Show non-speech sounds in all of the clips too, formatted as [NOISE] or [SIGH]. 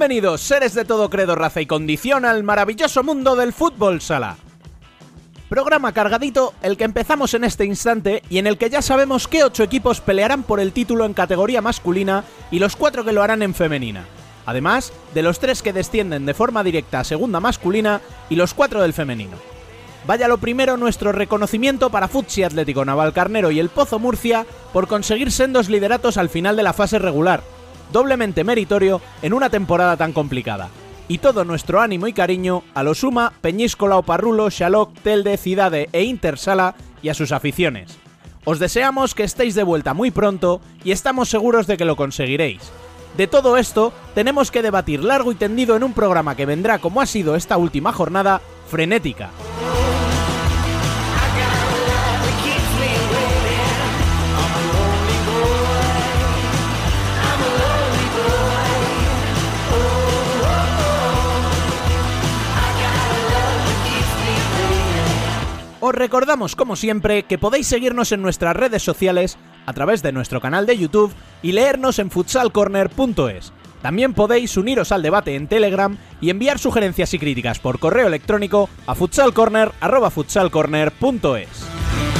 Bienvenidos, seres de todo credo, raza y condición, al maravilloso mundo del fútbol sala. Programa cargadito, el que empezamos en este instante y en el que ya sabemos qué ocho equipos pelearán por el título en categoría masculina y los cuatro que lo harán en femenina. Además de los tres que descienden de forma directa a segunda masculina y los cuatro del femenino. Vaya lo primero nuestro reconocimiento para Futsi Atlético Navalcarnero y el Pozo Murcia por conseguir sendos lideratos al final de la fase regular, doblemente meritorio en una temporada tan complicada y todo nuestro ánimo y cariño a lo suma Peñíscola, Oparrulo, Xaloc, Telde, Cidade e Intersala y a sus aficiones. Os deseamos que estéis de vuelta muy pronto y estamos seguros de que lo conseguiréis. De todo esto tenemos que debatir largo y tendido en un programa que vendrá como ha sido esta última jornada, frenética. Os recordamos, como siempre, que podéis seguirnos en nuestras redes sociales a través de nuestro canal de YouTube y leernos en futsalcorner.es. También podéis uniros al debate en Telegram y enviar sugerencias y críticas por correo electrónico a futsalcorner.futsalcorner.es.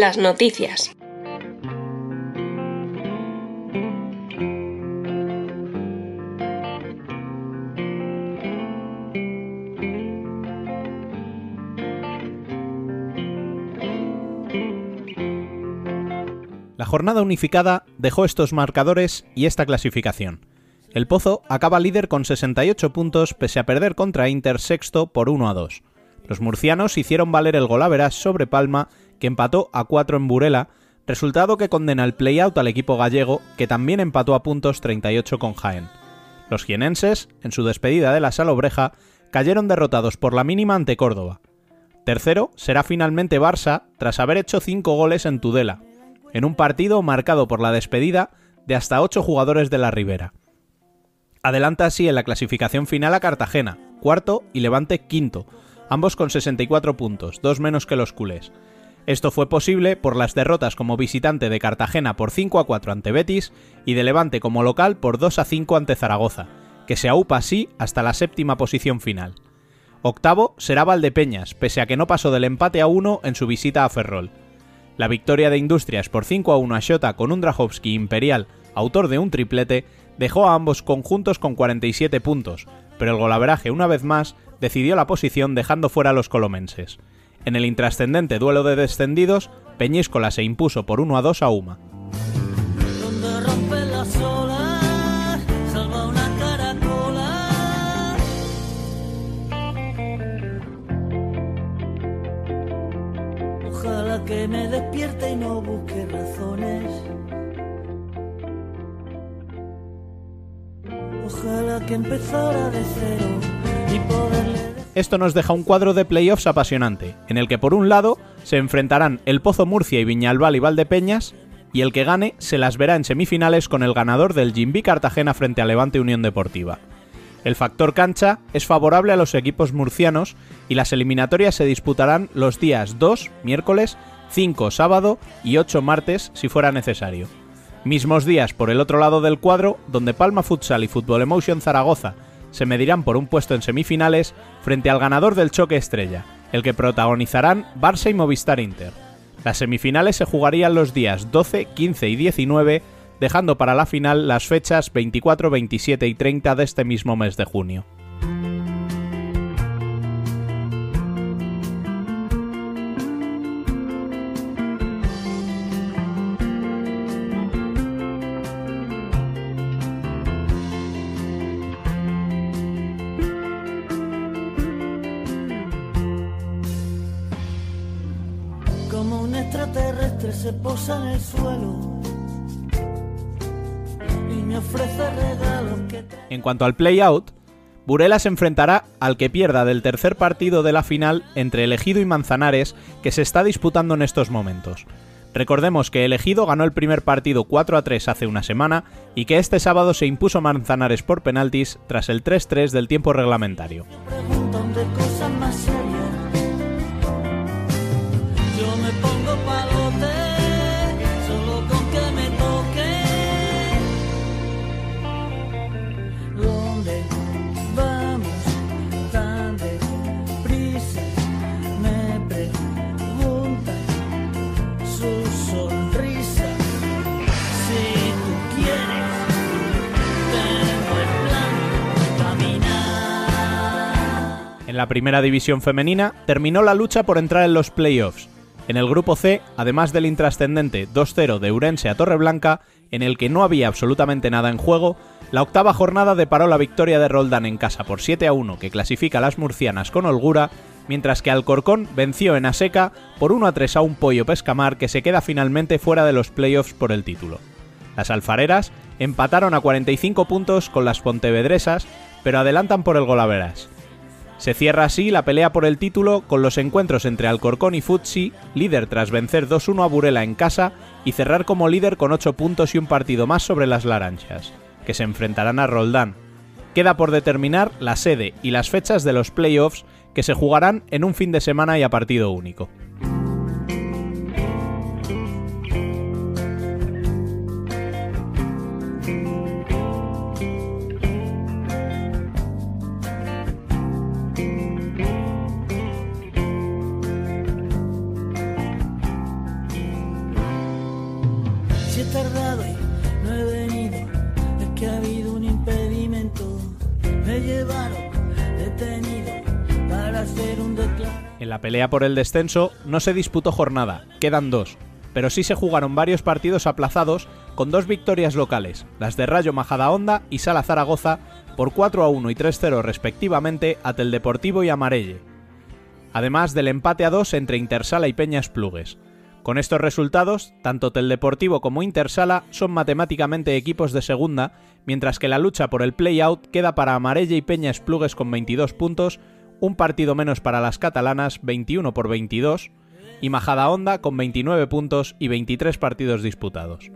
Las noticias. La jornada unificada dejó estos marcadores y esta clasificación. El Pozo acaba líder con 68 puntos pese a perder contra Inter sexto por 1 a 2. Los murcianos hicieron valer el golaveras sobre Palma, que empató a 4 en Burela, resultado que condena el play-out al equipo gallego, que también empató a puntos 38 con Jaén. Los jienenses, en su despedida de la Salobreja, cayeron derrotados por la mínima ante Córdoba. Tercero será finalmente Barça, tras haber hecho 5 goles en Tudela, en un partido marcado por la despedida de hasta 8 jugadores de la Ribera. Adelanta así en la clasificación final a Cartagena, cuarto y Levante quinto, ambos con 64 puntos, dos menos que los culés. Esto fue posible por las derrotas como visitante de Cartagena por 5 a 4 ante Betis y de Levante como local por 2 a 5 ante Zaragoza, que se aupa así hasta la séptima posición final. Octavo será Valdepeñas, pese a que no pasó del empate a 1 en su visita a Ferrol. La victoria de Industrias por 5 a 1 a Shota con un Drahovski imperial, autor de un triplete, dejó a ambos conjuntos con 47 puntos, pero el golaveraje una vez más decidió la posición dejando fuera a los colomenses. En el intrascendente duelo de descendidos, Peñíscola se impuso por 1 a 2 a Uma. Ojalá que me despierte y no busque razones. Ojalá que empezara de cero Esto nos deja un cuadro de playoffs apasionante, en el que por un lado se enfrentarán el Pozo Murcia y Viñalbal y Valdepeñas, y el que gane se las verá en semifinales con el ganador del Jimby Cartagena frente a Levante Unión Deportiva. El factor cancha es favorable a los equipos murcianos y las eliminatorias se disputarán los días 2, miércoles, 5, sábado y 8, martes, si fuera necesario. Mismos días por el otro lado del cuadro, donde Palma Futsal y Fútbol Emotion Zaragoza se medirán por un puesto en semifinales frente al ganador del choque estrella, el que protagonizarán Barça y Movistar Inter. Las semifinales se jugarían los días 12, 15 y 19, dejando para la final las fechas 24, 27 y 30 de este mismo mes de junio. En cuanto al play-out, Burela se enfrentará al que pierda del tercer partido de la final entre Elegido y Manzanares que se está disputando en estos momentos. Recordemos que Elegido ganó el primer partido 4 a 3 hace una semana y que este sábado se impuso Manzanares por penaltis tras el 3-3 del tiempo reglamentario. La primera división femenina terminó la lucha por entrar en los playoffs. En el grupo C, además del intrascendente 2-0 de Urense a Torreblanca, en el que no había absolutamente nada en juego, la octava jornada deparó la victoria de Roldán en casa por 7 a 1 que clasifica a las murcianas con holgura, mientras que Alcorcón venció en Aseca por 1 a 3 a un Pollo Pescamar que se queda finalmente fuera de los playoffs por el título. Las alfareras empataron a 45 puntos con las pontevedresas, pero adelantan por el golaveras. Se cierra así la pelea por el título con los encuentros entre Alcorcón y Futsi, líder tras vencer 2-1 a Burela en casa y cerrar como líder con 8 puntos y un partido más sobre las Laranjas, que se enfrentarán a Roldán. Queda por determinar la sede y las fechas de los playoffs que se jugarán en un fin de semana y a partido único. Pelea por el descenso no se disputó jornada, quedan dos, pero sí se jugaron varios partidos aplazados con dos victorias locales, las de Rayo Majadahonda y Sala Zaragoza, por 4 a 1 y 3-0 respectivamente a Teldeportivo y Amarelle, además del empate a 2 entre Intersala y Peñas Plugues. Con estos resultados, tanto Teldeportivo como Intersala son matemáticamente equipos de segunda, mientras que la lucha por el play-out queda para Amarelle y Peñas Plugues con 22 puntos, un partido menos para las catalanas, 21 por 22, y Majadahonda con 29 puntos y 23 partidos disputados.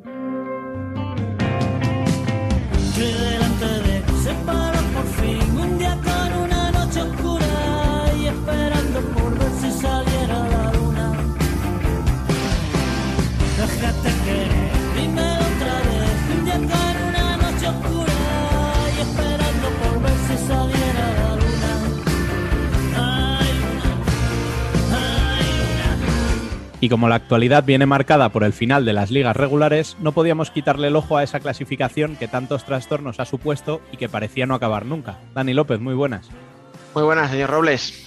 Y como la actualidad viene marcada por el final de las ligas regulares, no podíamos quitarle el ojo a esa clasificación que tantos trastornos ha supuesto y que parecía no acabar nunca. Dani López, muy buenas. Muy buenas, señor Robles.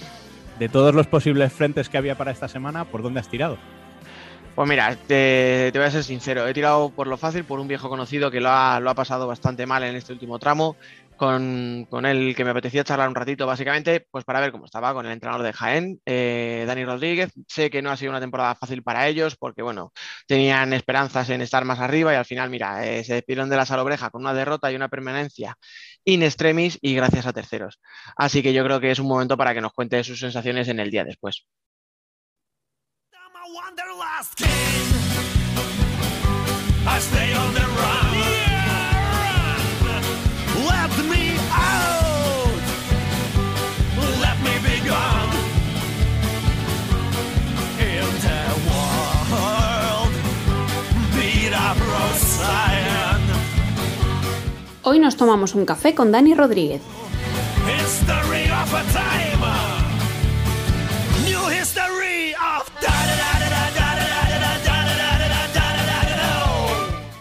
De todos los posibles frentes que había para esta semana, ¿por dónde has tirado? Pues mira, te, te voy a ser sincero, he tirado por lo fácil, por un viejo conocido que lo ha, lo ha pasado bastante mal en este último tramo, con, con el que me apetecía charlar un ratito, básicamente, pues para ver cómo estaba con el entrenador de Jaén, eh, Dani Rodríguez. Sé que no ha sido una temporada fácil para ellos, porque bueno, tenían esperanzas en estar más arriba y al final, mira, eh, se despidieron de la salobreja con una derrota y una permanencia in extremis y gracias a terceros. Así que yo creo que es un momento para que nos cuente sus sensaciones en el día después. I stay on the run. Hoy nos tomamos un café con Dani Rodríguez.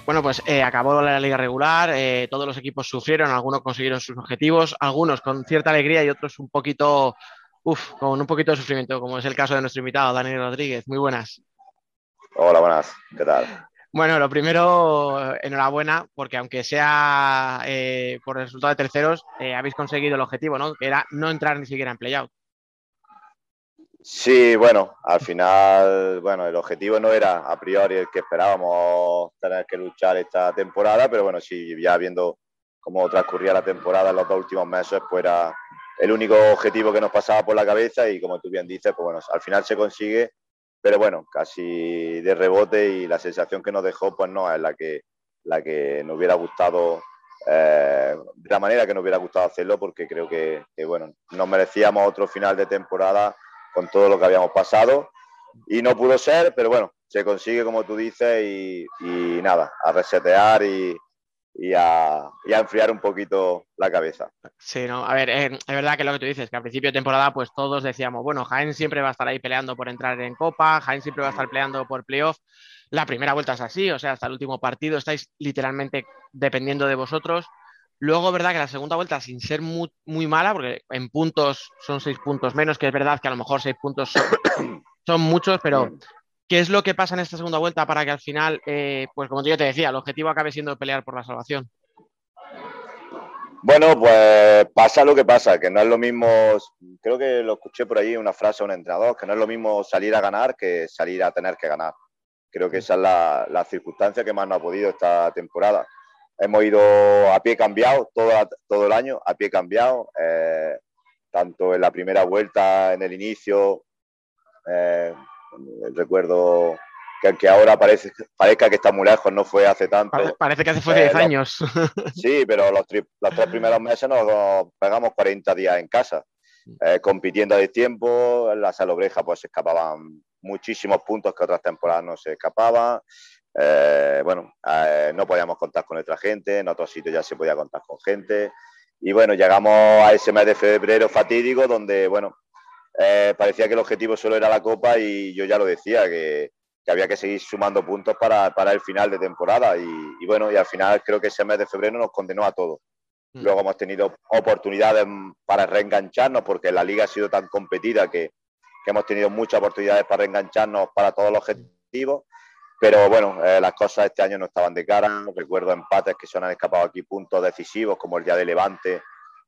Bueno, pues acabó la liga regular, todos los equipos sufrieron, algunos consiguieron sus objetivos, algunos con cierta alegría y otros un poquito, uff, con un poquito de sufrimiento, como es el caso de nuestro invitado, Daniel Rodríguez. Muy buenas. Hola, buenas, ¿qué tal? Bueno, lo primero, enhorabuena, porque aunque sea eh, por resultado de terceros, eh, habéis conseguido el objetivo, ¿no? Que era no entrar ni siquiera en playout. Sí, bueno, al final, bueno, el objetivo no era a priori el que esperábamos tener que luchar esta temporada, pero bueno, sí, ya viendo cómo transcurría la temporada en los dos últimos meses, pues era el único objetivo que nos pasaba por la cabeza y como tú bien dices, pues bueno, al final se consigue, pero bueno, casi de rebote y la sensación que nos dejó, pues no es la que, la que nos hubiera gustado, eh, de la manera que nos hubiera gustado hacerlo, porque creo que, bueno, nos merecíamos otro final de temporada con todo lo que habíamos pasado. Y no pudo ser, pero bueno, se consigue como tú dices y, y nada, a resetear y, y a, y a, enfriar un poquito la cabeza. Sí, no, a ver, eh, es verdad que lo que tú dices, que al principio de temporada pues todos decíamos, bueno, Jaén siempre va a estar ahí peleando por entrar en Copa, Jaén siempre va a estar peleando por playoff. La primera vuelta es así, o sea, hasta el último partido estáis literalmente dependiendo de vosotros. Luego, verdad que la segunda vuelta, sin ser muy, muy mala, porque en puntos son seis puntos menos, que es verdad que a lo mejor seis puntos son, [COUGHS] son muchos, pero ¿qué es lo que pasa en esta segunda vuelta para que al final, eh, pues como yo te decía, el objetivo acabe siendo pelear por la salvación? Bueno, pues pasa lo que pasa, que no es lo mismo, creo que lo escuché por ahí una frase a un entrenador, que no es lo mismo salir a ganar que salir a tener que ganar. Creo que esa es la, la circunstancia que más nos ha podido esta temporada hemos ido a pie cambiado todo, todo el año, a pie cambiado, eh, tanto en la primera vuelta, en el inicio, eh, recuerdo que aunque ahora parece, parezca que está muy lejos, no fue hace tanto. Parece, que hace fue 10 eh, años. [LAUGHS] sí, pero los, los, tres primeros meses nos pegamos 40 días en casa, eh, compitiendo a tiempo, en la salobreja pues se escapaban muchísimos puntos que otras temporadas no se escapaban. Eh, bueno, eh, no podíamos contar con nuestra gente, en otros sitios ya se podía contar con gente. Y bueno, llegamos a ese mes de febrero fatídico donde, bueno, eh, parecía que el objetivo solo era la Copa y yo ya lo decía, que, que había que seguir sumando puntos para, para el final de temporada. Y, y, bueno, y al final creo que ese mes de febrero nos condenó a todos. Mm. Luego hemos tenido oportunidades para reengancharnos porque la liga ha sido tan competida que, que hemos tenido muchas oportunidades para reengancharnos para todos los objetivos pero bueno, eh, las cosas este año no estaban de cara. Recuerdo empates que se han escapado aquí puntos decisivos, como el día de Levante,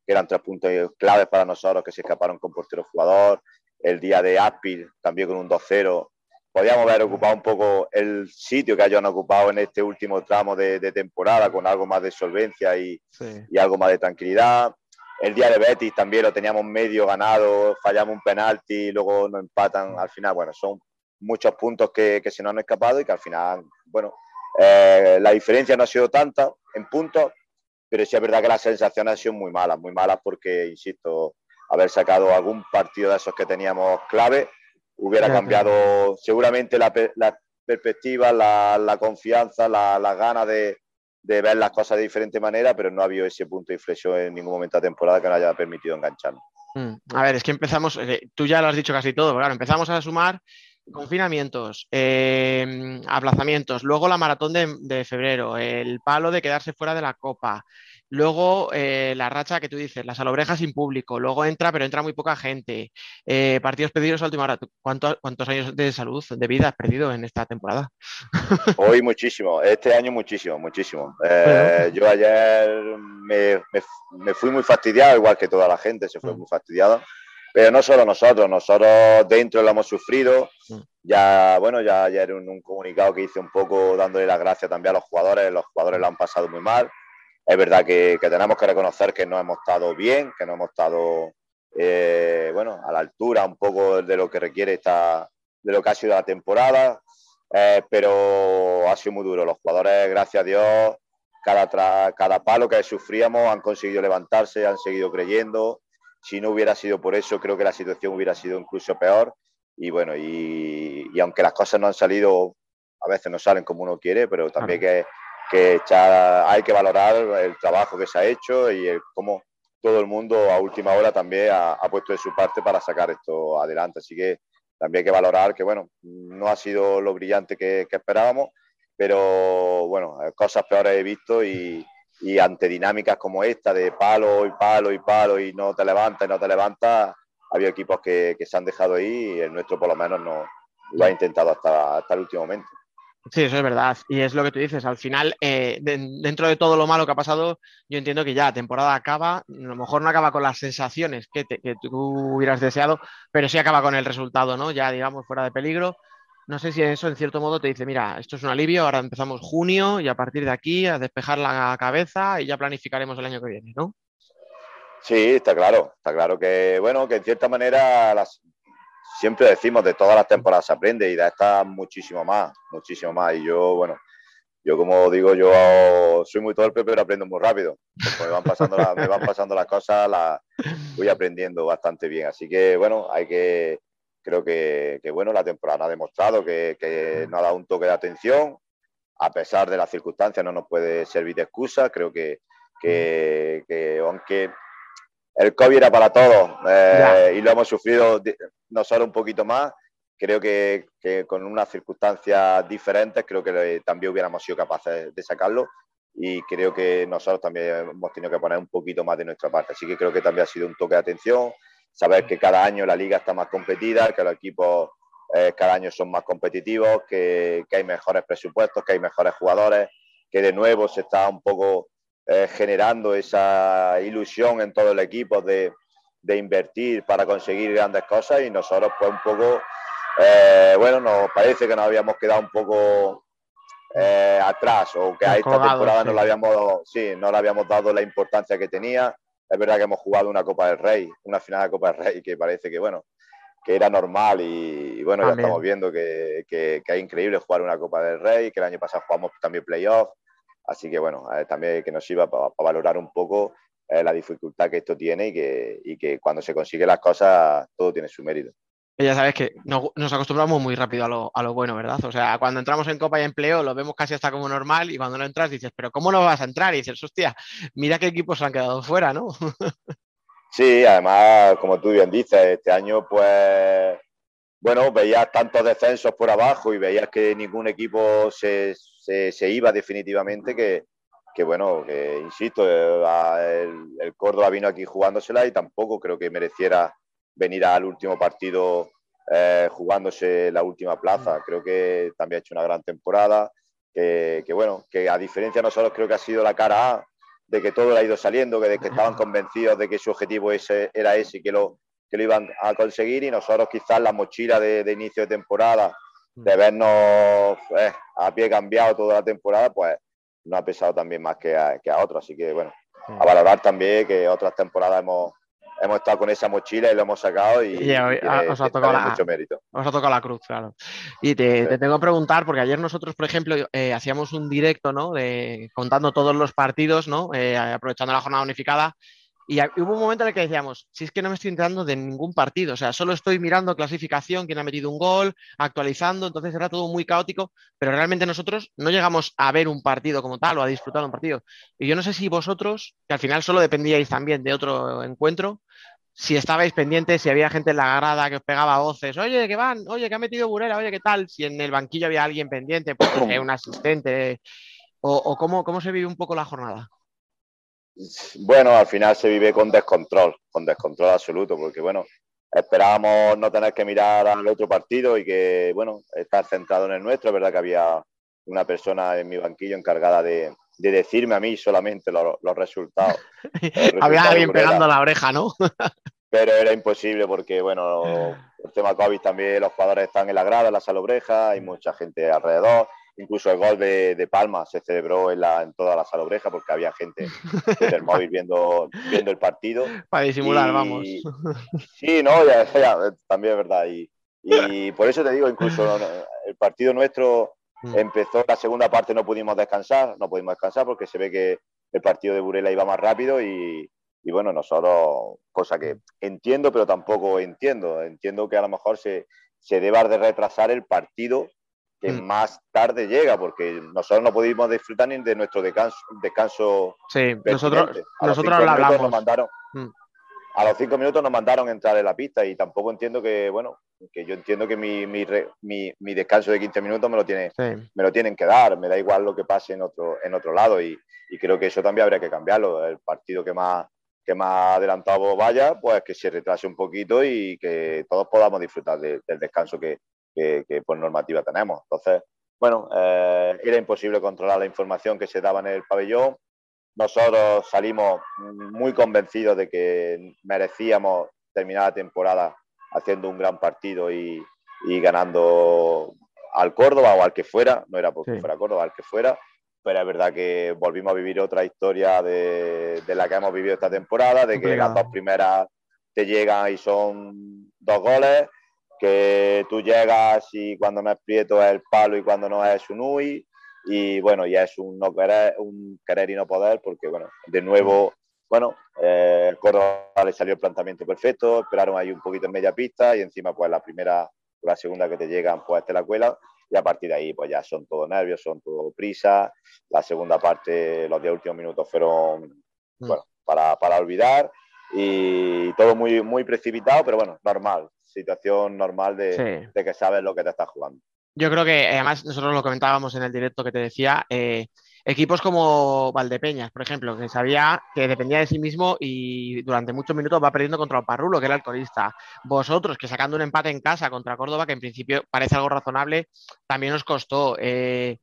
que eran tres puntos claves para nosotros que se escaparon con portero jugador. El día de Aspil, también con un 2-0. Podíamos haber ocupado un poco el sitio que hayan ocupado en este último tramo de, de temporada, con algo más de solvencia y, sí. y, algo más de tranquilidad. El día de Betis también lo teníamos medio ganado, fallamos un penalti, luego nos empatan al final. Bueno, son muchos puntos que, que, se nos han escapado y que al final, bueno, eh, la diferencia no ha sido tanta en puntos, pero sí es verdad que las sensaciones han sido muy malas, muy malas porque, insisto, haber sacado algún partido de esos que teníamos clave hubiera claro. cambiado seguramente la, la perspectiva, la, la confianza, las la ganas de, de, ver las cosas de diferente manera, pero no ha habido ese punto de inflexión en ningún momento de la temporada que nos haya permitido engancharnos. Mm. A ver, es que empezamos, eh, tú ya lo has dicho casi todo, claro, empezamos a sumar confinamientos, eh, aplazamientos, luego la maratón de, de, febrero, el palo de quedarse fuera de la copa, luego eh, la racha que tú dices, las alobrejas sin público, luego entra, pero entra muy poca gente, eh, partidos pedidos a última hora. ¿Cuánto, ¿Cuántos años de salud, de vida has perdido en esta temporada? [LAUGHS] Hoy muchísimo, este año muchísimo, muchísimo. Eh, yo ayer me, me, me, fui muy fastidiado, igual que toda la gente se fue muy fastidiada. Pero no solo nosotros, nosotros dentro lo hemos sufrido. Ya, bueno, ya ayer un, un comunicado que hice un poco dándole las gracias también a los jugadores, los jugadores lo han pasado muy mal. Es verdad que, que tenemos que reconocer que no hemos estado bien, que no hemos estado, eh, bueno, a la altura un poco de lo que requiere esta, de lo que ha sido la temporada, eh, pero ha sido muy duro. Los jugadores, gracias a Dios, cada, cada palo que sufríamos han conseguido levantarse, han seguido creyendo si no hubiera sido por eso, creo que la situación hubiera sido incluso peor. Y bueno, y, y aunque las cosas no han salido, a veces no salen como uno quiere, pero también que, que echar, hay que valorar el trabajo que se ha hecho y el, cómo todo el mundo a última hora también ha, ha, puesto de su parte para sacar esto adelante. Así que también hay que valorar que, bueno, no ha sido lo brillante que, que esperábamos, pero bueno, cosas peores he visto y, y ante dinámicas como esta de palo y palo y palo y no te levantas y no te levantas, había equipos que, que, se han dejado ahí y el nuestro por lo menos no lo ha intentado hasta, hasta el último momento. Sí, eso es verdad. Y es lo que tú dices. Al final, eh, de- dentro de todo lo malo que ha pasado, yo entiendo que ya la temporada acaba. A lo mejor no acaba con las sensaciones que, te- que tú hubieras deseado, pero sí acaba con el resultado, ¿no? Ya, digamos, fuera de peligro. No sé si eso, en cierto modo, te dice, mira, esto es un alivio, ahora empezamos junio y a partir de aquí a despejar la cabeza y ya planificaremos el año que viene, ¿no? Sí, está claro, está claro que, bueno, que en cierta manera las, siempre decimos de todas las temporadas se aprende y de esta muchísimo más, muchísimo más. Y yo, bueno, yo como digo, yo soy muy torpe, pero aprendo muy rápido. Me van pasando, las- me van pasando las cosas, las voy aprendiendo bastante bien. Así que, bueno, hay que, creo que, que, bueno, la temporada ha demostrado que, que nos ha dado un toque de atención. A pesar de las circunstancias, no nos puede servir de excusa. Creo que, que, que aunque el COVID era para todos eh, y lo hemos sufrido nosotros un poquito más. Creo que, que con unas circunstancias diferentes, creo que le- también hubiéramos sido capaces de sacarlo y creo que nosotros también hemos tenido que poner un poquito más de nuestra parte. Así que creo que también ha sido un toque de atención, saber que cada año la liga está más competida, que los equipos eh, cada año son más competitivos, que, que hay mejores presupuestos, que hay mejores jugadores, que de nuevo se está un poco eh, generando esa ilusión en todo el equipo de, de invertir para conseguir grandes cosas y nosotros pues un poco, eh, bueno, nos parece que nos habíamos quedado un poco atrás o que a esta temporada sí. no le habíamos, sí, no le habíamos dado la importancia que tenía. Es verdad que hemos jugado una Copa del Rey, una final de Copa del Rey que parece que, bueno, que era normal y, y bueno, También. ya estamos viendo que, que, que es increíble jugar una Copa del Rey, que el año pasado jugamos también playoff, así que bueno, eh, también que nos sirva para valorar un poco eh, la dificultad que esto tiene y que, y que cuando se consiguen las cosas todo tiene su mérito. Ya sabes que nos, acostumbramos muy rápido a lo, a lo bueno, ¿verdad? O sea, cuando entramos en Copa y Empleo lo vemos casi hasta como normal y cuando no entras dices, pero ¿cómo no vas a entrar? Y dices, hostia, mira qué equipos se han quedado fuera, ¿no? [LAUGHS] Sí, además, como tú bien dices, este año, pues, bueno, veías tantos descensos por abajo y veías que ningún equipo se, se, se iba definitivamente, que, que, bueno, insisto, eh, el, el Córdoba vino aquí jugándosela y tampoco creo que mereciera venir al último partido eh, jugándose la última plaza. Creo que también ha hecho una gran temporada, que, que, bueno, que a diferencia de nosotros creo que ha sido la cara A de que todo le ha ido saliendo, que, de que estaban [LAUGHS] convencidos de que su objetivo ese, era ese y que lo, que lo iban a conseguir y nosotros quizás la mochila de, de inicio de temporada, de vernos eh, a pie cambiado toda la temporada, pues no ha pesado también más que a, que a otros. Así que bueno, a valorar también que otras temporadas hemos, hemos estado con esa mochila y lo hemos sacado y, Y hoy, y ah, tiene- os ha tocado la- mucho mérito. Os ha tocado la cruz, claro. Y te, te tengo que preguntar, porque ayer nosotros, por ejemplo, eh, hacíamos un directo, ¿no? De, contando todos los partidos, ¿no? Eh, aprovechando la jornada unificada. Y hubo un momento en el que decíamos, si es que no me estoy enterando de ningún partido, o sea, solo estoy mirando clasificación, quién ha metido un gol, actualizando, entonces era todo muy caótico, pero realmente nosotros no llegamos a ver un partido como tal o a disfrutar de un partido. Y yo no sé si vosotros, que al final solo dependíais también de otro encuentro, si estabais pendientes, si había gente en la grada que os pegaba voces, oye, que van, oye, que ha metido Burela, oye, ¿qué tal? Si en el banquillo había alguien pendiente, pues, sé, [CLEARS THROAT] un asistente, o, o cómo, cómo se vive un poco la jornada. Bueno, al final se vive con descontrol, con descontrol absoluto, porque bueno, esperábamos no tener que mirar al otro partido y que, bueno, estar centrado en el nuestro. Es verdad que había una persona en mi banquillo encargada de, de decirme a mí solamente los, los resultados. [LAUGHS] los había alguien pegando la oreja, ¿no? [LAUGHS] pero era imposible porque, bueno, el tema COVID también, los jugadores están en la grada, en la salobreja, hay mucha gente alrededor. Incluso el gol de, de Palma se celebró en, la, en toda la salobreja porque había gente desde el móvil [LAUGHS] viendo, viendo el partido. Para disimular, Y- vamos. Sí, no, ya, ya, también es verdad. Y, y por eso te digo, incluso el partido nuestro Mm. empezó la segunda parte, no pudimos descansar, no pudimos descansar porque se ve que el partido de Burela iba más rápido y, y bueno, nosotros, cosa que entiendo, pero tampoco entiendo. Entiendo que a lo mejor se, se deba de retrasar el partido que Mm. más tarde llega, porque nosotros no pudimos disfrutar ni de nuestro descanso, descanso Sí, nosotros. A los nosotros cinco lo minutos hablamos. Nos mandaron, Mm. A los cinco minutos nos mandaron entrar en la pista y tampoco entiendo que, bueno, que yo entiendo que mi, mi, mi- mi descanso de 15 minutos me lo, tiene, Sí. me lo tienen que dar, me da igual lo que pase en otro, en otro lado y, y creo que eso también habría que cambiarlo. El partido que más, que más adelantado vaya, pues que se retrase un poquito y que todos podamos disfrutar de- del descanso que, que- que por normativa tenemos. Entonces, bueno, eh, era imposible controlar la información que se daba en el pabellón. Nosotros salimos muy convencidos de que merecíamos terminar la temporada haciendo un gran partido y, y ganando al Córdoba o al que fuera, no era porque Sí. fuera Córdoba, al que fuera, pero es verdad que volvimos a vivir otra historia de, de la que hemos vivido esta temporada, de que las dos primeras te llegan y son dos goles, que tú llegas y cuando no es Prieto es el palo y cuando no es un UI, y bueno, ya es un, no querer, un querer y no poder, porque bueno, de nuevo, bueno, eh, el Córdoba le salió el planteamiento perfecto, esperaron ahí un poquito en media pista y encima pues la primera o la segunda que te llegan pues te la cuela y a partir de ahí pues ya son todo nervios, son todo prisa, la segunda parte, los 10 últimos minutos fueron Mm. bueno, para, para olvidar y todo muy, muy precipitado, pero bueno, normal, situación normal de, Sí. de que sabes lo que te estás jugando. Yo creo que además nosotros lo comentábamos en el directo que te decía, eh, equipos como Valdepeñas, por ejemplo, que sabía que dependía de sí mismo y durante muchos minutos va perdiendo contra Parrulo, que era el colista. Vosotros, que sacando un empate en casa contra Córdoba, que en principio parece algo razonable, también os costó. Eh,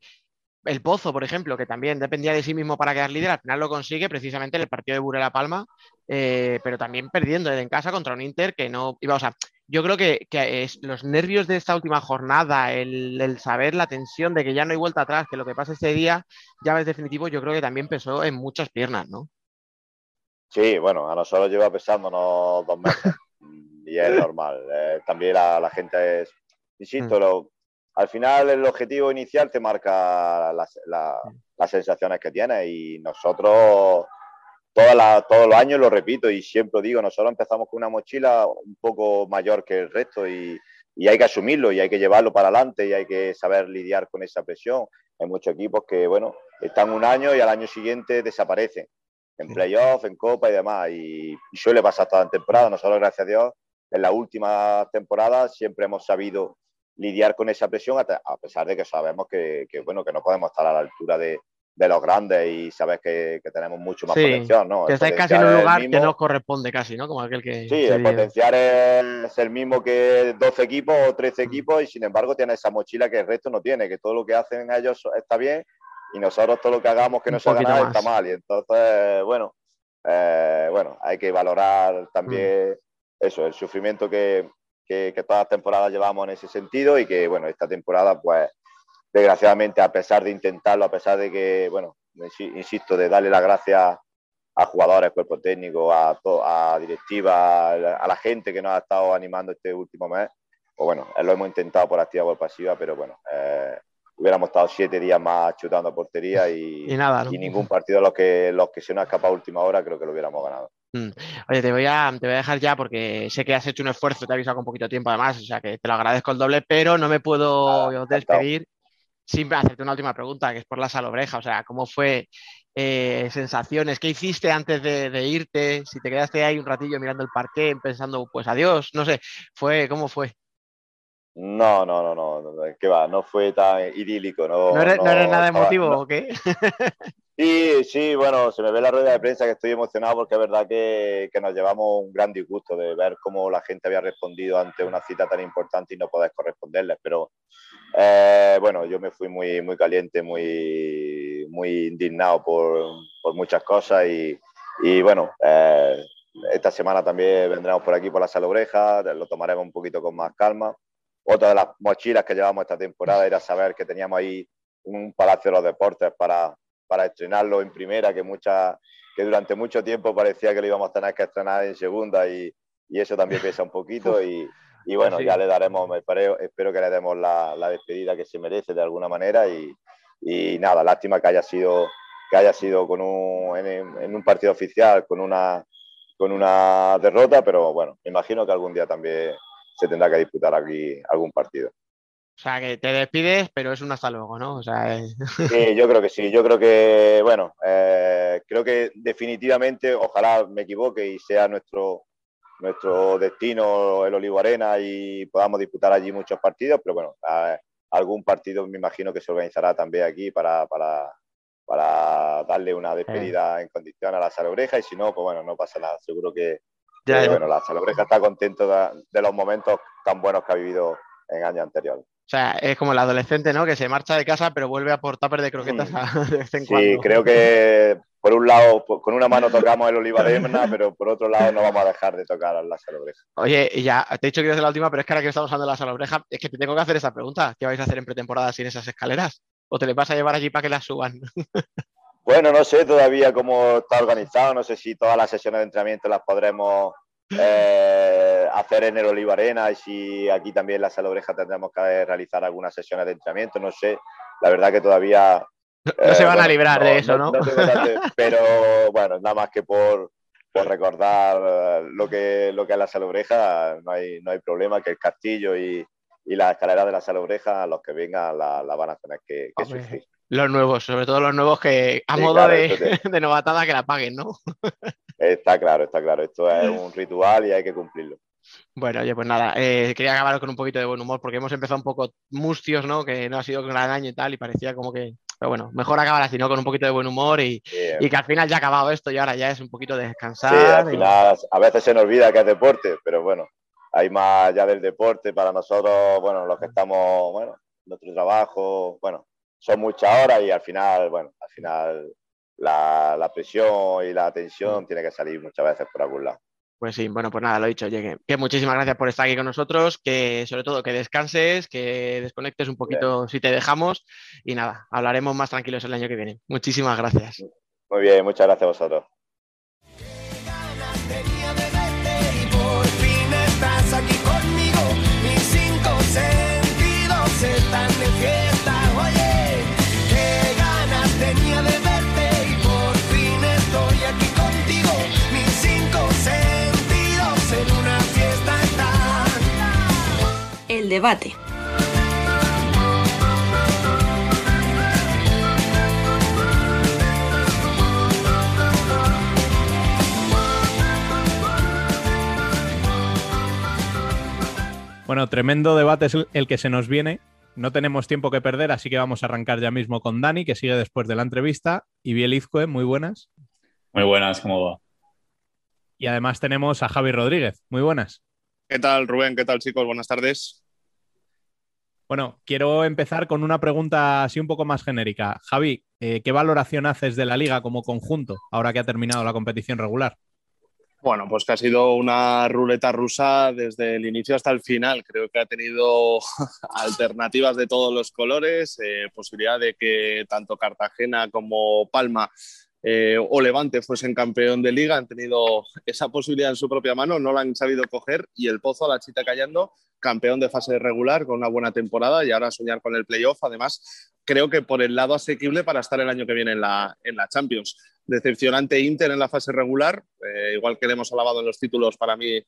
el Pozo, por ejemplo, que también dependía de sí mismo para quedar líder, al final lo consigue precisamente en el partido de Burela Palma, eh, pero también perdiendo en casa contra un Inter que no iba, o sea, yo creo que, que es, los nervios de esta última jornada, el, el, saber la tensión de que ya no hay vuelta atrás, que lo que pasa este día ya es definitivo, yo creo que también pesó en muchas piernas, ¿no? Sí, bueno, a nosotros lleva pesándonos dos meses y es [LAUGHS] normal. Eh, también la, la, gente es, insisto, Mm. lo, al final el objetivo inicial te marca las, la, las sensaciones que tienes y nosotros la, todos los años lo repito y siempre digo, nosotros empezamos con una mochila un poco mayor que el resto y, y hay que asumirlo y hay que llevarlo para adelante y hay que saber lidiar con esa presión. Hay muchos equipos que, bueno, están un año y al año siguiente desaparecen en playoff, en copa y demás. Y, y suele pasar toda la temporada. Nosotros, gracias a Dios, en la última temporada siempre hemos sabido lidiar con esa presión, a pesar de que sabemos que, que bueno, que no podemos estar a la altura de, de los grandes y sabes que, que tenemos mucho más sí, potencial, ¿no? Que estáis casi en un lugar que no corresponde casi, ¿no? Como aquel que... Sí, el potencial es el mismo que 12 equipos o 13 equipos y sin embargo tiene esa mochila que el resto no tiene, que todo lo que hacen ellos está bien y nosotros todo lo que hagamos que no se haga nada está mal. Y entonces, bueno, eh, bueno, hay que valorar también mm. eso, el sufrimiento que, que, que todas las temporadas llevamos en ese sentido y que, bueno, esta temporada pues desgraciadamente, a pesar de intentarlo, a pesar de que, bueno, insisto, de darle las gracias a jugadores, cuerpo técnico, a, a directiva, a la gente que nos ha estado animando este último mes, pues bueno, lo hemos intentado por activa o por pasiva, pero bueno, eh, hubiéramos estado siete días más chutando portería y, y, nada, ¿no? y ningún partido los que, los que se nos ha escapado a última hora creo que lo hubiéramos ganado. Mm. Oye, te voy, a, te voy a dejar ya porque sé que has hecho un esfuerzo, te he avisado con poquito tiempo además, o sea que te lo agradezco el doble, pero no me puedo ah, despedir sin hacerte una última pregunta, que es por la salobreja. O sea, ¿cómo fue eh, sensaciones? ¿Qué hiciste antes de, de, irte? Si te quedaste ahí un ratillo mirando el parque, pensando, pues adiós, no sé, fue, ¿cómo fue? No, no, no, no, no, ¿qué va? No fue tan idílico. ¿No, ¿No eres, no, no eres nada emotivo o qué? [LAUGHS] sí, sí, bueno, se me ve la rueda de prensa que estoy emocionado porque es verdad que, que, nos llevamos un gran disgusto de ver cómo la gente había respondido ante una cita tan importante y no poder corresponderles. Pero eh, bueno, yo me fui muy, muy caliente, muy, muy indignado por, por muchas cosas y, y bueno, eh, esta semana también vendremos por aquí por la Salobreja, lo tomaremos un poquito con más calma. Otra de las mochilas que llevamos esta temporada era saber que teníamos ahí un Palacio de los Deportes para, para estrenarlo en primera, que, mucha, que durante mucho tiempo parecía que lo íbamos a tener que estrenar en segunda y, y eso también pesa un poquito. Y, y bueno, sí. ya le daremos, espero, espero que le demos la, la, despedida que se merece de alguna manera. Y, y nada, lástima que haya sido, que haya sido con un, en, en un partido oficial con una, con una derrota, pero bueno, me imagino que algún día también se tendrá que disputar aquí algún partido. O sea, que te despides, pero es un hasta luego, ¿no? O sea, es... Sí, yo creo que sí. Yo creo que, bueno, eh, creo que definitivamente, ojalá me equivoque y sea nuestro, nuestro destino el Olivo Arena y podamos disputar allí muchos partidos, pero bueno, a, algún partido me imagino que se organizará también aquí para, para, para darle una despedida eh. en condición a la Salobreja y si no, pues bueno, no pasa nada. Seguro que, ya, que bueno, la Salobreja está contento de, de, los momentos tan buenos que ha vivido en años anteriores. O sea, es como el adolescente, ¿no? Que se marcha de casa, pero vuelve a por tupper de croquetas a- [LAUGHS] de vez en Sí, cuando. creo que por un lado, po- con una mano tocamos el Olivarena, pero por otro lado no vamos a dejar de tocar la salobreja. Oye, y ya te he dicho que de la última, pero es que ahora que estamos hablando de la salobreja, es que te tengo que hacer esta pregunta. ¿Qué vais a hacer en pretemporada sin esas escaleras? ¿O te les vas a llevar allí para que las suban? Bueno, no sé todavía cómo está organizado, no sé si todas las sesiones de entrenamiento las podremos eh, hacer en el Olivarena y si aquí también en la Salobreja tendremos que realizar algunas sesiones de entrenamiento, no sé. La verdad que todavía... No se eh, van a librar de eso, ¿no? [LAUGHS] pero bueno, nada más que por, por recordar eh, lo que, lo que es la Salobreja, no hay, no hay problema que el castillo y, y las escaleras de la Salobreja, los que vengan la, la van a tener que, que sufrir. Los nuevos, sobre todo los nuevos que a Sí, modo claro, de, [LAUGHS] novatada que la paguen, ¿no? [LAUGHS] Está claro, está claro. Esto es un ritual y hay que cumplirlo. Bueno, oye, pues nada, eh, quería acabar con un poquito de buen humor porque hemos empezado un poco mustios, ¿no? Que no ha sido gran año y tal, y parecía como que. Pero bueno, mejor acabar así, ¿no? Con un poquito de buen humor y, y que al final ya ha acabado esto y ahora ya es un poquito de Sí, descansar. al y- final a veces se nos olvida que es deporte, pero bueno, hay más allá del deporte para nosotros, bueno, los que estamos, bueno, nuestro trabajo, bueno, son muchas horas y al final, bueno, al final la, la presión y la tensión tiene que salir muchas veces por algún lado. Pues sí, bueno, pues nada, lo dicho, oye, que, muchísimas gracias por estar aquí con nosotros, que sobre todo que descanses, que desconectes un poquito si te dejamos y nada, hablaremos más tranquilos el año que viene. Muchísimas gracias. Muy bien, muchas gracias a vosotros. Tenía de verte y por fin estás aquí conmigo. Mis cinco sentidos están de El debate. Bueno, tremendo debate es el- que se nos viene. No tenemos tiempo que perder, así que vamos a arrancar ya mismo con Dani, que sigue después de la entrevista, y Biel Izcue, muy buenas. Muy buenas, ¿cómo va? Y además tenemos a Javi Rodríguez, muy buenas. ¿Qué tal, Rubén? ¿Qué tal, chicos? Buenas tardes. Bueno, quiero empezar con una pregunta así un poco más genérica. Javi, eh, ¿qué valoración haces de la liga como conjunto ahora que ha terminado la competición regular? Bueno, pues que ha sido una ruleta rusa desde el inicio hasta el final. Creo que ha tenido [LAUGHS] alternativas de todos los colores, eh, posibilidad de que tanto Cartagena como Palma eh, o Levante fuesen campeón de liga. Han tenido esa posibilidad en su propia mano, no la han sabido coger y el Pozo, a la chita callando, campeón de fase regular con una buena temporada y ahora soñar con el playoff. Además, creo que por el lado asequible para estar el año que viene en la, en la Champions. Decepcionante Inter en la fase regular, eh, igual que le hemos alabado en los títulos, para mí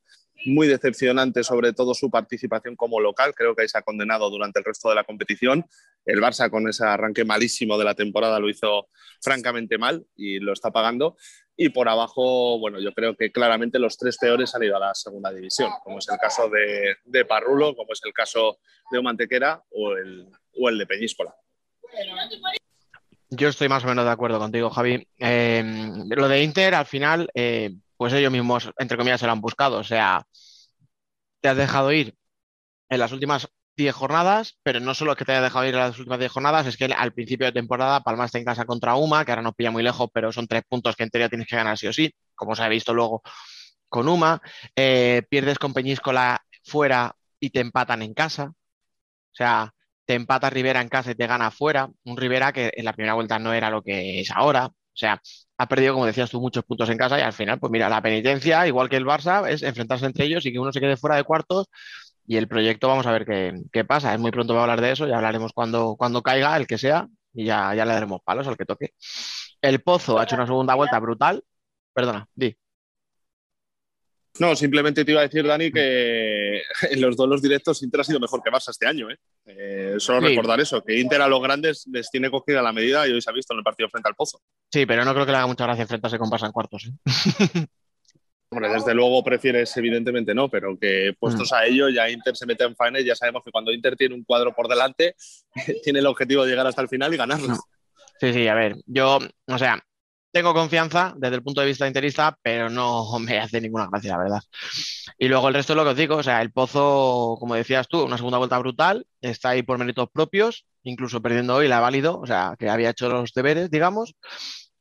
muy decepcionante, sobre todo su participación como local. Creo que ahí se ha condenado durante el resto de la competición. El Barça, con ese arranque malísimo de la temporada, lo hizo francamente mal y lo está pagando. Y por abajo, bueno, yo creo que claramente los tres peores han ido a la segunda división, como es el caso de, de Parrulo, como es el caso de Mantequera o el, o el de Peñíscola. Yo estoy más o menos de acuerdo contigo, Javi. Eh, lo de Inter, al final, eh, pues ellos mismos, entre comillas, se lo han buscado. O sea, te has dejado ir en las últimas 10 jornadas, pero no solo es que te haya dejado ir las últimas 10 jornadas, es que al principio de temporada Palma está en casa contra Uma, que ahora nos pilla muy lejos, pero son tres puntos que en teoría tienes que ganar sí o sí, como se ha visto luego con Uma. Eh, pierdes con Peñíscola fuera y te empatan en casa. O sea, te empata Rivera en casa y te gana fuera. Un Rivera que en la primera vuelta no era lo que es ahora. O sea, ha perdido, como decías tú, muchos puntos en casa y al final, pues mira, la penitencia, igual que el Barça, es enfrentarse entre ellos y que uno se quede fuera de cuartos. Y el proyecto, vamos a ver qué, qué pasa. Es muy pronto para hablar de eso, ya hablaremos cuando, cuando caiga, el que sea, y ya, ya le daremos palos al que toque. El Pozo ha hecho una segunda vuelta brutal. Perdona, di. No, simplemente te iba a decir, Dani, que en [LAUGHS] los duelos directos Inter ha sido mejor que Barça este año. ¿eh? Eh, solo Sí. recordar eso, que Inter a los grandes les tiene cogida la medida y hoy se ha visto en el partido frente al Pozo. Sí, pero no creo que le haga mucha gracia enfrentarse con Barça en cuartos. ¿eh? [LAUGHS] Hombre, desde luego prefieres, evidentemente no, pero que puestos a ello, ya Inter se mete en faena y ya sabemos que cuando Inter tiene un cuadro por delante, [LAUGHS] tiene el objetivo de llegar hasta el final y ganarlo. Sí, sí, a ver, yo, o sea, tengo confianza desde el punto de vista interista, pero no [LAUGHS] me hace ninguna gracia, la verdad. Y luego el resto es lo que os digo, o sea, el Pozo, como decías tú, una segunda vuelta brutal, está ahí por méritos propios, incluso perdiendo hoy la ha válido, o sea, que había hecho los deberes, digamos,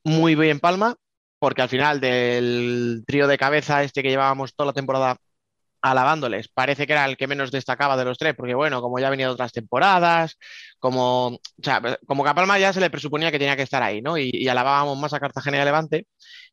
muy bien Palma, porque al final del trío de cabeza este que llevábamos toda la temporada alabándoles, parece que era el que menos destacaba de los tres, porque bueno, como ya ha venido otras temporadas, como, o como que a Palma ya se le presuponía que tenía que estar ahí, ¿no? Y, alabábamos más a Cartagena y a Levante,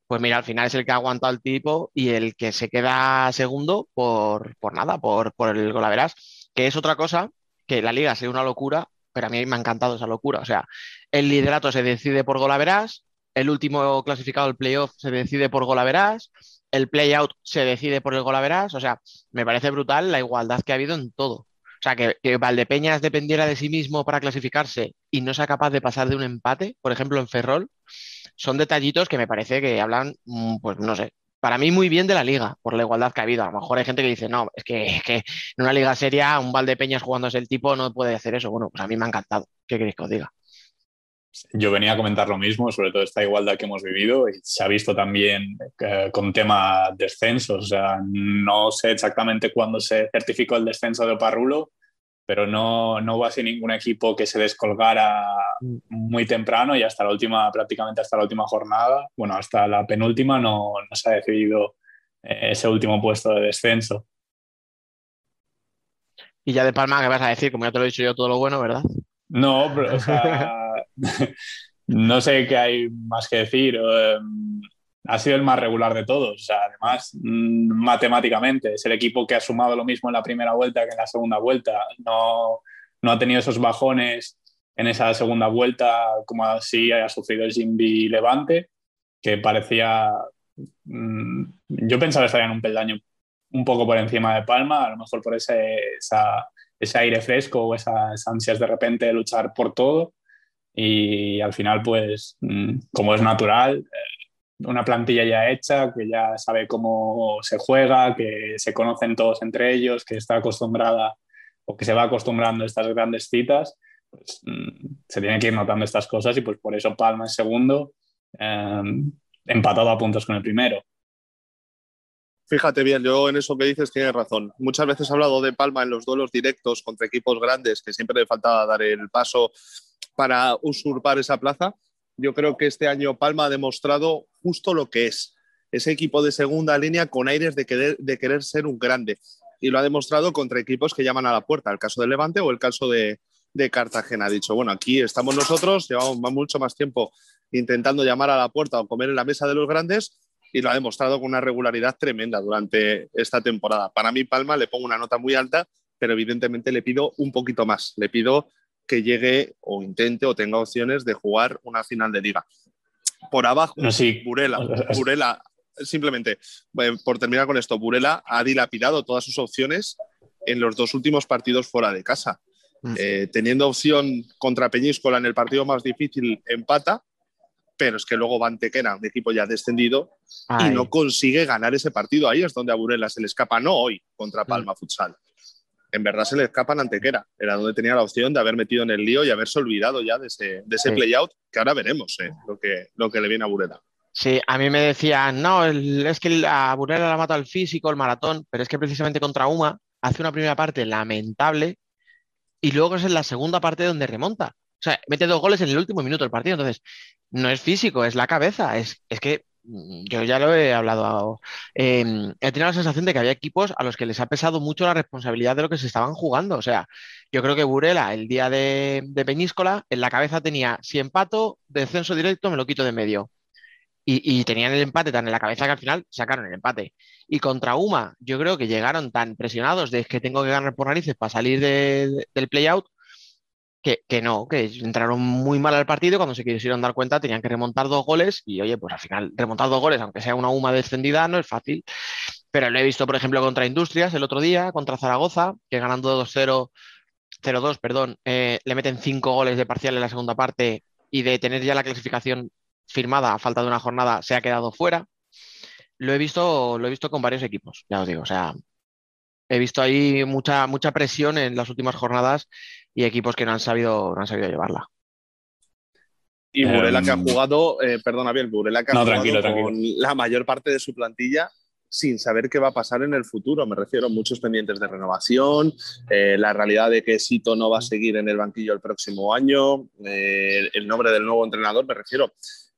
pues mira, al final es el que ha aguantado el tipo y el que se queda segundo por, por nada, por, por el golaveras, que es otra cosa, que la liga sea una locura, pero a mí me ha encantado esa locura, o sea, el liderato se decide por golaveras, el último clasificado del playoff se decide por golaveras, el play-out se decide por el golaveras, o sea, me parece brutal la igualdad que ha habido en todo. O sea, que, que, Valdepeñas dependiera de sí mismo para clasificarse y no sea capaz de pasar de un empate, por ejemplo, en Ferrol, son detallitos que me parece que hablan, mm, pues no sé, para mí muy bien de la liga, por la igualdad que ha habido. A lo mejor hay gente que dice, no, es que, es que en una liga seria, un Valdepeñas jugándose el tipo no puede hacer eso. Bueno, pues a mí me ha encantado. ¿Qué queréis que os diga? Yo venía a comentar lo mismo, sobre todo esta igualdad que hemos vivido y se ha visto también eh, con tema descensos. O sea, no sé exactamente cuándo se certificó el descenso de Parrulo, pero no, no hubo así ningún equipo que se descolgara muy temprano y hasta la última, prácticamente hasta la última jornada, bueno, hasta la penúltima no, no se ha decidido eh, ese último puesto de descenso. Y ya de Palma, ¿qué vas a decir? Como ya te lo he dicho yo, todo lo bueno, ¿verdad? No, pero, o sea, [LAUGHS] no sé qué hay más que decir. Eh, ha sido el más regular de todos. O sea, además, mm, matemáticamente, es el equipo que ha sumado lo mismo en la primera vuelta que en la segunda vuelta. No, no ha tenido esos bajones en esa segunda vuelta como así ha sufrido el Jimby Levante, que parecía... Mm, yo pensaba que estarían un peldaño un poco por encima de Palma, a lo mejor por ese, esa, ese aire fresco o esas ansias de repente de luchar por todo. Y al final, pues, mm, como es natural, eh, una plantilla ya hecha, que ya sabe cómo se juega, que se conocen todos entre ellos, que está acostumbrada o que se va acostumbrando a estas grandes citas, pues mm, se tiene que ir notando estas cosas y pues por eso Palma es segundo, eh, empatado a puntos con el primero. Fíjate bien, yo en eso que dices tienes razón. Muchas veces he hablado de Palma en los duelos directos contra equipos grandes que siempre le faltaba dar el paso para usurpar esa plaza. Yo creo que este año Palma ha demostrado justo lo que es. Ese equipo de segunda línea con aires de querer, ser un grande. Y lo ha demostrado contra equipos que llaman a la puerta, el caso de Levante o el caso de, de Cartagena. Ha dicho, bueno, aquí estamos nosotros, llevamos mucho más tiempo intentando llamar a la puerta o comer en la mesa de los grandes y lo ha demostrado con una regularidad tremenda durante esta temporada. Para mí, Palma le pongo una nota muy alta, pero evidentemente le pido un poquito más. Le pido que llegue o intente o tenga opciones de jugar una final de liga. Por abajo, no, sí. Burela, Burela, simplemente, por terminar con esto, Burela ha dilapidado todas sus opciones en los dos últimos partidos fuera de casa. Eh, teniendo opción contra Peñíscola en el partido más difícil, empata, pero es que luego va Antequera, un equipo ya descendido, Ay. y no consigue ganar ese partido. Ahí es donde a Burela se le escapa, no hoy contra Palma mm. Futsal. En verdad se le escapa a Antequera. Era donde tenía la opción de haber metido en el lío y haberse olvidado ya de ese, de ese sí. play-out, que ahora veremos eh, lo, que, lo que le viene a Burela. Sí, a mí me decían, no, el, es que a Burela la mata el físico, el maratón, pero es que precisamente contra Uma hace una primera parte lamentable y luego es en la segunda parte donde remonta. Sea, mete dos goles en el último minuto del partido. Entonces, no es físico, es la cabeza. Es, es que yo ya lo he hablado. Eh, he tenido la sensación de que había equipos a los que les ha pesado mucho la responsabilidad de lo que se estaban jugando. O sea, yo creo que Burela, el día de, de Peñíscola, en la cabeza tenía: si empato, descenso directo, me lo quito de medio. Y, y, tenían el empate tan en la cabeza que al final sacaron el empate. Y contra Uma, yo creo que llegaron tan presionados de que tengo que ganar por narices para salir de, de, del play-out que, no, que entraron muy mal al partido. Cuando se quisieron dar cuenta, tenían que remontar dos goles. Y oye, pues al final, remontar dos goles, aunque sea una Uma descendida, no es fácil. Pero lo he visto, por ejemplo, contra Industrias el otro día, contra Zaragoza, que ganando 2-0, 0-2, perdón, eh, le meten cinco goles de parcial en la segunda parte y de tener ya la clasificación firmada a falta de una jornada se ha quedado fuera. Lo he visto, lo he visto con varios equipos, ya os digo. O sea, he visto ahí mucha, mucha presión en las últimas jornadas y equipos que no han sabido, no han sabido llevarla. Y Burela que ha Em, jugado, eh, perdona bien, Burela que ha No, jugado tranquilo, con la mayor parte de su plantilla sin saber qué va a pasar en el futuro. Me refiero a muchos pendientes de renovación, eh, la realidad de que Sito no va a seguir en el banquillo el próximo año, eh, el nombre del nuevo entrenador. Me refiero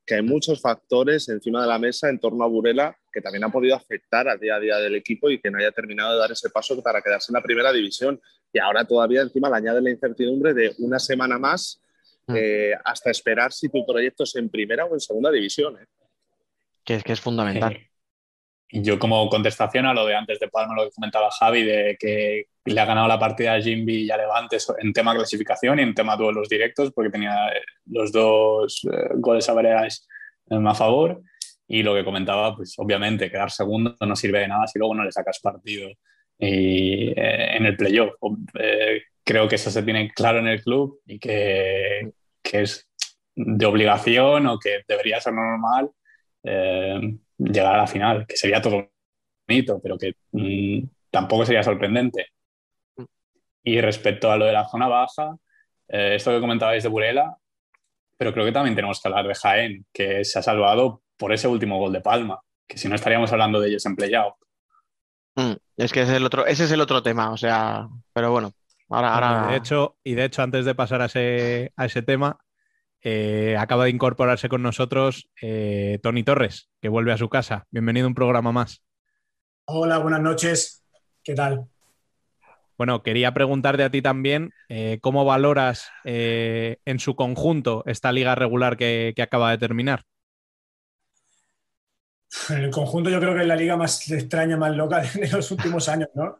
que hay muchos factores encima de la mesa en torno a Burela que también han podido afectar al día a día del equipo y que no haya terminado de dar ese paso para quedarse en la primera división. Y ahora todavía encima le añade la incertidumbre de una semana más Mm. eh, hasta esperar si tu proyecto es en primera o en segunda división. ¿eh? Que es que es fundamental. Yo como contestación a lo de antes de Palma, lo que comentaba Javi, de que le ha ganado la partida a Jimby y a Levante en tema clasificación y en tema duelos directos, porque tenía eh, los dos eh, goles a Baleares a favor. Y lo que comentaba, pues obviamente quedar segundo no sirve de nada si luego no le sacas partido y, eh, en el playoff. Eh, creo que eso se tiene claro en el club y que, que es de obligación o que debería ser normal llegar a la final, que sería todo bonito, pero que mm, tampoco sería sorprendente. Y respecto a lo de la zona baja, eh, esto que comentabais de Burela, pero creo que también tenemos que hablar de Jaén, que se ha salvado por ese último gol de Palma, que si no estaríamos hablando de ellos en playout. Mm, Es que es el otro, ese es el otro tema, o sea, pero bueno, ahora, ahora y de hecho, y de hecho, antes de pasar a ese, a ese tema, eh, acaba de incorporarse con nosotros eh, Tony Torres, que vuelve a su casa. Bienvenido a un programa más. Hola, buenas noches. ¿Qué tal? Bueno, quería preguntarte a ti también eh, cómo valoras eh, en su conjunto esta liga regular que, que acaba de terminar. En el conjunto yo creo que es la liga más extraña, más loca [LAUGHS] de los últimos años, ¿no?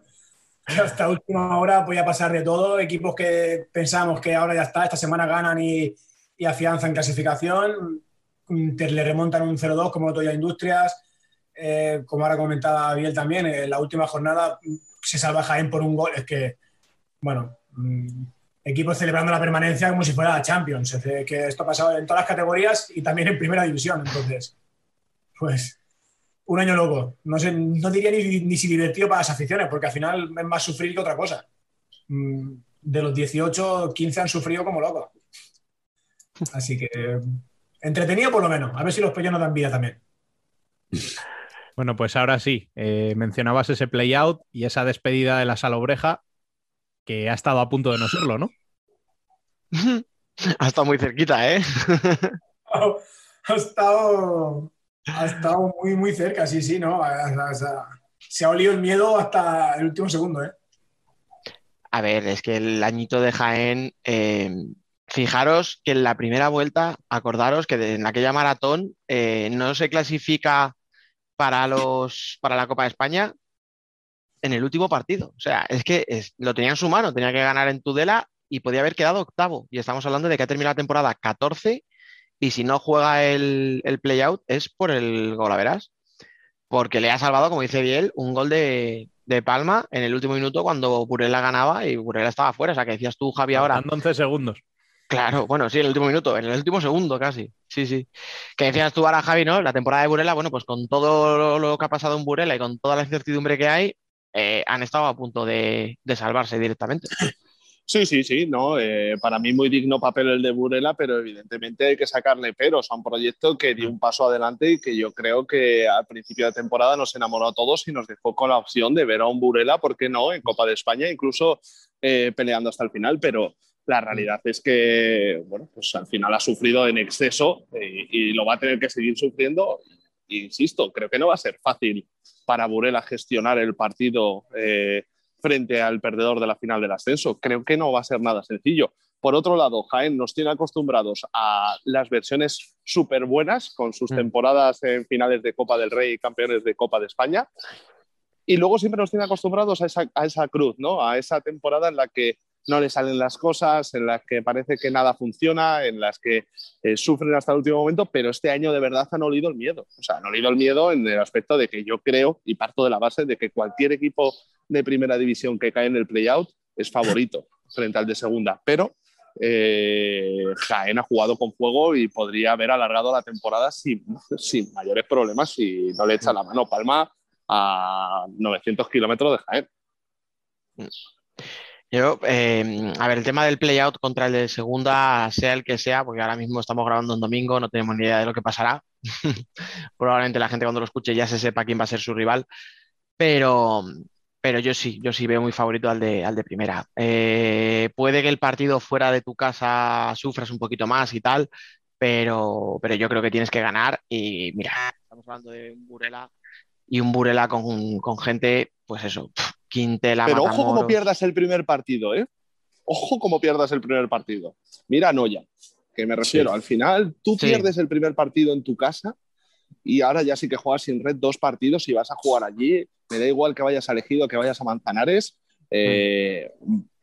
Hasta última hora podía pasar de todo. Equipos que pensamos que ahora ya está, esta semana ganan y, y afianzan clasificación. Inter le remontan un 0-2 como día Industrias. Eh, como ahora comentaba Biel también, en la última jornada se salva Jaén por un gol. Es que, bueno, mm, equipos celebrando la permanencia como si fuera la Champions. Es que esto ha pasado en todas las categorías y también en primera división. Entonces, pues un año loco. No diría ni, ni si divertido para las aficiones, porque al final es más sufrir que otra cosa. Mm, De los 18, 15 han sufrido como locos. Así que entretenido por lo menos. A ver si los pollos nos dan vida también. Bueno, pues ahora sí, eh, mencionabas ese play-out y esa despedida de la Salobreja, que ha estado a punto de no serlo, ¿no? [LAUGHS] ha estado muy cerquita, ¿eh? [LAUGHS] Ha estado, ha estado muy, muy cerca, sí, sí, ¿no? O sea, se ha olido el miedo hasta el último segundo, ¿eh? A ver, es que el añito de Jaén, eh, fijaros que en la primera vuelta, acordaros que en aquella maratón eh, no se clasifica para los, para la Copa de España en el último partido. O sea, es que lo tenía en su mano, tenía que ganar en Tudela y podía haber quedado octavo. Y estamos hablando de que ha terminado la temporada 14 y si no juega el, el play-out es por el gol, verás. Porque le ha salvado, como dice Biel, un gol de, de Palma en el último minuto cuando Burela ganaba y Burela estaba fuera. O sea, que decías tú, Javi, ahora. Faltando 11 segundos. Claro, bueno, sí, en el último minuto, en el último segundo casi. Sí, sí. Que decías tú ahora, Javi, ¿no? La temporada de Burela, bueno, pues con todo lo, que ha pasado en Burela y con toda la incertidumbre que hay, eh, han estado a punto de, de salvarse directamente. Sí, sí, sí, no. eh, para mí muy digno papel el de Burela, pero evidentemente hay que sacarle peros a un proyecto que dio un paso adelante y que yo creo que al principio de temporada nos enamoró a todos y nos dejó con la opción de ver a un Burela, ¿por qué no?, en Copa de España, incluso eh, peleando hasta el final, pero la realidad es que, bueno, pues al final ha sufrido en exceso eh, y lo va a tener que seguir sufriendo. E insisto, creo que no va a ser fácil para Burela gestionar el partido. eh, frente al perdedor de la final del ascenso. Creo que no va a ser nada sencillo. Por otro lado, Jaén nos tiene acostumbrados a las versiones súper buenas con sus Mm. temporadas en finales de Copa del Rey y campeones de Copa de España. Y luego siempre nos tiene acostumbrados a esa, a esa cruz, ¿no? A esa temporada en la que no le salen las cosas, en las que parece que nada funciona, en las que eh, sufren hasta el último momento, pero este año de verdad han olido el miedo. O sea, han olido el miedo en el aspecto de que yo creo y parto de la base de que cualquier equipo de primera división que cae en el playout es favorito frente al de segunda, pero eh, Jaén ha jugado con fuego y podría haber alargado la temporada sin, sin mayores problemas si no le echa la mano Palma a 900 kilómetros de Jaén. Yo, eh, a ver, el tema del play-out contra el de segunda, sea el que sea, porque ahora mismo estamos grabando un domingo, no tenemos ni idea de lo que pasará. [LAUGHS] Probablemente la gente cuando lo escuche ya se sepa quién va a ser su rival, pero, pero yo sí, yo sí veo muy favorito al de, al de primera. Eh, puede que el partido fuera de tu casa sufras un poquito más y tal, pero, pero yo creo que tienes que ganar y mira, estamos hablando de un Burela y un Burela con, con gente, pues eso, Quintela, Pero ojo como pierdas el primer partido, ¿eh? Ojo como pierdas el primer partido. Mira Noya, que me refiero, Sí. al final tú Sí. pierdes el primer partido en tu casa y ahora ya sí que juegas sin red dos partidos y vas a jugar allí. Me da igual que vayas a Elegido, que vayas a Manzanares. eh,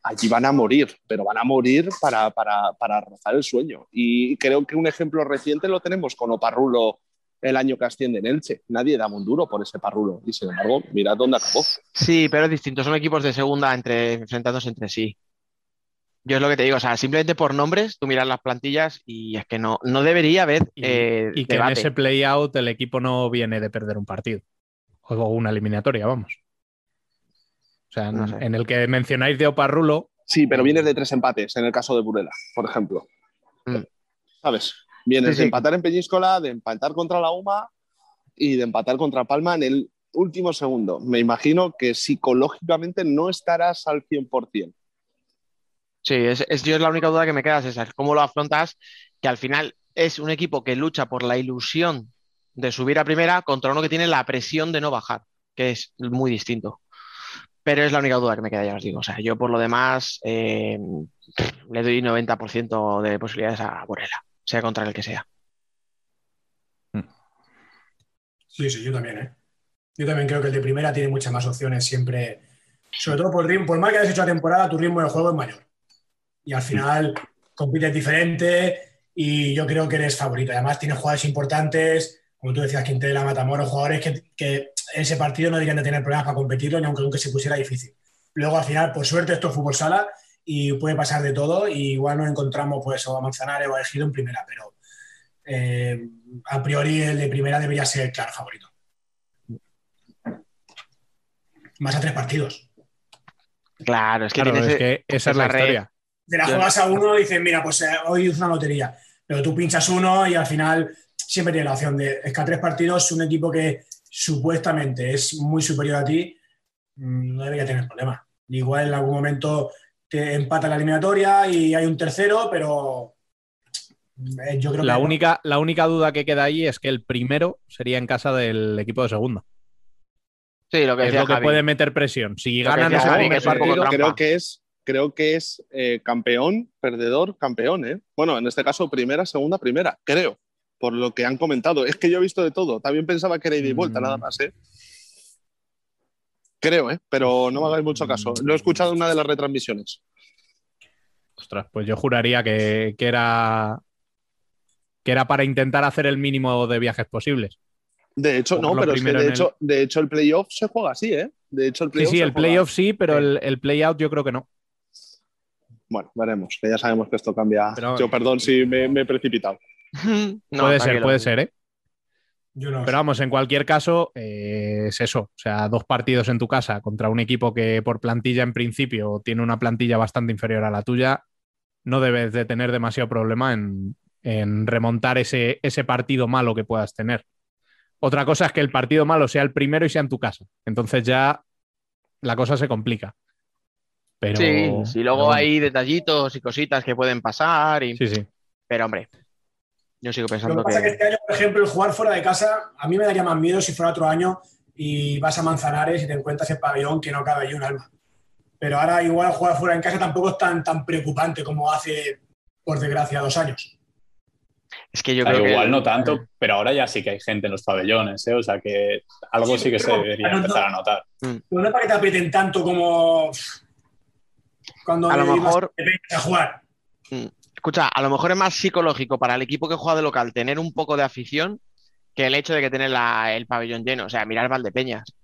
allí van a morir, pero van a morir para, para, para rozar el sueño. Y creo que un ejemplo reciente lo tenemos con Oparrulo el año que asciende en Elche. Nadie da un duro por ese Parrulo. Y sin embargo, mirad dónde acabó. Sí, pero es distinto, son equipos de segunda entre, enfrentándose entre sí. Yo es lo que te digo, o sea, simplemente por nombres, tú miras las plantillas y es que no, no debería haber Y, eh, y que debate. en ese play-out el equipo no viene de perder un partido. O una eliminatoria, vamos. O sea, en, No sé. en el que mencionáis de Oparrulo, Sí, pero vienes de tres empates en el caso de Burela, por ejemplo. Mm. ¿Sabes? Vienes Sí, sí. de empatar en Peñíscola, de empatar contra la UMA y de empatar contra Palma en el último segundo. Me imagino que psicológicamente no estarás al 100%. Sí, es, es, yo es la única duda que me queda, es cómo lo afrontas, que al final es un equipo que lucha por la ilusión de subir a primera contra uno que tiene la presión de no bajar, que es muy distinto. Pero es la única duda que me queda, ya os digo. O sea, yo por lo demás eh, le doy 90% de posibilidades a Borela, sea contra el que sea. Sí, sí, yo también, ¿eh? Yo también creo que el de primera tiene muchas más opciones siempre. Sobre todo por el ritmo, por más que hayas hecho la temporada, tu ritmo de juego es mayor. Y al final compites diferente y yo creo que eres favorito. Además, tienes jugadores importantes, como tú decías, Quintela, Matamoros, jugadores que, ese partido no deberían de tener problemas para competirlo, ni aunque, aunque se pusiera difícil. Luego, al final, por suerte, esto es fútbol sala y puede pasar de todo. Y igual nos encontramos pues, o a Manzanares o a Ejido en primera, pero eh, a priori el de primera debería ser claro favorito. Más a tres partidos. Claro, es que claro, tienes es que esa es la red. historia. Te la juegas a uno y dices, mira, pues eh, hoy es una lotería. Pero tú pinchas uno y al final siempre tienes la opción de. Es que a tres partidos, un equipo que supuestamente es muy superior a ti, mm, no debería tener problema. Igual en algún momento te empata la eliminatoria y hay un tercero, pero eh, yo creo La que. única, la única duda que queda ahí es que el primero sería en casa del equipo de segunda. Sí, lo que Es decía lo que Javi. puede meter presión. Si Lo que ganan ese Javi, que partido, creo que es, creo que es eh, campeón, perdedor, campeón. ¿eh? Bueno, en este caso, primera, segunda, primera, creo, por lo que han comentado. Es que yo he visto de todo. También pensaba que era ida y vuelta, Mm. nada más. ¿eh? Creo, ¿eh? pero no me hagáis mucho caso. Lo he escuchado en una de las retransmisiones. Ostras, pues yo juraría que, que era que era para intentar hacer el mínimo de viajes posibles. De hecho, no, pero es que de hecho, de hecho el playoff se juega así, ¿eh? De hecho, el Sí, playoff sí, se el playoff sí, pero Sí. el, el playout yo creo que no. Bueno, veremos, que ya sabemos que esto cambia. Pero- Yo, perdón si me, me he precipitado. [LAUGHS] No, puede ser, puede ser, ¿eh? Yo no. Pero vamos, en cualquier caso, eh, es eso. O sea, dos partidos en tu casa contra un equipo que por plantilla en principio tiene una plantilla bastante inferior a la tuya, no debes de tener demasiado problema en, en remontar ese, ese partido malo que puedas tener. Otra cosa es que el partido malo sea el primero y sea en tu casa. Entonces ya la cosa se complica. Pero, Sí, sí, luego hay detallitos y cositas que pueden pasar. Y... Sí, sí. Pero hombre, yo sigo Lo que pensando pasa es que que. este año, por ejemplo, el jugar fuera de casa, a mí me daría más miedo si fuera otro año y vas a Manzanares y te encuentras el pabellón que no cabe allí un alma. Pero ahora igual jugar fuera en casa tampoco es tan, tan preocupante como hace, por desgracia, dos años. Es que yo O sea, creo que. igual no tanto, pero ahora ya sí que hay gente en los pabellones, ¿eh? O sea que algo sí que se debería no- empezar a notar. Pero no es para que te aprieten tanto como cuando A lo mejor- a jugar. Escucha, a lo mejor es más psicológico para el equipo que juega de local tener un poco de afición que el hecho de que tener la- el pabellón lleno. O sea, mirar Valdepeñas.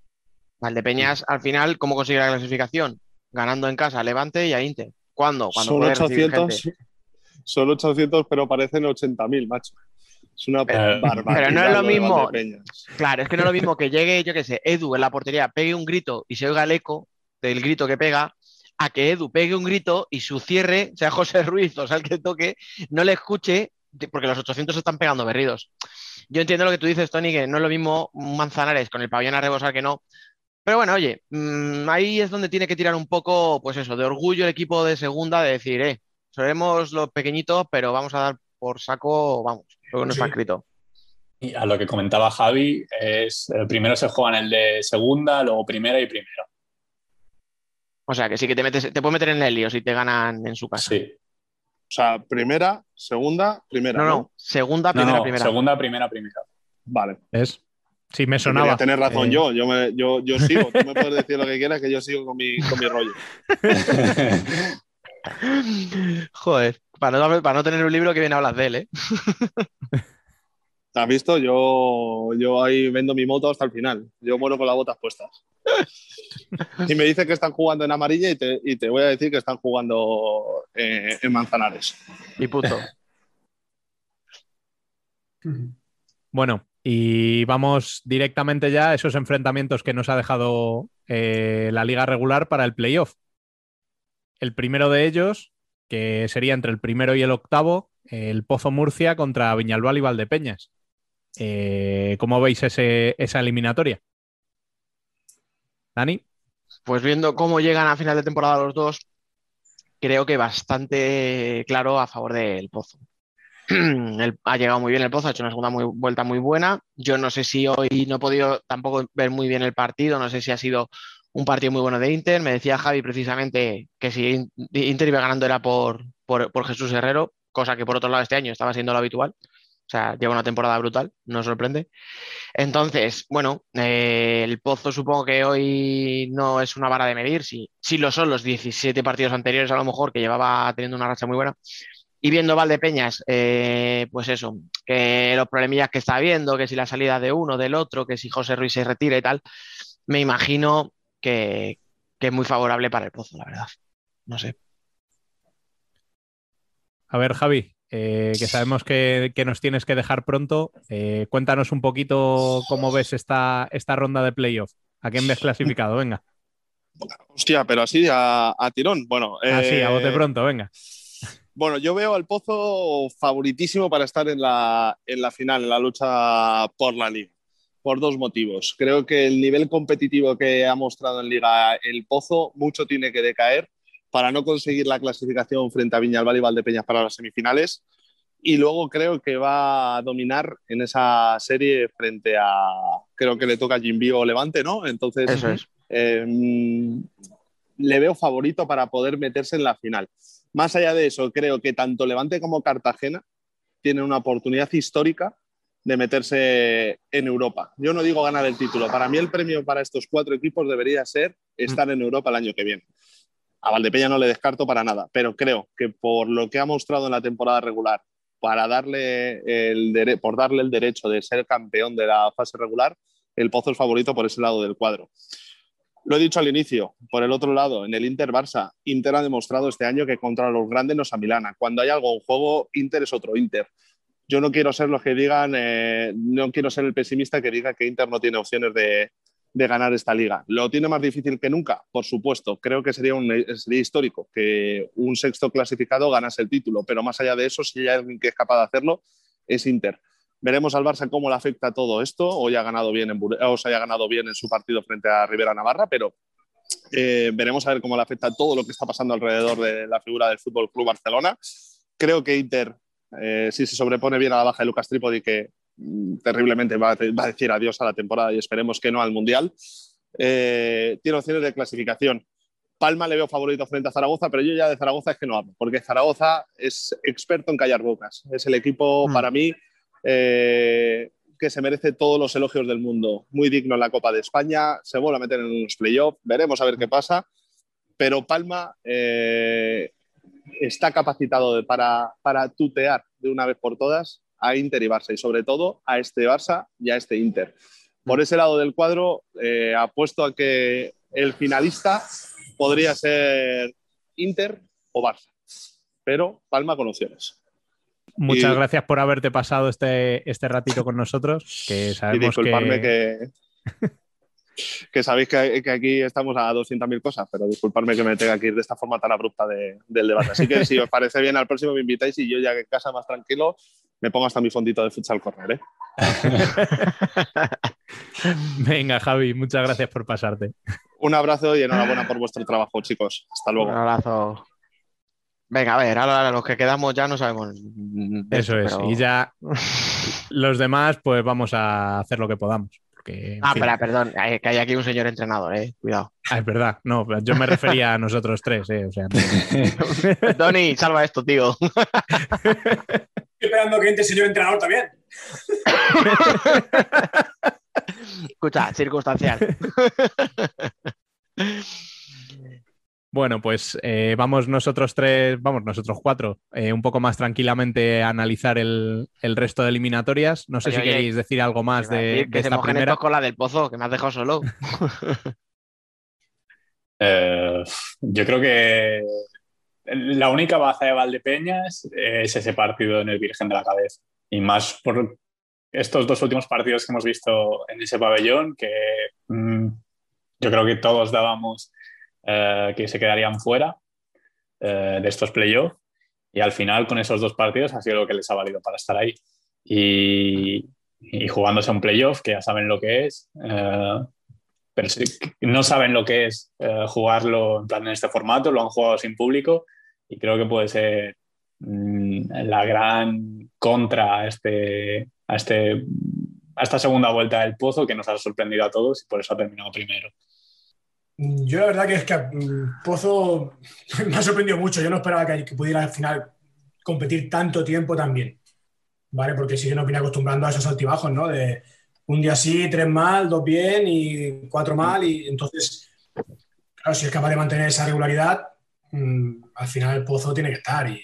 Valdepeñas, al final, ¿cómo consigue la clasificación? Ganando en casa a Levante y a Inter. ¿Cuándo? Cuando recibir 800, gente. son 800, pero parecen 80.000, macho. Es una Pero- barbaridad. pero no es lo mismo. Claro, es que no es lo mismo que llegue, yo qué sé, Edu en la portería, pegue un grito y se oiga el eco del grito que pega, a que Edu pegue un grito y su cierre, sea [LAUGHS] José Ruiz o sea el que toque, no le escuche porque los 800 están pegando berridos. Yo entiendo lo que tú dices, Tony, que no es lo mismo un Manzanares con el pabellón a rebosar que no. Pero bueno, oye, mm, ahí es donde tiene que tirar un poco, pues eso, de orgullo el equipo de segunda, de decir, eh, seremos los pequeñitos, pero vamos a dar por saco, vamos, lo que no está Sí. escrito. Y a lo que comentaba Javi, es eh, primero se juega en el de segunda, luego primera y primero. O sea, que sí que te metes, te puedes meter en el lío si te ganan en su casa. Sí. O sea, primera, segunda, primera. No, No, no, segunda, primera, no, primera. segunda, primera, primera. Vale. ¿Ves? Sí, me sonaba. tener razón Eh, yo. Yo, me- yo, yo sigo. Tú me puedes decir lo que quieras, que yo sigo con mi, con mi rollo. [LAUGHS] Joder, para no, para no tener un libro que viene a hablar de él, ¿eh? [LAUGHS] ¿Has visto? Yo, yo ahí vendo mi moto hasta el final. Yo muero con las botas puestas. [LAUGHS] Y me dice que están jugando en amarilla y te, y te voy a decir que están jugando eh, en Manzanares. Y puto. [LAUGHS] Bueno, y vamos directamente ya a esos enfrentamientos que nos ha dejado eh, la liga regular para el playoff. El primero de ellos, que sería entre el primero y el octavo, el Pozo Murcia contra Viñalbal y Valdepeñas. Eh, ¿Cómo veis esa eliminatoria? Dani, Pues viendo cómo llegan a final de temporada los dos, creo que bastante claro a favor del Pozo. [CLEARS THROAT] Ha llegado muy bien el Pozo, ha hecho una segunda muy- vuelta muy buena. Yo no sé si hoy no he podido tampoco ver muy bien el partido, no sé si ha sido un partido muy bueno de Inter. Me decía Javi precisamente que si In- Inter iba ganando era por, por Jesús Herrero, cosa que por otro lado este año estaba siendo lo habitual. O sea, lleva una temporada brutal, no sorprende. Entonces, bueno, eh, el Pozo supongo que hoy no es una vara de medir, si, si lo son los 17 partidos anteriores a lo mejor, que llevaba teniendo una racha muy buena. Y viendo Valdepeñas, eh, pues eso, que los problemillas que está viendo, que si la salida de uno, del otro, que si José Ruiz se retira y tal, me imagino que, que es muy favorable para el Pozo, la verdad. No sé. a ver, Javi, eh, que sabemos que, que nos tienes que dejar pronto. eh, cuéntanos un poquito cómo ves esta, esta ronda de playoff. ¿A quién ves clasificado? Venga. Hostia, pero así a, a tirón. Bueno, Así, a bote eh, pronto, venga. Bueno, yo veo al Pozo favoritísimo para estar en la, en la final, en la lucha por la liga, por dos motivos. Creo que el nivel competitivo que ha mostrado en liga el Pozo mucho tiene que decaer para no conseguir la clasificación frente a Viñalbal y Valdepeñas para las semifinales. Y luego creo que va a dominar en esa serie frente a, creo que le toca a Jimbio o Levante, ¿no? Entonces, Eso es. eh, le veo favorito para poder meterse en la final. Más allá de eso, creo que tanto Levante como Cartagena tienen una oportunidad histórica de meterse en Europa. Yo no digo ganar el título. Para mí el premio para estos cuatro equipos debería ser estar en Europa el año que viene. A Valdepeña no le descarto para nada, pero creo que por lo que ha mostrado en la temporada regular, para darle el por darle el derecho de ser campeón de la fase regular, el Pozo es favorito por ese lado del cuadro. Lo he dicho al inicio, por el otro lado, en el Inter-Barça, Inter ha demostrado este año que contra los grandes nos amilana. Cuando hay algo en juego, Inter es otro Inter. Yo no quiero ser los que digan, eh, no quiero ser el pesimista que diga que Inter no tiene opciones de, de ganar esta liga. ¿Lo tiene más difícil que nunca? Por supuesto. Creo que sería, un, sería histórico que un sexto clasificado ganase el título, pero más allá de eso, si hay alguien que es capaz de hacerlo, es Inter. Veremos al Barça cómo le afecta todo esto. Hoy ha ganado bien en, haya ganado bien en su partido frente a Rivera Navarra, pero eh, veremos a ver cómo le afecta todo lo que está pasando alrededor de la figura del Fútbol Club Barcelona. Creo que Inter, eh, si se sobrepone bien a la baja de Lucas Trípodi, que terriblemente va a, va a decir adiós a la temporada y esperemos que no al Mundial, eh, tiene opciones de clasificación. Palma le veo favorito frente a Zaragoza, pero yo ya de Zaragoza es que no hablo, porque Zaragoza es experto en callar bocas. Es el equipo, Mm. para mí, eh, que se merece todos los elogios del mundo. Muy digno en la Copa de España, se vuelve a meter en unos playoffs, veremos a ver qué pasa. Pero Palma eh, está capacitado de- para, para tutear de una vez por todas a Inter y Barça, y sobre todo a este Barça y a este Inter. Por ese lado del cuadro, eh, apuesto a que el finalista podría ser Inter o Barça, pero Palma con opciones. Muchas Y- gracias por haberte pasado este, este ratito con nosotros, que Y sabemos disculparme que... que... que sabéis que, que aquí estamos a 200.000 cosas, pero disculpadme que me tenga que ir de esta forma tan abrupta de- del debate. Así que si os parece bien, al próximo me invitáis y yo ya en casa más tranquilo me pongo hasta mi fondito de futsal correr. ¿eh? [LAUGHS] Venga, Javi, muchas gracias por pasarte. Un abrazo y enhorabuena por vuestro trabajo, chicos. Hasta Un luego. abrazo. Venga, a ver, ahora los que quedamos ya no sabemos. Eso esto, es. pero- Y ya [LAUGHS] los demás, pues vamos a hacer lo que podamos. Porque, Ah, fin. espera, perdón, hay- que hay aquí un señor entrenador, eh. Cuidado. Ah, es verdad. No, yo me refería a nosotros tres, eh. O sea, no- [LAUGHS] Tony, salva esto, tío. Estoy esperando que entre el señor entrenador también. [LAUGHS] Escucha, circunstancial. [LAUGHS] Bueno, pues eh, vamos nosotros tres, vamos nosotros cuatro, eh, un poco más tranquilamente a analizar el, el resto de eliminatorias. No sé Oye, si oye, queréis decir algo más de, decir de que se esta mojen primera. con la del pozo, que me has dejado solo. [LAUGHS] Eh, yo creo que la única baza de Valdepeñas es ese partido en el Virgen de la Cabeza. Y más por estos dos últimos partidos que hemos visto en ese pabellón, que mm, yo creo que todos dábamos eh, que se quedarían fuera eh, de estos playoffs. Y al final, con esos dos partidos, ha sido lo que les ha valido para estar ahí. Y, y jugándose un playoff, que ya saben lo que es. eh, pero no saben lo que es jugarlo en plan en este formato, lo han jugado sin público y creo que puede ser mm, la gran contra a, este, a, este, a esta segunda vuelta del pozo que nos ha sorprendido a todos y por eso ha terminado primero. Yo la verdad que es que mm, Pozo [LAUGHS] me ha sorprendido mucho. Yo no esperaba que, pudiera al final competir tanto tiempo también. ¿Vale? Porque sí que nos viene acostumbrando a esos altibajos, ¿no? De un día sí, tres mal, dos bien y cuatro mal. Y entonces, claro, si es capaz de mantener esa regularidad, mm, al final el Pozo tiene que estar. Y,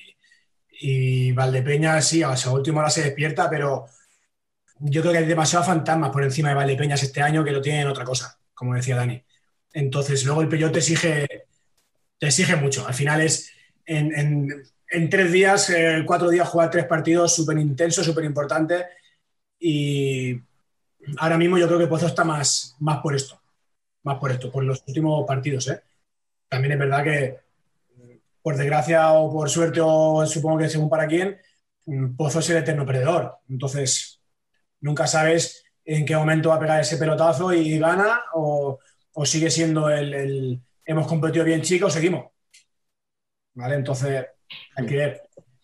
y Valdepeña sí, a su última hora se despierta, pero yo creo que hay demasiados fantasmas por encima de Valdepeñas este año que lo tienen otra cosa, como decía Dani. Entonces, luego el Peyot te exige, te exige mucho. Al final es en tres días, eh, cuatro días, jugar tres partidos súper intensos, súper importantes. Y ahora mismo yo creo que Pozo está más, más por esto, más por esto, por los últimos partidos. ¿eh? También es verdad que, por desgracia o por suerte, o supongo que según para quién, mm, Pozo es el eterno perdedor. Entonces, nunca sabes en qué momento va a pegar ese pelotazo y gana o, o sigue siendo el, el hemos competido bien chicos, seguimos. ¿Vale? Entonces, hay que ver.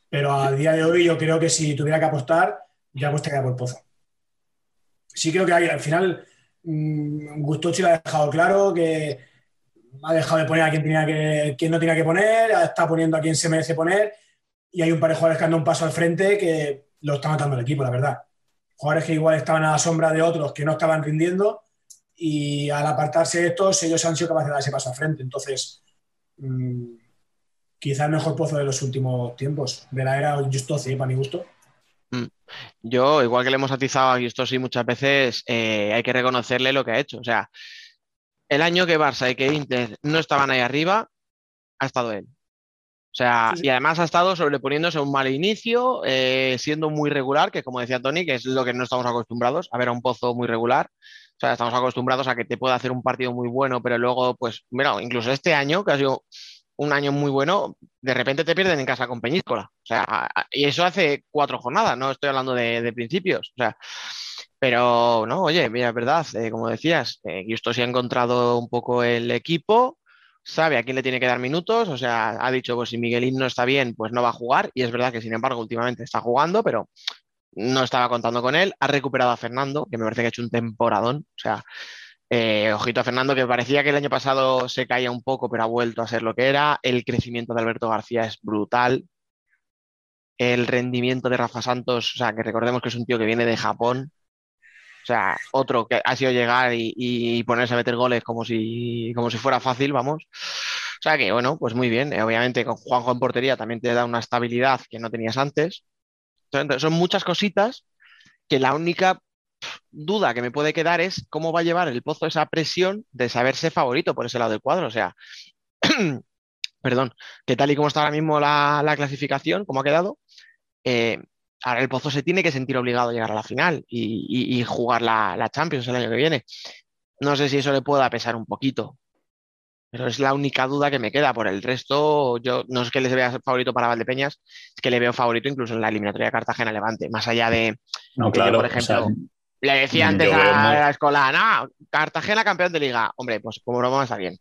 Pero a día de hoy yo creo que si tuviera que apostar, ya apostaría por Pozo. Sí creo que hay, al final mmm, Gustochi lo ha dejado claro, que ha dejado de poner a quien, tenía que, quien no tenía que poner, está poniendo a quien se merece poner y hay un par de jugadores que han dado un paso al frente que lo está matando el equipo, la verdad. Jugadores que igual estaban a la sombra de otros que no estaban rindiendo y al apartarse de estos, ellos han sido capaces de dar ese paso al frente. Entonces, mmm, quizá el mejor pozo de los últimos tiempos, de la era Justoci, para mi gusto. Mm. Yo, igual que le hemos atizado a Justosi muchas veces, eh, hay que reconocerle lo que ha hecho. O sea, el año que Barça y que Inter no estaban ahí arriba, ha estado él. O sea, Sí, sí. y además ha estado sobreponiéndose a un mal inicio, eh, siendo muy regular, que como decía Tony, que es lo que no estamos acostumbrados, a ver a un pozo muy regular. O sea, estamos acostumbrados a que te pueda hacer un partido muy bueno, pero luego, pues, mira, incluso este año, que ha sido un año muy bueno, de repente te pierden en casa con Peñíscola. O sea, y eso hace cuatro jornadas, no estoy hablando de, de principios. O sea, pero no, oye, mira, es verdad, eh, como decías, eh, Justo se ha encontrado un poco el equipo, sabe a quién le tiene que dar minutos, o sea, ha dicho, pues si Miguelín no está bien, pues no va a jugar, y es verdad que sin embargo últimamente está jugando, pero no estaba contando con él, ha recuperado a Fernando, que me parece que ha hecho un temporadón, o sea, eh, ojito a Fernando, que parecía que el año pasado se caía un poco, pero ha vuelto a ser lo que era, el crecimiento de Alberto García es brutal, el rendimiento de Rafa Santos, o sea, que recordemos que es un tío que viene de Japón, o sea, otro que ha sido llegar y, y ponerse a meter goles como si, como si fuera fácil, vamos. O sea que, bueno, pues muy bien. Eh, obviamente con Juanjo en portería también te da una estabilidad que no tenías antes. Entonces, son muchas cositas que la única duda que me puede quedar es cómo va a llevar el Pozo esa presión de saberse favorito por ese lado del cuadro. O sea, [CLEARS THROAT] perdón, que tal y como está ahora mismo la, la clasificación, como ha quedado, eh, ahora el Pozo se tiene que sentir obligado a llegar a la final y, jugar la Champions el año que viene. no sé si eso le pueda pesar un poquito. Pero es la única duda que me queda. Por el resto, yo no es que les vea favorito para Valdepeñas, es que le veo favorito incluso en la eliminatoria de Cartagena-Levante. Más allá de, No, yo, claro. por o sea, ejemplo, le decía antes a la escuela, no, Cartagena campeón de liga. Hombre, pues como broma está bien.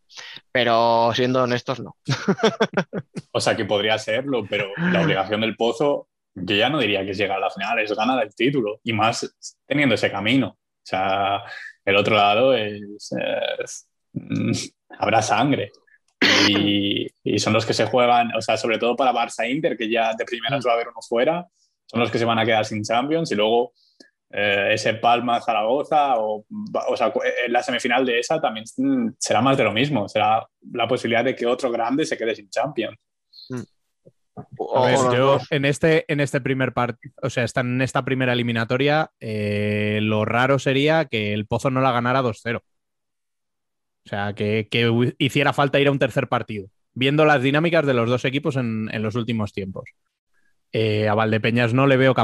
Pero siendo honestos, no. [LAUGHS] O sea, que podría serlo, pero la obligación del Pozo, yo ya no diría que es llegar a la final, es ganar el título. Y más teniendo ese camino. O sea, el otro lado es. es- mm, habrá sangre. Y, [CLEARS THROAT] y son los que se juegan, o sea, sobre todo para Barça Inter, que ya de primeras va a haber uno fuera, son los que se van a quedar sin Champions. Y luego eh, ese Palma Zaragoza, o, o sea, en la semifinal de esa también mm, será más de lo mismo. Será la posibilidad de que otro grande se quede sin Champions. O- A ver, yo en este, en este primer partido, o sea, está en esta primera eliminatoria, eh, lo raro sería que el Pozo no la ganara 2-0. O sea, que, hiciera falta ir a un tercer partido, viendo las dinámicas de los dos equipos en, en los últimos tiempos. Eh, a Valdepeñas no le veo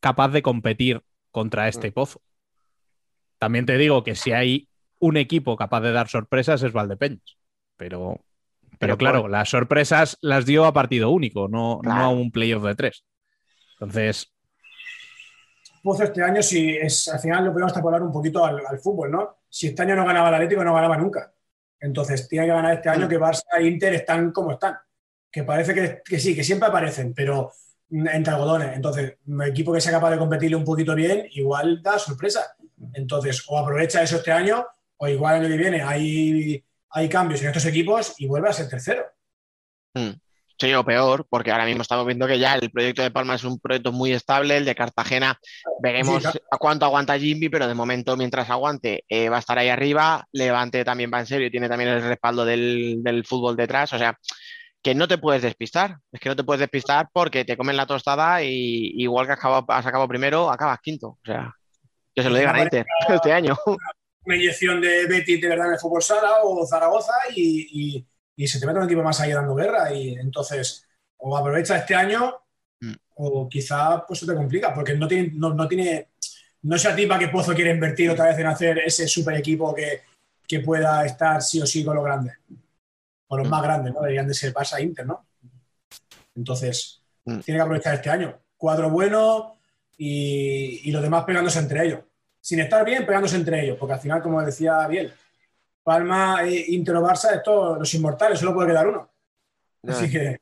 capaz de competir contra este Pozo. También te digo que si hay un equipo capaz de dar sorpresas es Valdepeñas, pero, pero Pero claro, por- las sorpresas las dio a partido único, no, no a un playoff de tres. Entonces, Pozo este año, si es, al final lo podemos extrapolar un poquito al, al fútbol, ¿no? Si este año no ganaba el Atlético, no ganaba nunca. Entonces, tiene que ganar este año que Barça e Inter están como están. Que parece que, que sí, que siempre aparecen, pero mm, entre algodones. Entonces, un equipo que sea capaz de competirle un poquito bien, igual da sorpresa. Entonces, o aprovecha eso este año, o igual el año que viene hay, hay cambios en estos equipos y vuelve a ser tercero. Mm. Sí, o peor, porque ahora mismo estamos viendo que ya el proyecto de Palma es un proyecto muy estable, el de Cartagena veremos Sí, claro. a cuánto aguanta Jimmy, pero de momento mientras aguante eh, va a estar ahí arriba, Levante también va en serio y tiene también el respaldo del, del fútbol detrás, o sea, que no te puedes despistar, es que no te puedes despistar porque te comen la tostada y igual que has acabado, has acabado primero, acabas quinto, o sea, que se lo digan a Inter [LAUGHS] este año. Una inyección de Betis de verdad en el fútbol sala o Zaragoza y, y- y se te mete un equipo más ahí dando guerra. Y entonces, o aprovecha este año Mm. o quizá pues se te complica porque no tiene, no, no tiene, no se atipa que Pozo quiere invertir otra vez en hacer ese super equipo que, que pueda estar sí o sí con los grandes. O los más grandes, ¿no? Deberían de ser Barça e Inter, ¿no? Entonces, Mm. tiene que aprovechar este año. Cuadro bueno y, y los demás pegándose entre ellos. Sin estar bien, pegándose entre ellos, porque al final, como decía Biel, Palma, eh, Inter o Barça, esto, los inmortales, solo puede quedar uno. Así que,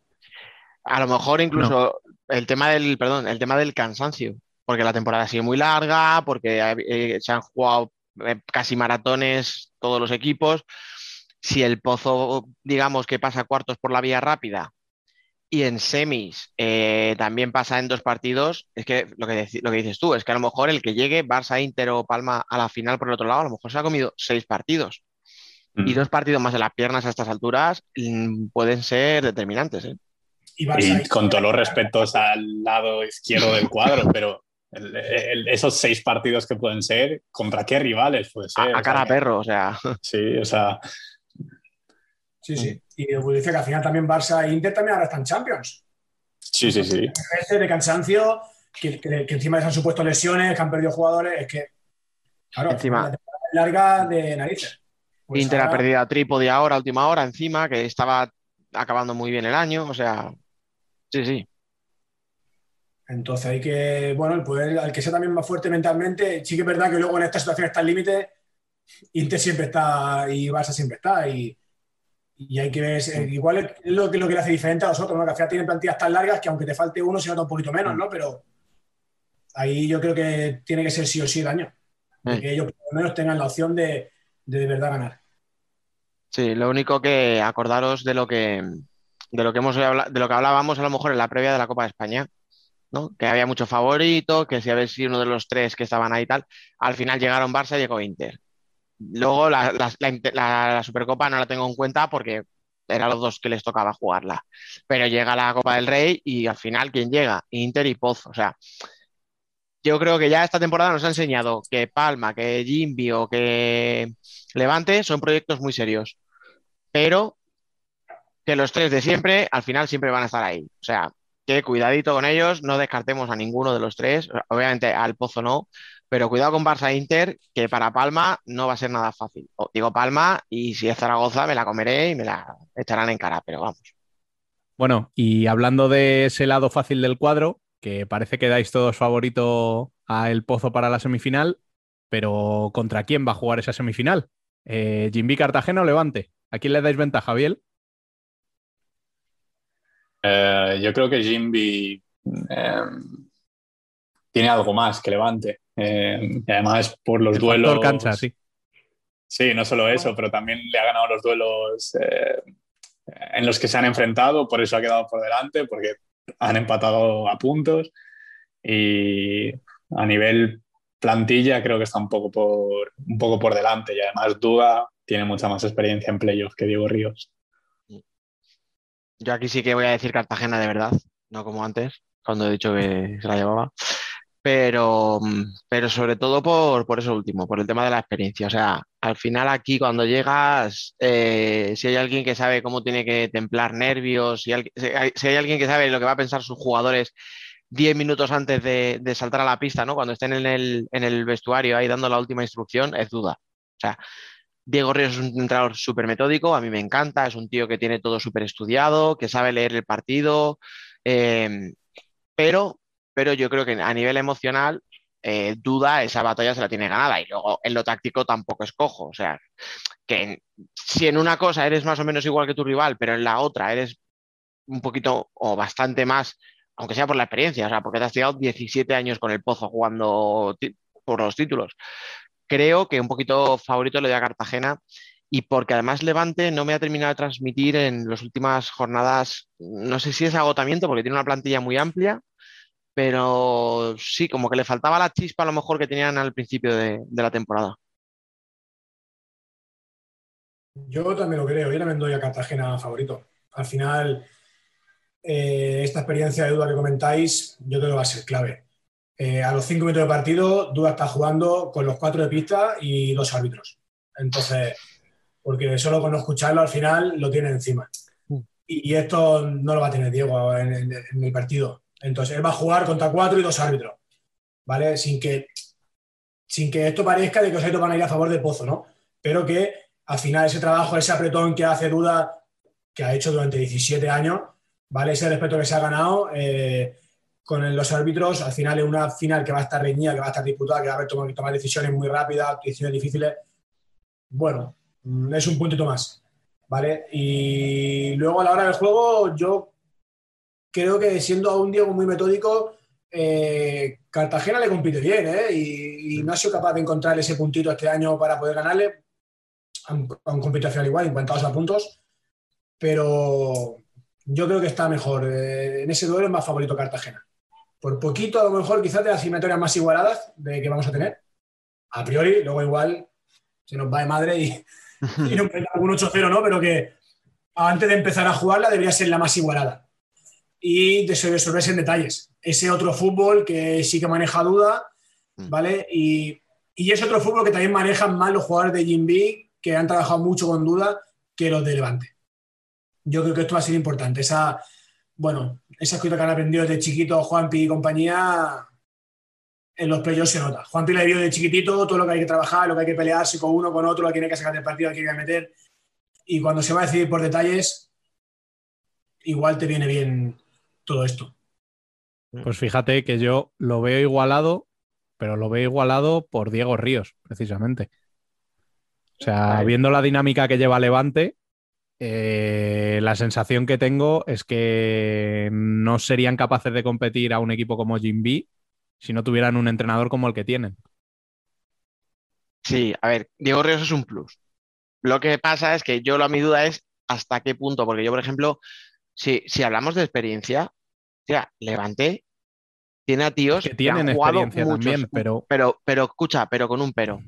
A lo mejor incluso el tema del, perdón, el tema del cansancio, porque la temporada ha sido muy larga, porque eh, se han jugado eh, casi maratones todos los equipos. Si el Pozo, digamos que pasa cuartos por la vía rápida y en semis eh, también pasa en dos partidos, es que lo que, lo que dices tú, es que a lo mejor el que llegue Barça, Inter o Palma a la final por el otro lado, a lo mejor se ha comido seis partidos. Y dos partidos más de las piernas a estas alturas mm, pueden ser determinantes. ¿eh? y con todos los respetos al lado izquierdo del cuadro, [LAUGHS] pero el- el- esos seis partidos que pueden ser, ¿contra qué rivales puede ser? A, a O sea, cara a perro, o sea. [LAUGHS] Sí, o sea, sí, sí. Y pues dice que al final también Barça e Inter también ahora están Champions. sí, sí, sí. De cansancio, que, que- que encima les han supuesto lesiones, que han perdido jugadores, es que, claro, Encima- la larga de narices. Pues Inter ha perdido a Trípode ahora, última hora, encima, que estaba acabando muy bien el año, o sea. Sí, sí. Entonces hay que, bueno, el poder, al que sea también más fuerte mentalmente, sí que es verdad que luego en esta situación está al límite, Inter siempre está y Barça siempre está y, y hay que ver, eh, igual es lo que, lo que le hace diferente a los otros, ¿no? Que al final tienen plantillas tan largas que aunque te falte uno se nota un poquito menos, ¿no? Pero ahí yo creo que tiene que ser sí o sí el año, Sí. que ellos por lo menos tengan la opción de de, verdad ganar. Sí, lo único que acordaros de lo que de lo que hemos de lo que hablábamos a lo mejor en la previa de la Copa de España, ¿no? Que había mucho favorito, que si había sido uno de los tres que estaban ahí y tal, al final llegaron Barça y llegó Inter. Luego la, la- la Supercopa no la tengo en cuenta porque eran los dos que les tocaba jugarla. Pero llega la Copa del Rey y al final, ¿quién llega? Inter y Pozo. O sea, yo creo que ya esta temporada nos ha enseñado que Palma, que Jimby o que Levante son proyectos muy serios. Pero que los tres de siempre, al final siempre van a estar ahí. O sea, que cuidadito con ellos, no descartemos a ninguno de los tres. Obviamente al Pozo no, Pero cuidado con Barça e Inter, que para Palma no va a ser nada fácil. Digo Palma y si es Zaragoza me la comeré y me la echarán en cara, pero vamos. Bueno, y hablando de ese lado fácil del cuadro, que parece que dais todos favorito a El Pozo para la semifinal, pero ¿contra quién va a jugar esa semifinal? Eh, ¿Jimby Cartagena o Levante? ¿A quién le dais ventaja, Biel? Eh, yo creo que Jimby eh, tiene algo más que Levante. Eh, y además, por los El duelos. cancha, sí. Sí, no solo eso, pero también le ha ganado los duelos eh, en los que se han enfrentado, por eso ha quedado por delante, porque han empatado a puntos. Y a nivel plantilla, creo que está un poco por, un poco por delante. Y además, Duda tiene mucha más experiencia en playoff que Diego Ríos. Yo aquí sí que voy a decir Cartagena de verdad, no como antes, cuando he dicho que se la llevaba. Pero, mm, pero sobre todo por, por eso último, por el tema de la experiencia. O sea, al final aquí cuando llegas, eh, si hay alguien que sabe cómo tiene que templar nervios, si, hay, si hay alguien que sabe lo que va a pensar sus jugadores 10 minutos antes de, de saltar a la pista, ¿no? Cuando estén en el, en el vestuario ahí dando la última instrucción, es duda. O sea, Diego Ríos es un entrenador súper metódico, a mí me encanta, es un tío que tiene todo súper estudiado, que sabe leer el partido, eh, pero, pero yo creo que a nivel emocional, eh, duda, esa batalla se la tiene ganada. Y luego en lo táctico tampoco es cojo, o sea, que si en una cosa eres más o menos igual que tu rival, pero en la otra eres un poquito o bastante más, aunque sea por la experiencia, o sea, porque te has tirado 17 años con el Pozo jugando por los títulos creo que un poquito favorito le doy a Cartagena. Y porque además Levante no me ha terminado de transmitir en las últimas jornadas, no sé si es agotamiento porque tiene una plantilla muy amplia, pero sí, como que le faltaba la chispa a lo mejor que tenían al principio de, de la temporada. Yo también lo creo, yo también doy a Cartagena favorito. Al final, eh, esta experiencia de duda que comentáis, yo creo que va a ser clave. Eh, a los cinco minutos de partido, Duda está jugando con los cuatro de pista y dos árbitros. Entonces, porque solo con no escucharlo al final lo tiene encima. Y esto no lo va a tener Diego en, en- en el partido. Entonces, él va a jugar contra cuatro y dos árbitros, ¿vale? Sin que, sin que esto parezca de que árbitros van a ir a favor del Pozo, ¿no? Pero que al final ese trabajo, ese apretón que hace Duda, que ha hecho durante 17 años, ¿vale? Ese respeto que se ha ganado eh, con los árbitros, al final es una final que va a estar reñida, que va a estar disputada, que va a haber tomar, tomar decisiones muy rápidas, decisiones difíciles. Bueno, mm, es un puntito más, ¿vale? Y luego a la hora del juego, yo creo que siendo a un Diego muy metódico, eh, Cartagena le compite bien, ¿eh? Y, y no ha sido capaz de encontrar ese puntito este año para poder ganarle. Han, han competido al final igual, encantados a puntos, pero yo creo que está mejor. eh, en ese duelo es más favorito Cartagena. Por poquito, a lo mejor, quizás de las eliminatorias más igualadas de que vamos a tener. A priori, luego igual se nos va de madre y, [LAUGHS] y algún 8-0, ¿no? Pero que antes de empezar a jugarla debería ser la más igualada. Y de resolverse en detalles. Ese otro fútbol que sí que maneja duda, ¿vale? Y, y ese otro fútbol que también manejan más los jugadores de Jim B, que han trabajado mucho con duda, que los de Levante. Yo creo que esto va a ser importante. Esa, bueno, esas cosas que han aprendido desde chiquito Juanpi y compañía, en los playoffs se nota. Juanpi le vio de chiquitito todo lo que hay que trabajar, lo que hay que pelearse con uno, con otro, lo que hay que sacar del partido, lo que hay que meter. Y cuando se va a decidir por detalles, igual te viene bien todo esto. Pues fíjate que yo lo veo igualado, pero lo veo igualado por Diego Ríos, precisamente. O sea, viendo la dinámica que lleva Levante, eh, la sensación que tengo es que no serían capaces de competir a un equipo como Jim B si no tuvieran un entrenador como el que tienen. Sí, a ver, Diego Ríos es un plus. Lo que pasa es que yo la mi duda es hasta qué punto, porque yo, por ejemplo, si, si hablamos de experiencia, sea, Levante tiene a tíos Que tienen han jugado experiencia también, pero- pero, pero escucha, pero con un pero.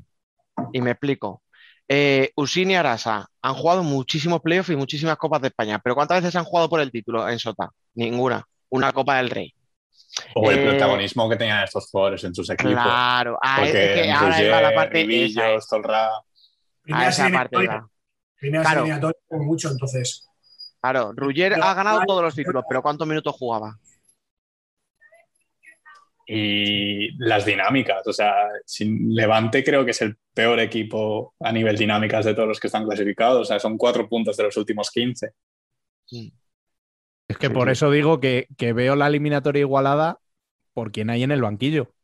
Y me explico. Eh, Usini y Arasa han jugado muchísimos playoffs y muchísimas Copas de España, pero ¿cuántas veces han jugado por el título en Sota? Ninguna. Una Copa del Rey. O el Eh, protagonismo que tenían estos jugadores en sus equipos. Claro, ah, es que ahora iba la parte Rivillo, esa, Stolra- a Primera esa parte Claro. como mucho, entonces. Claro, Ruggier ha ganado todos los títulos, pero ¿cuántos minutos jugaba? y las dinámicas. O sea, sin Levante creo que es el peor equipo a nivel dinámicas de todos los que están clasificados. O sea, son cuatro puntos de los últimos 15. Es que por eso digo que, que veo la eliminatoria igualada por quien hay en el banquillo.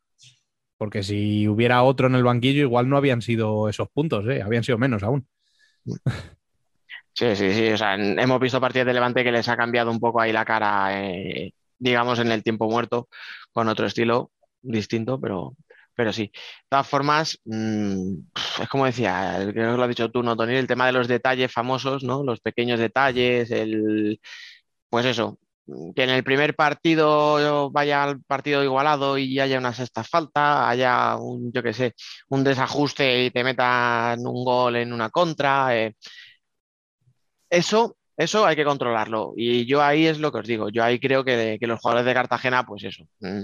Porque si hubiera otro en el banquillo, igual no habían sido esos puntos, ¿eh? habían sido menos aún. Sí, sí, sí. O sea, hemos visto partidos de Levante que les ha cambiado un poco ahí la cara, eh, digamos, en el tiempo muerto, con otro estilo distinto, pero, pero sí. De todas formas, mm, es como decía, creo que lo has dicho tú, ¿no, Tony? El tema de los detalles famosos, ¿no? Los pequeños detalles, el, pues eso, que en el primer partido vaya al partido igualado y haya una sexta falta, haya un, yo qué sé, un desajuste y te metan un gol en una contra. eh, eso, eso hay que controlarlo. Y yo ahí es lo que os digo. Yo ahí creo que, que los jugadores de Cartagena, pues eso, mm,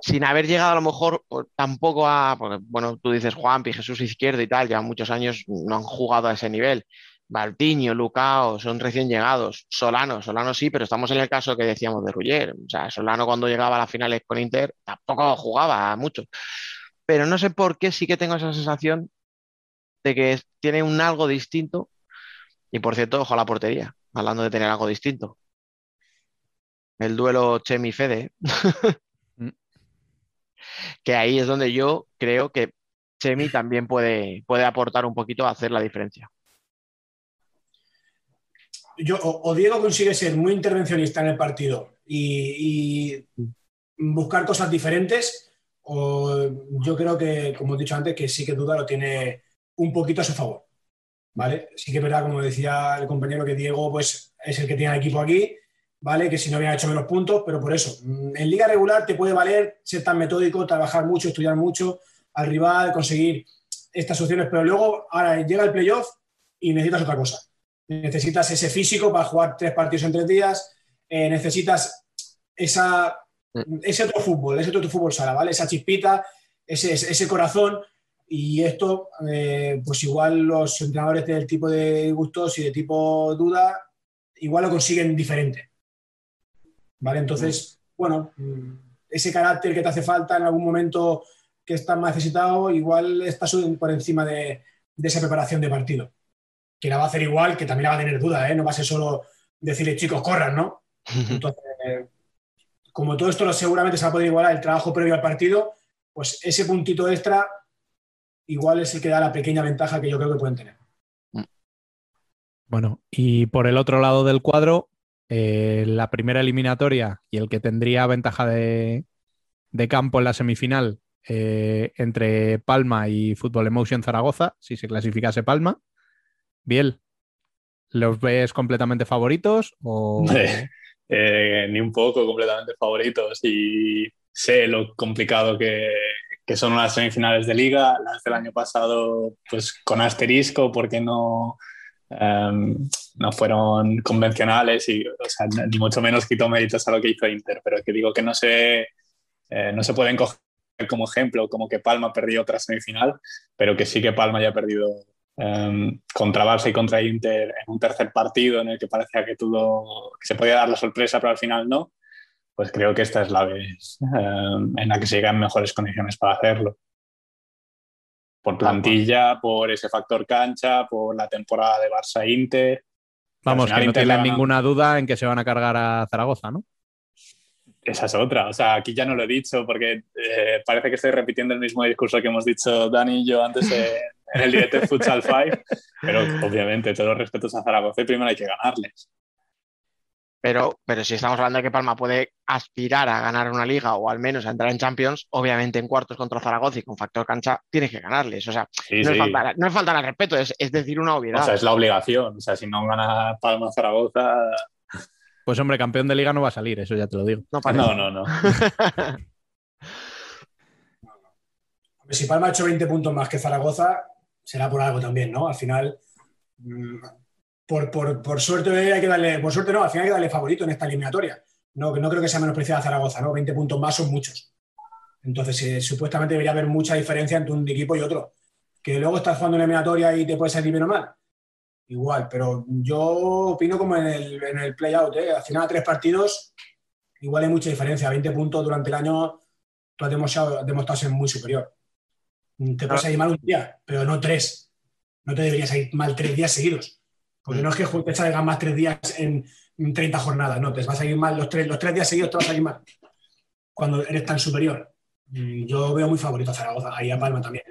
sin haber llegado a lo mejor tampoco a, porque, bueno, tú dices Juanpi, Jesús Izquierdo y tal, ya muchos años no han jugado a ese nivel. Baltiño, Lucao, son recién llegados. Solano, Solano sí, pero estamos en el caso que decíamos de Ruggier. O sea, Solano cuando llegaba a las finales con Inter tampoco jugaba mucho. Pero no sé por qué sí que tengo esa sensación de que tiene un algo distinto. Y por cierto, ojo a la portería, hablando de tener algo distinto. El duelo Chemi-Fede, Mm. que ahí es donde yo creo que Chemi también puede, puede aportar un poquito a hacer la diferencia. yo, o, o Diego consigue ser muy intervencionista en el partido y, y buscar cosas diferentes, o yo creo que, como he dicho antes, que sí que Duda lo tiene un poquito a su favor. ¿Vale? Sí que es verdad, como decía el compañero, que Diego pues, es el que tiene el equipo aquí, ¿vale? Que si no había hecho menos puntos, pero por eso, mm, en liga regular te puede valer ser tan metódico, trabajar mucho, estudiar mucho al rival, conseguir estas opciones, pero luego ahora llega el playoff y necesitas otra cosa necesitas ese físico para jugar tres partidos en tres días, eh, necesitas esa, ese otro fútbol, ese otro fútbol sala, ¿vale? Esa chispita, ese, ese corazón. Y esto, eh, pues igual los entrenadores del tipo de gustos y de tipo duda, igual lo consiguen diferente. ¿Vale? Entonces, bueno, mm, ese carácter que te hace falta en algún momento que estás más necesitado, igual estás por encima de, de esa preparación de partido que la va a hacer igual, que también la va a tener duda, ¿eh? no va a ser solo decirle chicos, corran, ¿no? Entonces, como todo esto seguramente se va a poder igualar el trabajo previo al partido, pues ese puntito extra igual es el que da la pequeña ventaja que yo creo que pueden tener. Bueno, y por el otro lado del cuadro, eh, la primera eliminatoria y el que tendría ventaja de, de campo en la semifinal eh, entre Palma y Fútbol Emotion Zaragoza, si se clasificase Palma. Biel, ¿los ves completamente favoritos? O... Eh, ni un poco completamente favoritos y sé lo complicado que, que son las semifinales de liga, las del año pasado pues con asterisco porque no, um, no fueron convencionales y o sea, ni mucho menos quito méritos a lo que hizo Inter, pero que digo que no se, eh, no se pueden coger como ejemplo como que Palma perdió otra semifinal, pero que sí que Palma ya ha perdido Um, contra Barça y contra Inter en un tercer partido en el que parecía que, tuvo, que se podía dar la sorpresa, pero al final no, pues creo que esta es la vez um, en la que se llegan mejores condiciones para hacerlo. Por plantilla, por ese factor cancha, por la temporada de Barça-Inter. Vamos, que no tengan ninguna duda en que se van a cargar a Zaragoza, ¿no? Esa es otra. O sea, aquí ya no lo he dicho porque eh, parece que estoy repitiendo el mismo discurso que hemos dicho Dani y yo antes en el directo de Futsal 5, pero obviamente todos los respetos a Zaragoza y primero hay que ganarles. Pero, pero si estamos hablando de que Palma puede aspirar a ganar una liga o al menos a entrar en Champions, obviamente en cuartos contra Zaragoza y con factor cancha tienes que ganarles. O sea, sí, no, sí. Es falta, no, es al respeto, es, es, decir una obviedad. O sea, es la obligación. O sea, si no gana Palma Zaragoza. Pues hombre, campeón de liga no va a salir, eso ya te lo digo. No, no, no. [LAUGHS] no. si Palma ha hecho 20 puntos más que Zaragoza, será por algo también, ¿no? Al final, mmm, por, por, por, suerte hay que darle, por suerte no, al final hay que darle favorito en esta eliminatoria. No, no creo que sea menospreciada Zaragoza, ¿no? 20 puntos más son muchos. Entonces, eh, supuestamente debería haber mucha diferencia entre un equipo y otro. Que luego estás jugando una eliminatoria y te puede salir bien o mal. Igual, pero yo opino como en el, en el play-out, ¿eh? Al final, tres partidos, igual hay mucha diferencia. 20 puntos durante el año tú has demostrado, has demostrado ser muy superior. Te puedes Ah. ir mal un día, pero no tres. No te deberías ir mal tres días seguidos. Porque no es que te salgan más tres días en en 30 jornadas, no, te vas a ir mal los tres, los tres días seguidos te vas a ir mal. Cuando eres tan superior. Mm, Yo veo muy favorito a Zaragoza, ahí a Palma también.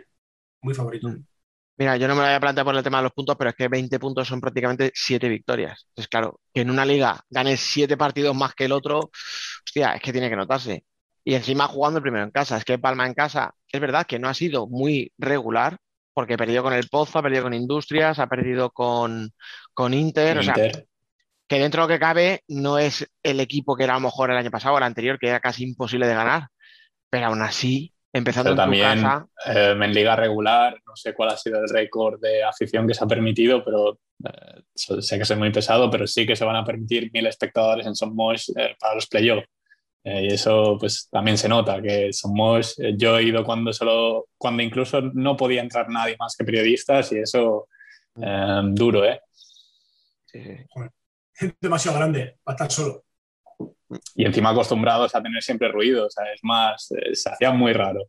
Muy favorito. Mira, yo no me lo había planteado por el tema de los puntos, pero es que 20 puntos son prácticamente 7 victorias. Entonces, claro, que en una liga ganes 7 partidos más que el otro, hostia, es que tiene que notarse. Y encima jugando primero en casa. Es que Palma en casa, es verdad que no ha sido muy regular, porque perdió con el Pozo, ha perdido con Industrias, ha perdido con, con Inter. O sea, Inter. que dentro de lo que cabe no es el equipo que era a lo mejor el año pasado o el anterior, que era casi imposible de ganar. Pero aún así, empezando Pero en tu casa, eh, en liga regular, no sé cuál ha sido el récord de afición que se ha permitido, pero eh, sé que es muy pesado, pero sí que se van a permitir mil espectadores en Son Moix eh, para los playoffs. Eh, y eso pues también se nota, que Son Moix, eh, yo he ido cuando solo, cuando incluso no podía entrar nadie más que periodistas y eso eh, duro, ¿eh? sí, sí. Es demasiado grande para estar solo. Y encima acostumbrados a tener siempre ruido, o sea, es más, eh, se hacía muy raro.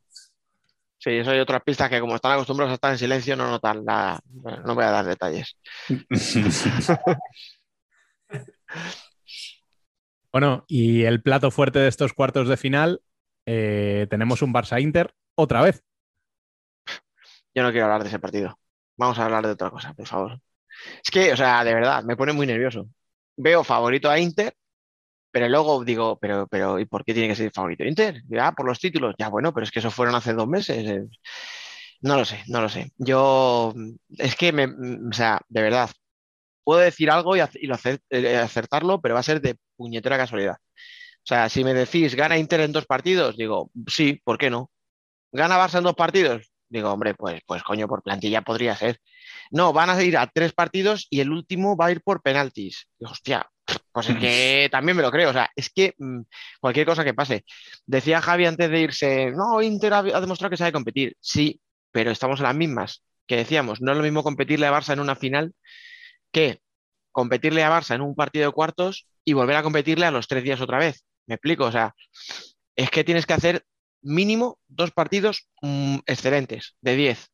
Sí, eso hay otras pistas que como están acostumbrados a estar en silencio no notan bueno, no voy a dar detalles. [LAUGHS] Bueno, y el plato fuerte de estos cuartos de final, eh, tenemos un Barça-Inter otra vez. Yo no quiero hablar de ese partido. Vamos a hablar de otra cosa, por favor. Es que, o sea, de verdad, me pone muy nervioso. Veo favorito a Inter, pero luego digo, pero, pero, ¿y por qué tiene que ser favorito Inter? Ya, por los títulos. Ya, bueno, pero es que eso fueron hace dos meses. eh. No lo sé, no lo sé. Yo, es que, me, o sea, de verdad, puedo decir algo y, ac- y eh, acertarlo, pero va a ser de puñetera casualidad. O sea, si me decís, gana Inter en dos partidos, digo, sí, ¿por qué no? ¿Gana Barça en dos partidos? Digo, hombre, pues, pues coño, por plantilla podría ser. No, van a ir a tres partidos y el último va a ir por penaltis. Digo, hostia, pues es que [LAUGHS] también me lo creo. O sea, es que mm, cualquier cosa que pase. Decía Javi antes de irse, no, Inter ha, ha demostrado que sabe competir. Sí, pero estamos en las mismas que decíamos. No es lo mismo competirle a Barça en una final que competirle a Barça en un partido de cuartos y volver a competirle a los tres días otra vez. ¿Me explico? O sea, es que tienes que hacer mínimo dos partidos mm, excelentes, de 10.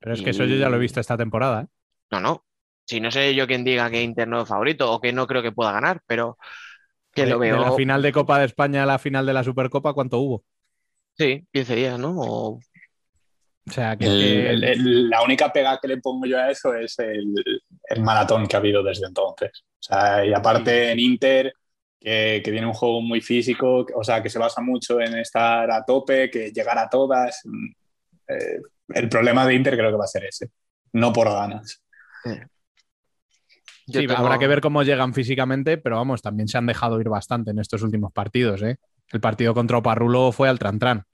Pero es que eso yo ya lo he visto esta temporada. ¿eh? No, no. Si no sé yo quién diga que Inter no es favorito o que no creo que pueda ganar, pero que De- lo De la veo. final de Copa de España a la final de la Supercopa, ¿cuánto hubo? Sí, 15 días, ¿no? O- O sea, que, El- que- el- el- la única pega que le pongo yo a eso es el, el maratón que ha habido desde entonces. O sea, y aparte en Inter, que, que tiene un juego muy físico, o sea, que se basa mucho en estar a tope, que llegar a todas. mm, eh, el problema de Inter creo que va a ser ese, no por ganas. sí, tengo- habrá que ver cómo llegan físicamente, pero vamos, también se han dejado ir bastante en estos últimos partidos. ¿eh? El partido contra Oparrulo fue al Trantran.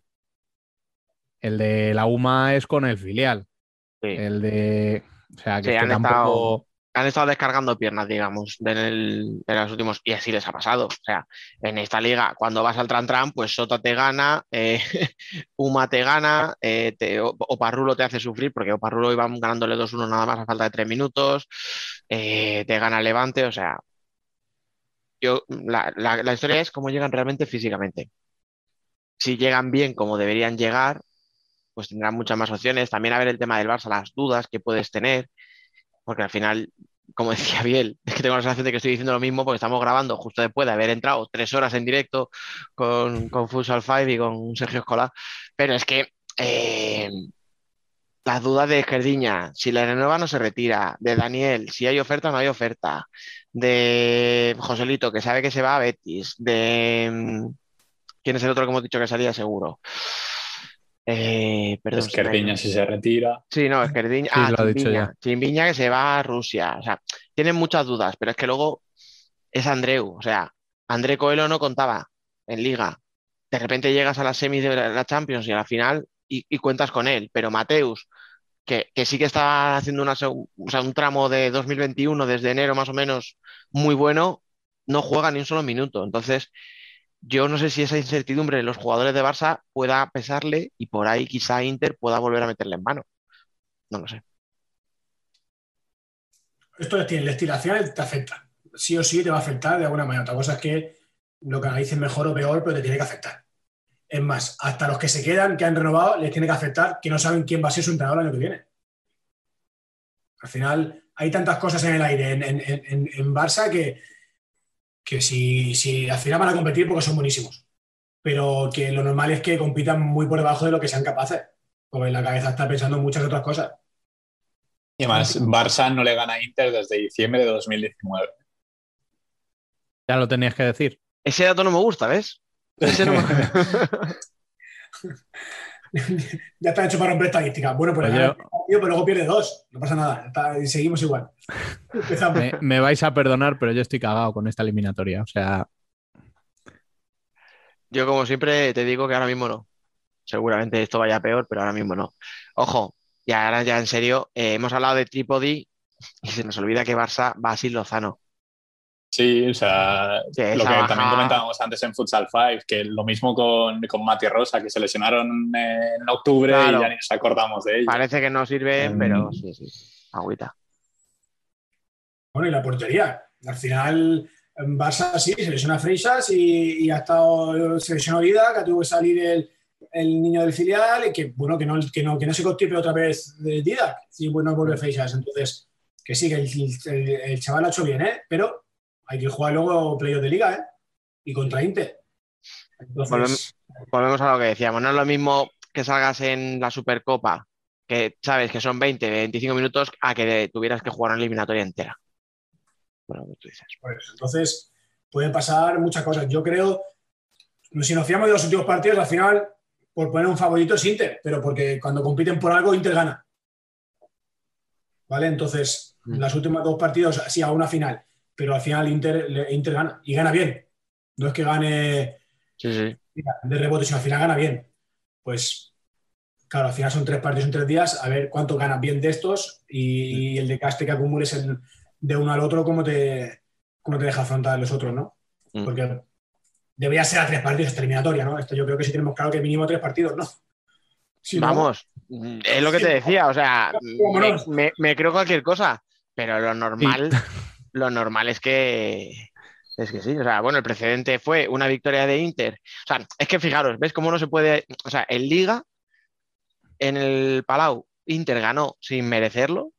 El de la UMA es con el filial. Sí. El de. O sea, que Sí, es que han tampoco. estado- han estado descargando piernas, digamos, en, el- en los últimos, y así les ha pasado. O sea, en esta liga, cuando vas al Tran Tran, pues Sota te gana, eh, [LAUGHS] Uma te gana, eh, te- Oparrulo te hace sufrir, porque Oparrulo iba ganándole 2-1 nada más a falta de 3 minutos, eh, te gana Levante, o sea, yo, la- la historia es cómo llegan realmente físicamente. Si llegan bien como deberían llegar, pues tendrán muchas más opciones. También a ver el tema del Barça, las dudas que puedes tener porque al final, como [LAUGHS] decía Biel, es que tengo la sensación de que estoy diciendo lo mismo porque estamos grabando justo después de haber entrado tres horas en directo con, con Futsal 5 y con Sergio Escolar, pero es que eh, las dudas de Esquerdiña, si la renueva no se retira, de Daniel, si hay oferta o no hay oferta, de Joselito, que sabe que se va a Betis, de... mm, ¿Quién es el otro que hemos dicho que salía seguro? Eh, perdón. Esquerdiña si se retira. Sí, no, Esquerdiña. Sí, ah, lo ha dicho Chimbiña. ya. Chimbiña que se va a Rusia. O sea, tienen muchas dudas, pero es que luego es Andreu. O sea, André Coelho no contaba en Liga. De repente llegas a las semis de la Champions y a la final y, y cuentas con él. Pero Mateus, que, que sí que está haciendo una, seg- o sea, un tramo de 2021 desde enero más o menos muy bueno, no juega ni un solo minuto. Entonces, yo no sé si esa incertidumbre en los jugadores de Barça pueda pesarle y por ahí quizá Inter pueda volver a meterle en mano. No lo sé. Esto les tiene, la estilación te afecta. Sí o sí te va a afectar de alguna manera. Otra cosa es que lo que analices mejor o peor, pero te tiene que afectar. Es más, hasta los que se quedan, que han renovado, les tiene que afectar que no saben quién va a ser su entrenador el año que viene. Al final, hay tantas cosas en el aire en Barça que, que si, si al final van a competir porque son buenísimos. Pero que lo normal es que compitan muy por debajo de lo que sean capaces. Porque en la cabeza está pensando en muchas otras cosas. Y además, Barça no le gana a Inter desde diciembre de 2019. Ya lo tenías que decir. Ese dato no me gusta, ¿ves? Ese no me- [LAUGHS] [LAUGHS] [LAUGHS] ya está hecho para romper estadísticas. Bueno, pues partido, pero luego pierde dos. No pasa nada. está- seguimos igual. Empezamos. Me, me vais a perdonar, pero yo estoy cagado con esta eliminatoria. O sea, Yo, como siempre, te digo que ahora mismo no. Seguramente esto vaya peor, pero ahora mismo no. Ojo, y ahora ya en serio, eh, hemos hablado de Tripodi y se nos olvida que Barça va sin Lozano. Sí, o sea, Sí, lo que baja- también comentábamos antes en Futsal 5, que lo mismo con, con Mati Rosa, que se lesionaron en octubre Claro. y ya ni nos acordamos de ellos. Parece que no sirve, Mm. pero sí, sí. Agüita. Bueno, y la portería. Al final, Barça sí, se lesiona Freixas y, y ha estado, se lesionó Vida, que tuvo que salir el, el niño del filial y que, bueno, que no, que no, que no se constipe otra vez de Didac. Sí, bueno, vuelve Freixas. Entonces, que sí, que el, el- el chaval lo ha hecho bien, ¿eh? Pero hay que jugar luego playoff de liga, ¿eh? Y contra Inter. Entonces, Volvemos, volvemos a lo que decíamos. No es lo mismo que salgas en la Supercopa, que sabes que son 20, 25 minutos, a que tuvieras que jugar una eliminatoria entera. Bueno, tú dices. Pues, entonces, pueden pasar muchas cosas. Yo creo, si nos fiamos de los últimos partidos, al final, por poner un favorito es Inter, pero porque cuando compiten por algo, Inter gana. ¿Vale? Entonces, Mm. las últimas dos partidos, sí, a una final, pero al final Inter, Inter gana y gana bien. No es que gane Sí, sí. de rebote, sino al final gana bien. Pues, claro, al final son tres partidos en tres días, a ver cuánto ganas bien de estos y, y el de caste que acumules el- de uno al otro, cómo te, cómo te deja afrontar los otros, ¿no? Mm. Porque debería ser a tres partidos esta eliminatoria, ¿no? Esto yo creo que sí tenemos claro que mínimo tres partidos, ¿no? Si no- Vamos, mm, es lo que te decía, o sea, me, Vámonos. me- me creo cualquier cosa, pero lo normal, lo normal es que es que sí, o sea, bueno, el precedente fue una victoria de Inter. O sea, es que fijaros, ¿ves cómo no se puede? O sea, en Liga, en el Palau, Inter ganó sin merecerlo. O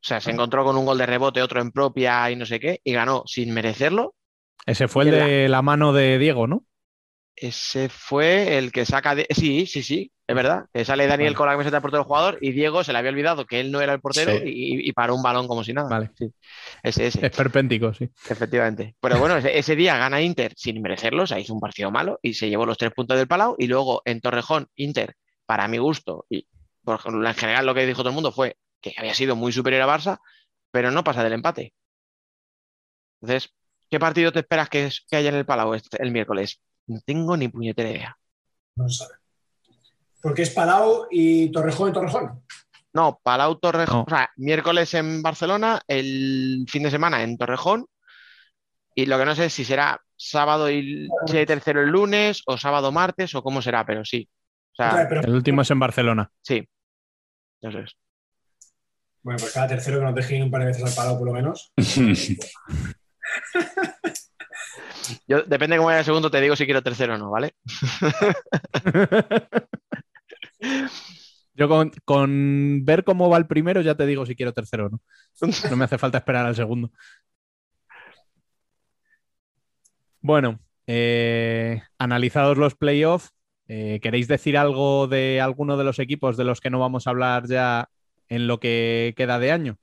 sea, se encontró con un gol de rebote, otro en propia y no sé qué, y ganó sin merecerlo. ese fue el de la mano de Diego, ¿no? Ese fue el que saca de. Sí, sí, sí, es verdad. Que sale Daniel Vale. con la camiseta de portero del jugador y Diego se le había olvidado que él no era el portero Sí. y, y paró un balón como si nada. Vale. Sí. Ese, ese, Esperpéntico, sí. efectivamente. Pero bueno, ese, ese día gana Inter sin merecerlo, o sea, hizo un partido malo y se llevó los tres puntos del Palau. Y luego en Torrejón, Inter, para mi gusto, y por en general lo que dijo todo el mundo fue que había sido muy superior a Barça, pero no pasa del empate. Entonces, ¿qué partido te esperas que, es- que haya en el Palau este- el miércoles? No tengo ni puñetera idea. No se sabe. Porque es Palau y Torrejón y Torrejón. No, Palau Torrejón, No. o sea, miércoles en Barcelona, el fin de semana en Torrejón, y lo que no sé es si será sábado y si tercero el lunes, o sábado martes, o cómo será, pero sí. O Otra sea, vez, pero- El último es en Barcelona. sí. Eso es. Bueno, pues cada tercero que nos dejen un par de veces al Palau, por lo menos. [LAUGHS] Yo, depende de cómo vaya el segundo, te digo si quiero tercero o no, ¿vale? [LAUGHS] Yo con, ver cómo va el primero ya te digo si quiero tercero o no. No me hace falta esperar al segundo. Bueno, eh, analizados los playoffs, eh, ¿queréis decir algo de alguno de los equipos de los que no vamos a hablar ya en lo que queda de año?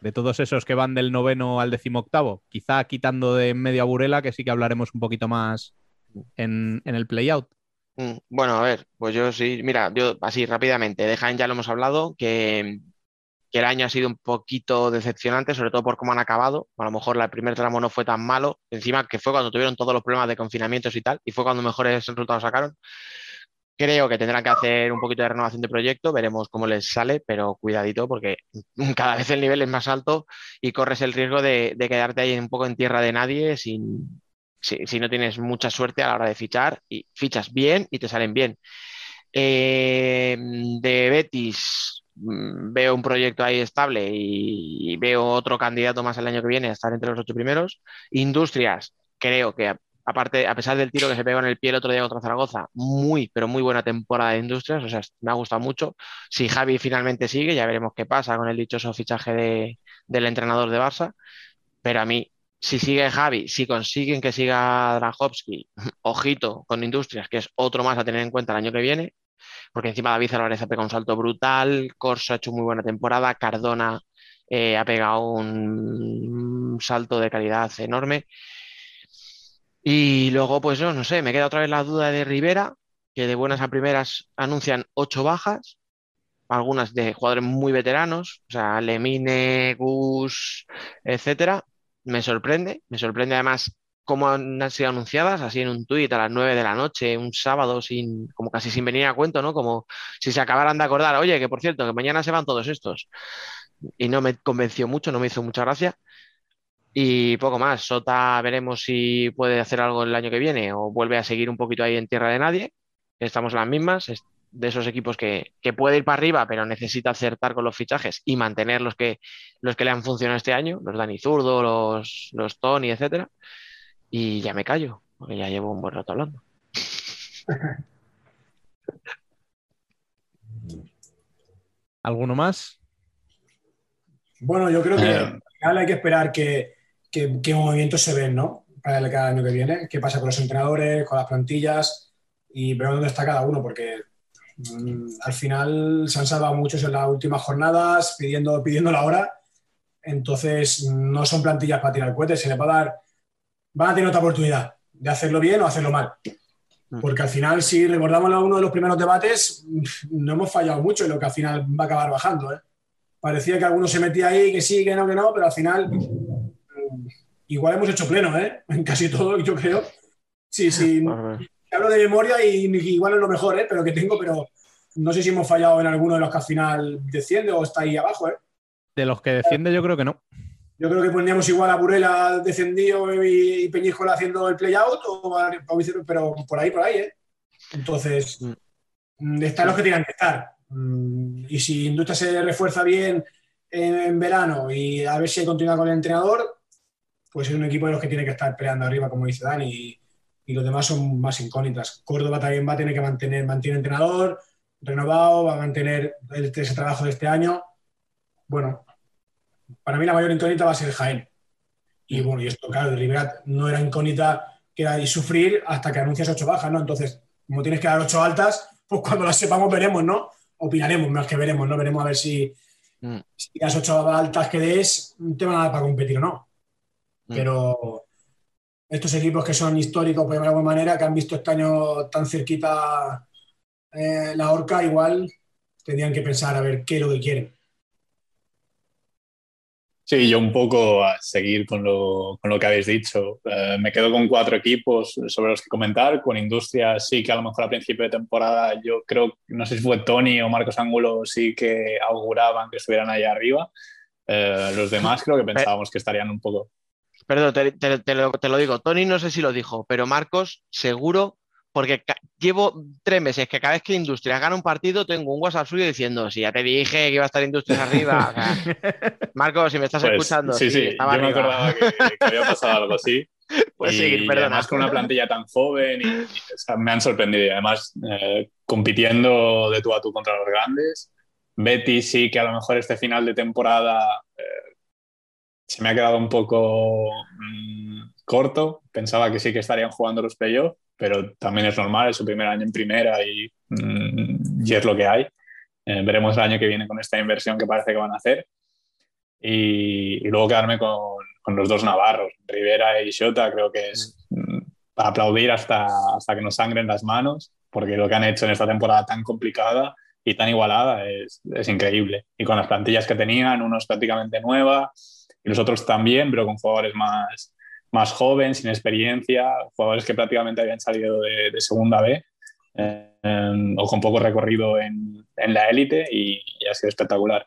De todos esos que van del noveno al decimoctavo, quizá quitando de en medio a Burela, que sí que hablaremos un poquito más en, en el playout. Mm, Bueno, a ver, pues yo sí, mira, yo así rápidamente, de Jaén ya lo hemos hablado, que, que el año ha sido un poquito decepcionante, sobre todo por cómo han acabado. A lo mejor el primer tramo no fue tan malo, encima que fue cuando tuvieron todos los problemas de confinamientos y tal, y fue cuando mejores resultados sacaron. Creo que tendrán que hacer un poquito de renovación de proyecto, veremos cómo les sale, pero cuidadito porque [LAUGHS] cada vez el nivel es más alto y corres el riesgo de, quedarte ahí un poco en tierra de nadie si, no tienes mucha suerte a la hora de fichar y fichas bien y te salen bien. Eh, de Betis mm, veo un proyecto ahí estable y veo otro candidato más el año que viene a estar entre los ocho primeros. Industrias, creo que aparte, a pesar del tiro que se pegó en el pie el otro día contra Zaragoza, muy, pero muy buena temporada de Industrias, o sea, me ha gustado mucho. Si Javi finalmente sigue, ya veremos qué pasa con el dichoso fichaje de- del entrenador de Barça, pero a mí, si sigue Javi, si consiguen que siga Drahovski, [LAUGHS] ojito con Industrias, que es otro más a tener en cuenta el año que viene, porque encima David Álvarez ha pegado un salto brutal, Corso ha hecho muy buena temporada, Cardona eh, ha pegado un salto de calidad enorme. Y luego, pues yo no sé, me queda otra vez la duda de Rivera, que de buenas a primeras anuncian ocho bajas, algunas de jugadores muy veteranos, o sea, Lemine, Gus, etcétera. Me sorprende, me sorprende además cómo han sido anunciadas, así en un tuit a las 9 de la noche, un sábado, sin, como casi sin venir a cuento, ¿no? Como si se acabaran de acordar, oye, que por cierto, que mañana se van todos estos. Y no me convenció mucho, no me hizo mucha gracia. Y poco más. Sota veremos si puede hacer algo el año que viene o vuelve a seguir un poquito ahí en tierra de nadie. Estamos en las mismas, es de esos equipos que, que puede ir para arriba, pero necesita acertar con los fichajes y mantener los que, los que le han funcionado este año, los Dani Zurdo, los, los Tony, etcétera. Y ya me callo, porque ya llevo un buen rato hablando. [LAUGHS] ¿Alguno más? Bueno, yo creo que Eh. al final hay que esperar que, que- qué movimientos se ven, ¿no? Para el cada año que viene, qué pasa con los entrenadores, con las plantillas y ver dónde está cada uno, porque mm, al final se han salvado muchos en las últimas jornadas pidiendo, pidiendo la hora, entonces no son plantillas para tirar cohetes, se les va a dar, van a tener otra oportunidad de hacerlo bien o hacerlo mal. Porque al final, si recordamos uno de los primeros debates, no hemos fallado mucho en lo que al final va a acabar bajando. ¿eh? Parecía que alguno se metía ahí, que sí, que no, que no, pero al final mm, igual hemos hecho pleno, ¿eh? [LAUGHS] En casi todo, yo creo. Sí, sí. Hablo de memoria y igual es lo mejor, ¿eh? Pero que tengo, pero no sé si hemos fallado en alguno de los que al final desciende o está ahí abajo, ¿eh? De los que defiende, yo creo que no. Yo creo que pondríamos igual a Burela descendido y, Peñíscola haciendo el play-out, o, pero por ahí, por ahí, ¿eh? Entonces, mm, están los que tienen que estar. Mm, Y si Industria se refuerza bien en, en verano y a ver si continúa con el entrenador, pues es un equipo de los que tiene que estar peleando arriba, como dice Dani, y, y los demás son más incógnitas. Córdoba también va a tener que mantener, mantiene entrenador renovado, va a mantener el- ese trabajo de este año. Bueno, para mí la mayor incógnita va a ser Jaén. Y bueno, y esto, claro, de Rivera no era incógnita que era y sufrir hasta que anuncias ocho bajas, ¿no? Entonces, como tienes que dar ocho altas, pues cuando las sepamos veremos, ¿no? Opinaremos, más que veremos, ¿no? Veremos a ver si, Mm. si las ocho altas que des te van a dar para competir o no. Mm. Pero estos equipos que son históricos, por llamarlo de alguna manera, que han visto este año tan cerquita eh, la horca, igual tendrían que pensar a ver qué es lo que quieren. Sí, yo un poco a seguir con lo, con lo que habéis dicho. Eh, me quedo con cuatro equipos sobre los que comentar. Con Industria sí que a lo mejor a principio de temporada yo creo, no sé si fue Tony o Marcos Ángulo, sí que auguraban que estuvieran ahí arriba. Eh, los demás creo que pensábamos que estarían un poco... Perdón, te, te- te lo, te lo digo. Tony no sé si lo dijo, pero Marcos seguro, porque llevo tres meses que cada vez que Industrias gana un partido tengo un WhatsApp suyo diciendo, si ya te dije que iba a estar Industrias arriba. O sea, [LAUGHS] Marcos, si me estás Pues, escuchando, sí, sí, estaba yo me acordaba que, que había pasado algo así. [LAUGHS] Puedes y seguir, perdona. además con una plantilla tan joven, y, y, o sea, me han sorprendido. Y además, eh, compitiendo de tú a tú contra los grandes. Betty sí que a lo mejor este final de temporada eh, se me ha quedado un poco mm, corto. Pensaba que sí que estarían jugando los playoffs, pero también es normal, es su primer año en primera y, mm, y es lo que hay. Eh, veremos el año que viene con esta inversión que parece que van a hacer. Y, y luego quedarme con, con los dos navarros, Rivera y Xota, creo que es mm, para aplaudir hasta, hasta que nos sangren las manos, porque lo que han hecho en esta temporada tan complicada y tan igualada es, es increíble. Y con las plantillas que tenían, unos prácticamente nueva y los otros también, pero con jugadores más, más jóvenes, sin experiencia, jugadores que prácticamente habían salido de, segunda B eh, o con poco recorrido en, en la élite y, ha sido espectacular.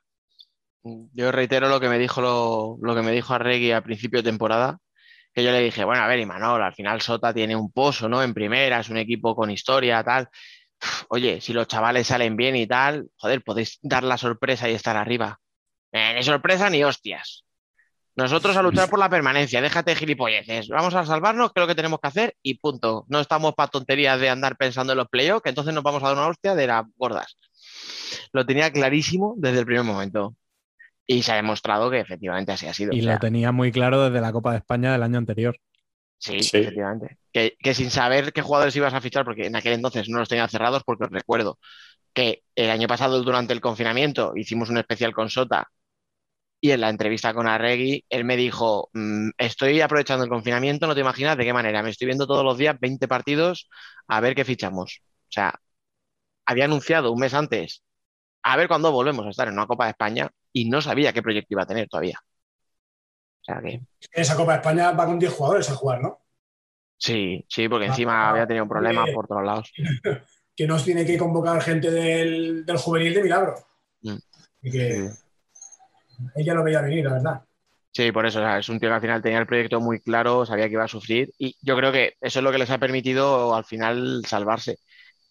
Yo reitero lo que me dijo lo, lo que me dijo Arregui a principio de temporada, que yo le dije, bueno, a ver, Imanol, al final Sota tiene un pozo, ¿no? En primera, es un equipo con historia, tal. Oye, si los chavales salen bien y tal, joder, podéis dar la sorpresa y estar arriba. Eh, ni sorpresa ni hostias. Nosotros a luchar por la permanencia, déjate de gilipolleces. Vamos a salvarnos, que es lo que tenemos que hacer y punto. No estamos para tonterías de andar pensando en los playoffs, que entonces nos vamos a dar una hostia de las gordas. Lo tenía clarísimo desde el primer momento. Y se ha demostrado que efectivamente así ha sido. Y O sea, lo tenía muy claro desde la Copa de España del año anterior. Sí, Sí. efectivamente. Que, que sin saber qué jugadores ibas a fichar, porque en aquel entonces no los tenía cerrados, porque os recuerdo que el año pasado, durante el confinamiento, hicimos un especial con Sota y en la entrevista con Arregui, él me dijo, "Mm, estoy aprovechando el confinamiento, no te imaginas de qué manera, me estoy viendo todos los días 20 partidos a ver qué fichamos. O sea, había anunciado un mes antes, a ver cuándo volvemos a estar en una Copa de España y no sabía qué proyecto iba a tener todavía. O sea que... Esa Copa de España va con 10 jugadores a jugar, ¿no? Sí, sí, porque Ah, encima había tenido problemas [LAUGHS] eh, por todos lados. Que nos tiene que convocar gente del, del juvenil de milagro. Mm. Y que Sí. Ella lo veía venir, la verdad. Sí, por eso, o sea, es un tío que al final tenía el proyecto muy claro, sabía que iba a sufrir y yo creo que eso es lo que les ha permitido al final salvarse.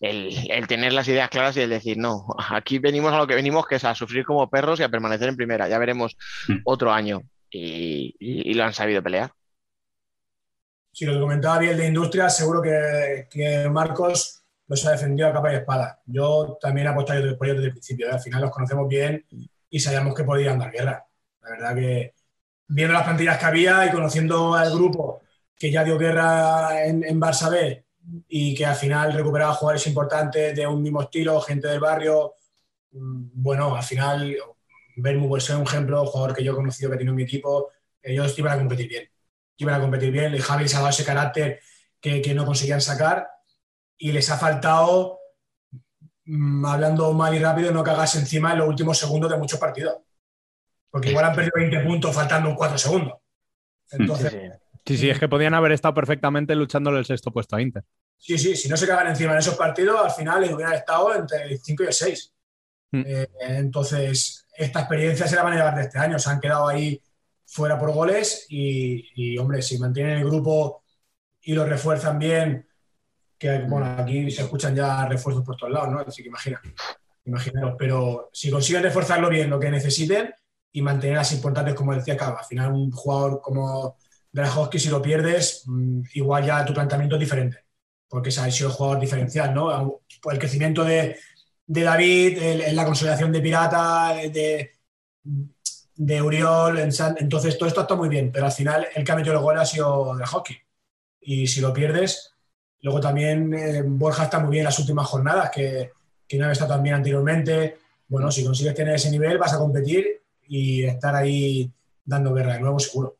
El, el tener las ideas claras y el decir, no, aquí venimos a lo que venimos, que es a sufrir como perros y a permanecer en primera. Ya veremos Mm. otro año y, y- y lo han sabido pelear. Si lo que comentaba bien de industria, seguro que, que Marcos los ha defendido a capa y espada. Yo también he apostado por ellos desde el principio. ¿eh? Al final los conocemos bien y sabíamos que podían dar guerra. La verdad que viendo las plantillas que había y conociendo al grupo que ya dio guerra en, en Barça B y que al final recuperaba jugadores importantes de un mismo estilo, gente del barrio, mm, bueno, al final Bermu puede ser un ejemplo, jugador que yo he conocido que tiene en mi equipo, ellos iban a competir bien iban a competir bien. Y Javi les ha dado ese carácter que, que no conseguían sacar y les ha faltado, hablando mal y rápido, no cagarse encima en los últimos segundos de muchos partidos. Porque igual han perdido 20 puntos faltando 4 segundos. Entonces, Sí, sí, es que podían haber estado perfectamente luchándole el sexto puesto a Inter. sí, sí, si no se cagan encima en esos partidos, al final les hubieran estado entre el 5 y el 6. Mm. Eh, entonces, esta experiencia se la van a llevar de este año. Se han quedado ahí fuera por goles y, y, hombre, si mantienen el grupo y lo refuerzan bien, que bueno, aquí se escuchan ya refuerzos por todos lados, ¿no? Así que imagina, imaginaros. Pero si consiguen reforzarlo bien, lo que necesiten y mantener las importantes, como decía Cava, al final un jugador como Grajowski, si lo pierdes, mm, igual ya tu planteamiento es diferente, porque ese ha sido jugador diferencial, ¿no? El crecimiento de, de David, el- la consolidación de Pirata, de, de, Uriol, en San- entonces todo esto está muy bien, pero al final el que ha metido el gol ha sido Grajowski. Y si lo pierdes, luego también eh, Borja está muy bien en las últimas jornadas, que, que no había estado tan bien anteriormente. Bueno, si consigues tener ese nivel, vas a competir y estar ahí dando guerra de nuevo, seguro.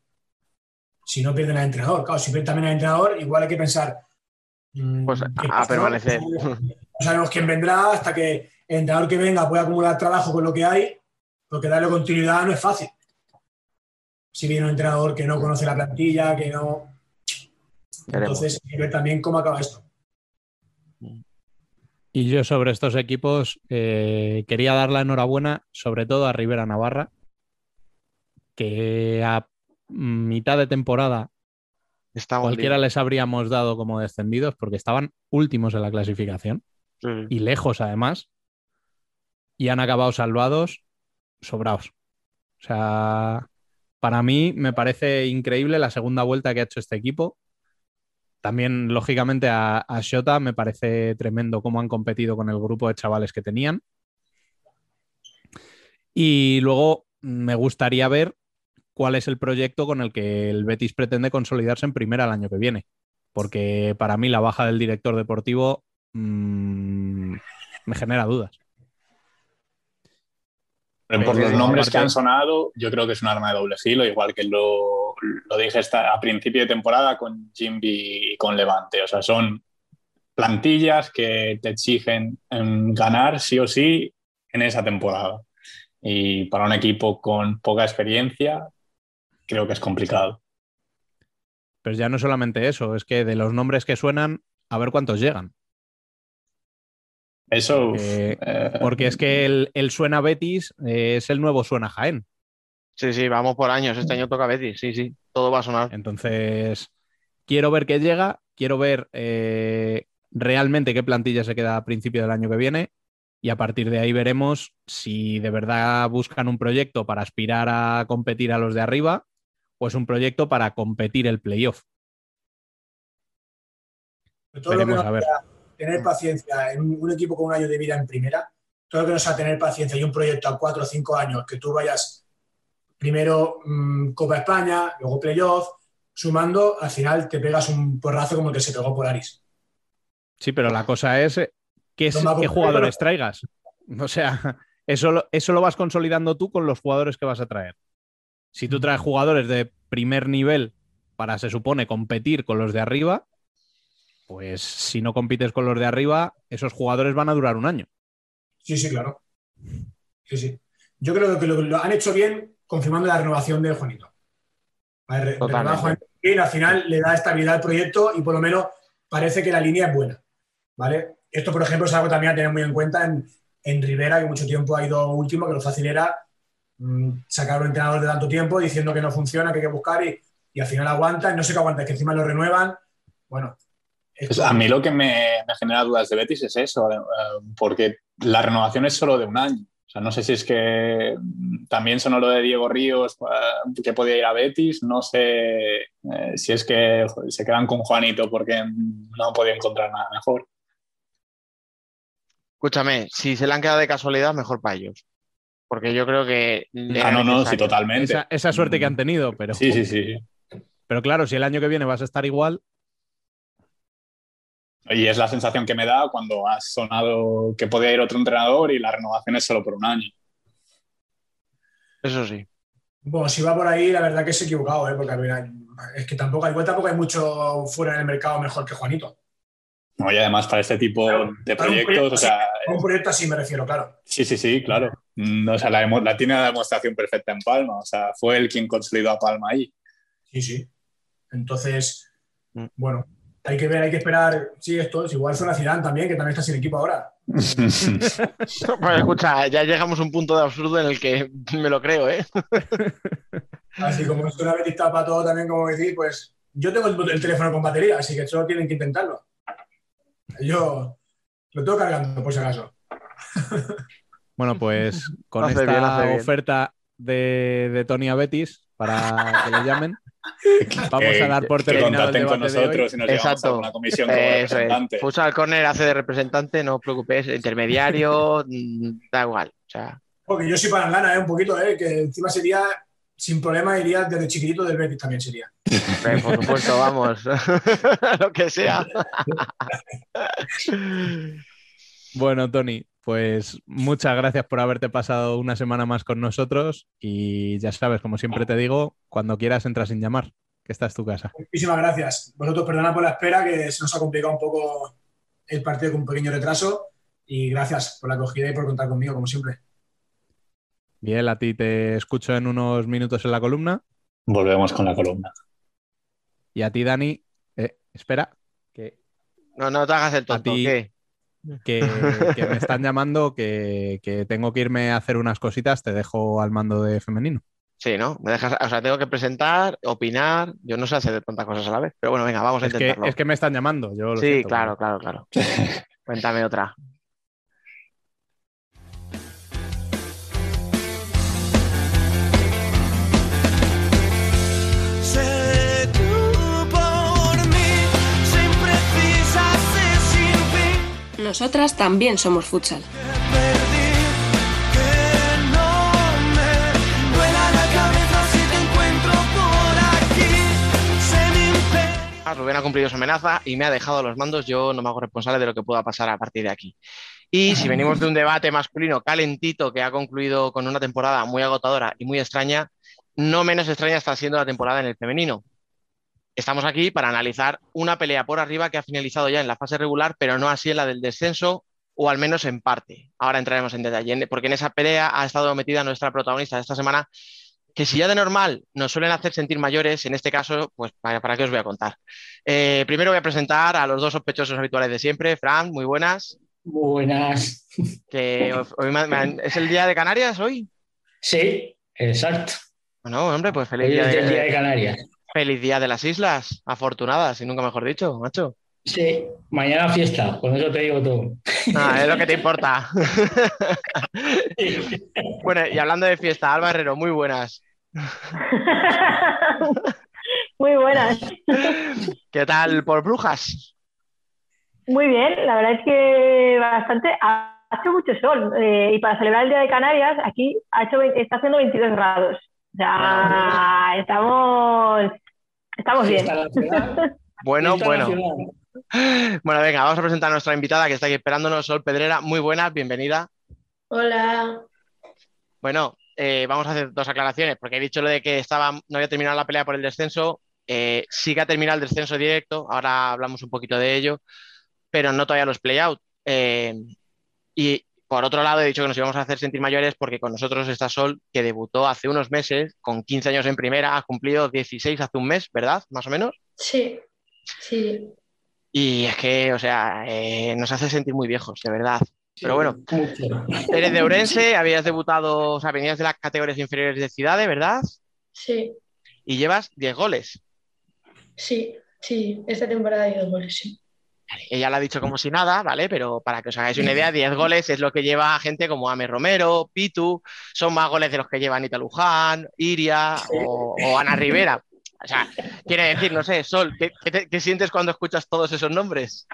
Si no pierden al entrenador, claro, si pierden también al entrenador, igual hay que pensar. mm, Pues ¿qué a, permanecer. No [LAUGHS] sabemos quién vendrá hasta que el entrenador que venga pueda acumular trabajo con lo que hay, porque darle continuidad no es fácil. Si viene un entrenador que no conoce la plantilla, que no. Veremos. Entonces, hay que ver también cómo acaba esto. Y yo sobre estos equipos eh, quería dar la enhorabuena sobre todo a Rivera Navarra, que a mitad de temporada cualquiera les habríamos dado como descendidos porque estaban últimos en la clasificación sí. y lejos además, y han acabado salvados, sobrados. O sea, para mí me parece increíble la segunda vuelta que ha hecho este equipo. También, lógicamente, a, a Shota me parece tremendo cómo han competido con el grupo de chavales que tenían. Y luego me gustaría ver cuál es el proyecto con el que el Betis pretende consolidarse en primera el año que viene. Porque para mí la baja del director deportivo mm, me genera dudas. Pero por los nombres que han sonado, yo creo que es un arma de doble filo, igual que lo, lo dije esta- a principio de temporada con Jimby y con Levante. O sea, son plantillas que te exigen em, ganar sí o sí en esa temporada. Y para un equipo con poca experiencia, creo que es complicado. Pero ya no solamente eso, es que de los nombres que suenan, a ver cuántos llegan. Eso. Porque, eh, porque es que el, el suena Betis eh, es el nuevo suena Jaén. Sí, sí, vamos por años. Este año toca Betis, sí, sí. Todo va a sonar. Entonces, quiero ver qué llega, quiero ver eh, realmente qué plantilla se queda a principio del año que viene y a partir de ahí veremos si de verdad buscan un proyecto para aspirar a competir a los de arriba o es un proyecto para competir el playoff. Veremos a ver. sea tener paciencia en un, un equipo con un año de vida en primera, todo lo que no sea tener paciencia y un proyecto a cuatro o cinco años, que tú vayas primero mm, Copa España, luego playoff, sumando, al final te pegas un porrazo como el que se pegó Polaris. Sí, pero la cosa es qué, es- No qué jugadores traigas. O sea, eso, lo- eso lo vas consolidando tú con los jugadores que vas a traer. Si tú traes jugadores de primer nivel para, se supone, competir con los de arriba, pues si no compites con los de arriba, esos jugadores van a durar un año. Sí, sí, claro. Sí, sí. Yo creo que lo, lo han hecho bien confirmando la renovación de Juanito. Re- Juanito bien, al final le da estabilidad al proyecto y por lo menos parece que la línea es buena. ¿Vale? Esto, por ejemplo, es algo también a tener muy en cuenta en, en Rivera, que mucho tiempo ha ido último, que lo fácil era mm, sacar a un entrenador de tanto tiempo diciendo que no funciona, que hay que buscar y, y al final aguanta, y no sé qué aguanta, es que encima lo renuevan. Bueno. Pues a mí lo que me, me genera dudas de Betis es eso, eh, porque la renovación es solo de un año. O sea, no sé si es que también sonó lo de Diego Ríos, eh, que podía ir a Betis. No sé eh, si es que se quedan con Juanito porque no han podido encontrar nada mejor. Escúchame, si se le han quedado de casualidad, mejor para ellos. Porque yo creo que. Ah, no, no, sí, totalmente. Esa, esa suerte que han tenido, pero. Sí, sí, sí. Pero claro, si el año que viene vas a estar igual, Y es la sensación que me da cuando has sonado que podía ir otro entrenador y la renovación es solo por un año. Eso sí. Bueno, si va por ahí, la verdad que se ha equivocado, ¿eh? porque al final, es que tampoco, igual tampoco hay mucho fuera en el mercado mejor que Juanito. ¿no? Y además para este tipo de Para un proyectos, proyecto o sea, así- un proyecto así me refiero, claro. Sí, sí, sí, claro. Mm, O sea, la, la tiene la demostración perfecta en Palma. O sea, fue él quien consolidó a Palma ahí. Sí, sí. Entonces, Mm. bueno, hay que ver, hay que esperar. Sí, esto es igual suena Zidane también, que también está sin equipo ahora. [LAUGHS] Pues escucha, ya llegamos a un punto de absurdo en el que me lo creo, ¿eh? [LAUGHS] Así como es una Betis para todo también, como decir, pues yo tengo el, el teléfono con batería, así que solo tienen que intentarlo. Yo lo tengo cargando, por si acaso. [LAUGHS] bueno, pues con Hace esta bien. oferta de, de Tony a Betis para que le llamen, [LAUGHS] vamos a dar por que terminado el contacten con debate de hoy. nosotros y nos a Exacto. una comisión como Eso es. representante. Futsal Corner hace de representante, no os preocupéis, intermediario, [LAUGHS] mm, da igual. O sea, Porque yo soy palangana, ¿eh? Un poquito, ¿eh? Que encima sería, sin problema, iría desde chiquitito del Betis también sería. eh, por supuesto, vamos, [LAUGHS] lo que sea. Bueno, Tony, pues muchas gracias por haberte pasado una semana más con nosotros y ya sabes, como siempre te digo, cuando quieras entras sin llamar, que esta es tu casa. Muchísimas gracias. Vosotros perdonad por la espera, que se nos ha complicado un poco el partido con un pequeño retraso. Y gracias por la acogida y por contar conmigo, como siempre. Bien, a ti te escucho en unos minutos en la columna Volvemos con la columna. y a ti, Dani, eh, espera, que, No, no te hagas el tonto. ti- ¿qué? Que, que me están [LAUGHS] llamando, que, que tengo que irme a hacer unas cositas, te dejo al mando de femenino. Sí, ¿no? Me dejas, o sea, tengo que presentar, opinar. Yo no sé hacer tantas cosas a la vez. Pero bueno, venga, vamos a Es que, intentarlo. es que me están llamando, yo lo sí, siento, claro, claro, claro. [LAUGHS] Cuéntame otra. Nosotras también somos futsal. Impide. Rubén ha cumplido su amenaza y me ha dejado los mandos. Yo no me hago responsable de lo que pueda pasar a partir de aquí. Y si venimos de un debate masculino calentito que ha concluido con una temporada muy agotadora y muy extraña, no menos extraña está siendo la temporada en el femenino. Estamos aquí para analizar una pelea por arriba que ha finalizado ya en la fase regular, pero no así en la del descenso, o al menos en parte. Ahora entraremos en detalle, porque en esa pelea ha estado metida nuestra protagonista de esta semana, que si ya de normal nos suelen hacer sentir mayores, en este caso, pues para, para qué os voy a contar. Eh, primero voy a presentar a los dos sospechosos habituales de siempre. Fran, muy buenas. Buenas. Que hoy me- me- ¿Es el día de Canarias hoy? Sí, exacto. Bueno, hombre, pues feliz Hoy día es el día de Canarias. Feliz día de las islas, afortunadas, y nunca mejor dicho, macho. Sí, mañana fiesta, con eso te digo todo. Ah, es lo que te importa. [LAUGHS] bueno, y hablando de fiesta, Alba Herrero, muy buenas. Muy buenas. ¿Qué tal por Brujas? Muy bien, la verdad es que bastante. Ha hecho mucho sol eh, y para celebrar el Día de Canarias, aquí ha hecho, ve- está haciendo 22 grados. Sea, estamos, estamos bien. [LAUGHS] Bueno, bueno. [LAUGHS] Bueno, venga, vamos a presentar a nuestra invitada que está aquí esperándonos, Sol Pedrera. Muy buena, bienvenida. Hola. Bueno, eh, vamos a hacer dos aclaraciones, porque he dicho lo de que estaba, no había terminado la pelea por el descenso. Eh, sí que ha terminado el descenso directo, ahora hablamos un poquito de ello, pero no todavía los play-out. Eh, y por otro lado, he dicho que nos íbamos a hacer sentir mayores porque con nosotros está Sol, que debutó hace unos meses, con 15 años en primera, ha cumplido 16 hace un mes, ¿verdad? Más o menos. Sí, sí. Y es que, o sea, eh, nos hace sentir muy viejos, de verdad. Pero bueno, eres de Ourense, habías debutado, o sea, venías de las categorías inferiores de Ciudades, ¿verdad? Sí, Y llevas 10 goles. sí, sí. Esta temporada hay dos goles, sí. Ella lo ha dicho como si nada, ¿vale? Pero para que os hagáis una idea, 10 goles es lo que lleva gente como Ame Romero, Pitu, son más goles de los que lleva Anita Luján, Iria o, o Ana Rivera. O sea, quiere decir, no sé, Sol, ¿qué, qué te- qué sientes cuando escuchas todos esos nombres?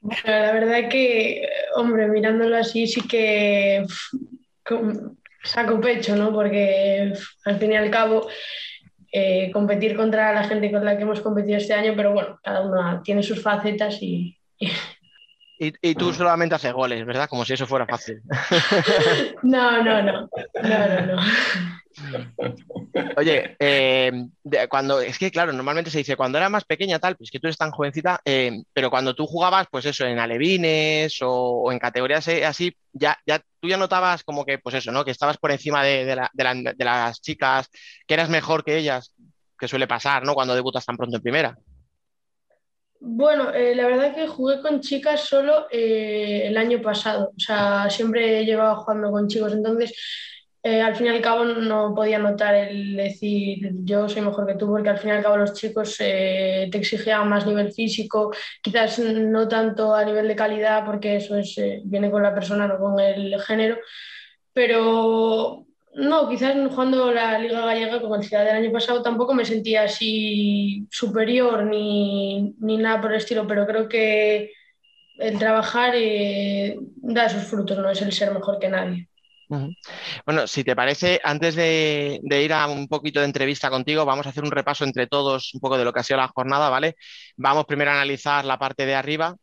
Bueno, la verdad que, hombre, mirándolo así sí que saco pecho, ¿no? Porque al fin y al cabo eh, competir contra la gente con la que hemos competido este año, pero bueno, cada una tiene sus facetas y, Y, y tú solamente haces goles, ¿verdad? Como si eso fuera fácil. [LAUGHS] No, no, no. No, no, no. Oye, eh, cuando es que claro, normalmente se dice cuando era más pequeña tal, pues que tú eres tan jovencita, eh, pero cuando tú jugabas, pues eso, en alevines o, en categorías eh, así, ya, ya tú ya notabas como que, pues eso, ¿no? Que estabas por encima de, de la- de la- de las chicas, que eras mejor que ellas, que suele pasar, ¿no? Cuando debutas tan pronto en primera. Bueno, la verdad que jugué con chicas solo el año pasado. O sea, siempre he llevado jugando con chicos. Entonces, eh, al fin y al cabo no podía notar el decir yo soy mejor que tú, porque al fin y al cabo los chicos eh, te exigían más nivel físico, quizás no tanto a nivel de calidad, porque eso es, eh, viene con la persona, no con el género. Pero no, quizás jugando la Liga Gallega con el Ciudad del año pasado tampoco me sentía así superior ni, ni nada por el estilo, pero creo que el trabajar da sus frutos, no es el ser mejor que nadie. Bueno, si te parece, antes de, ir a un poquito de entrevista contigo, vamos a hacer un repaso entre todos un poco de lo que ha sido la jornada, ¿vale? Vamos primero a analizar la parte de arriba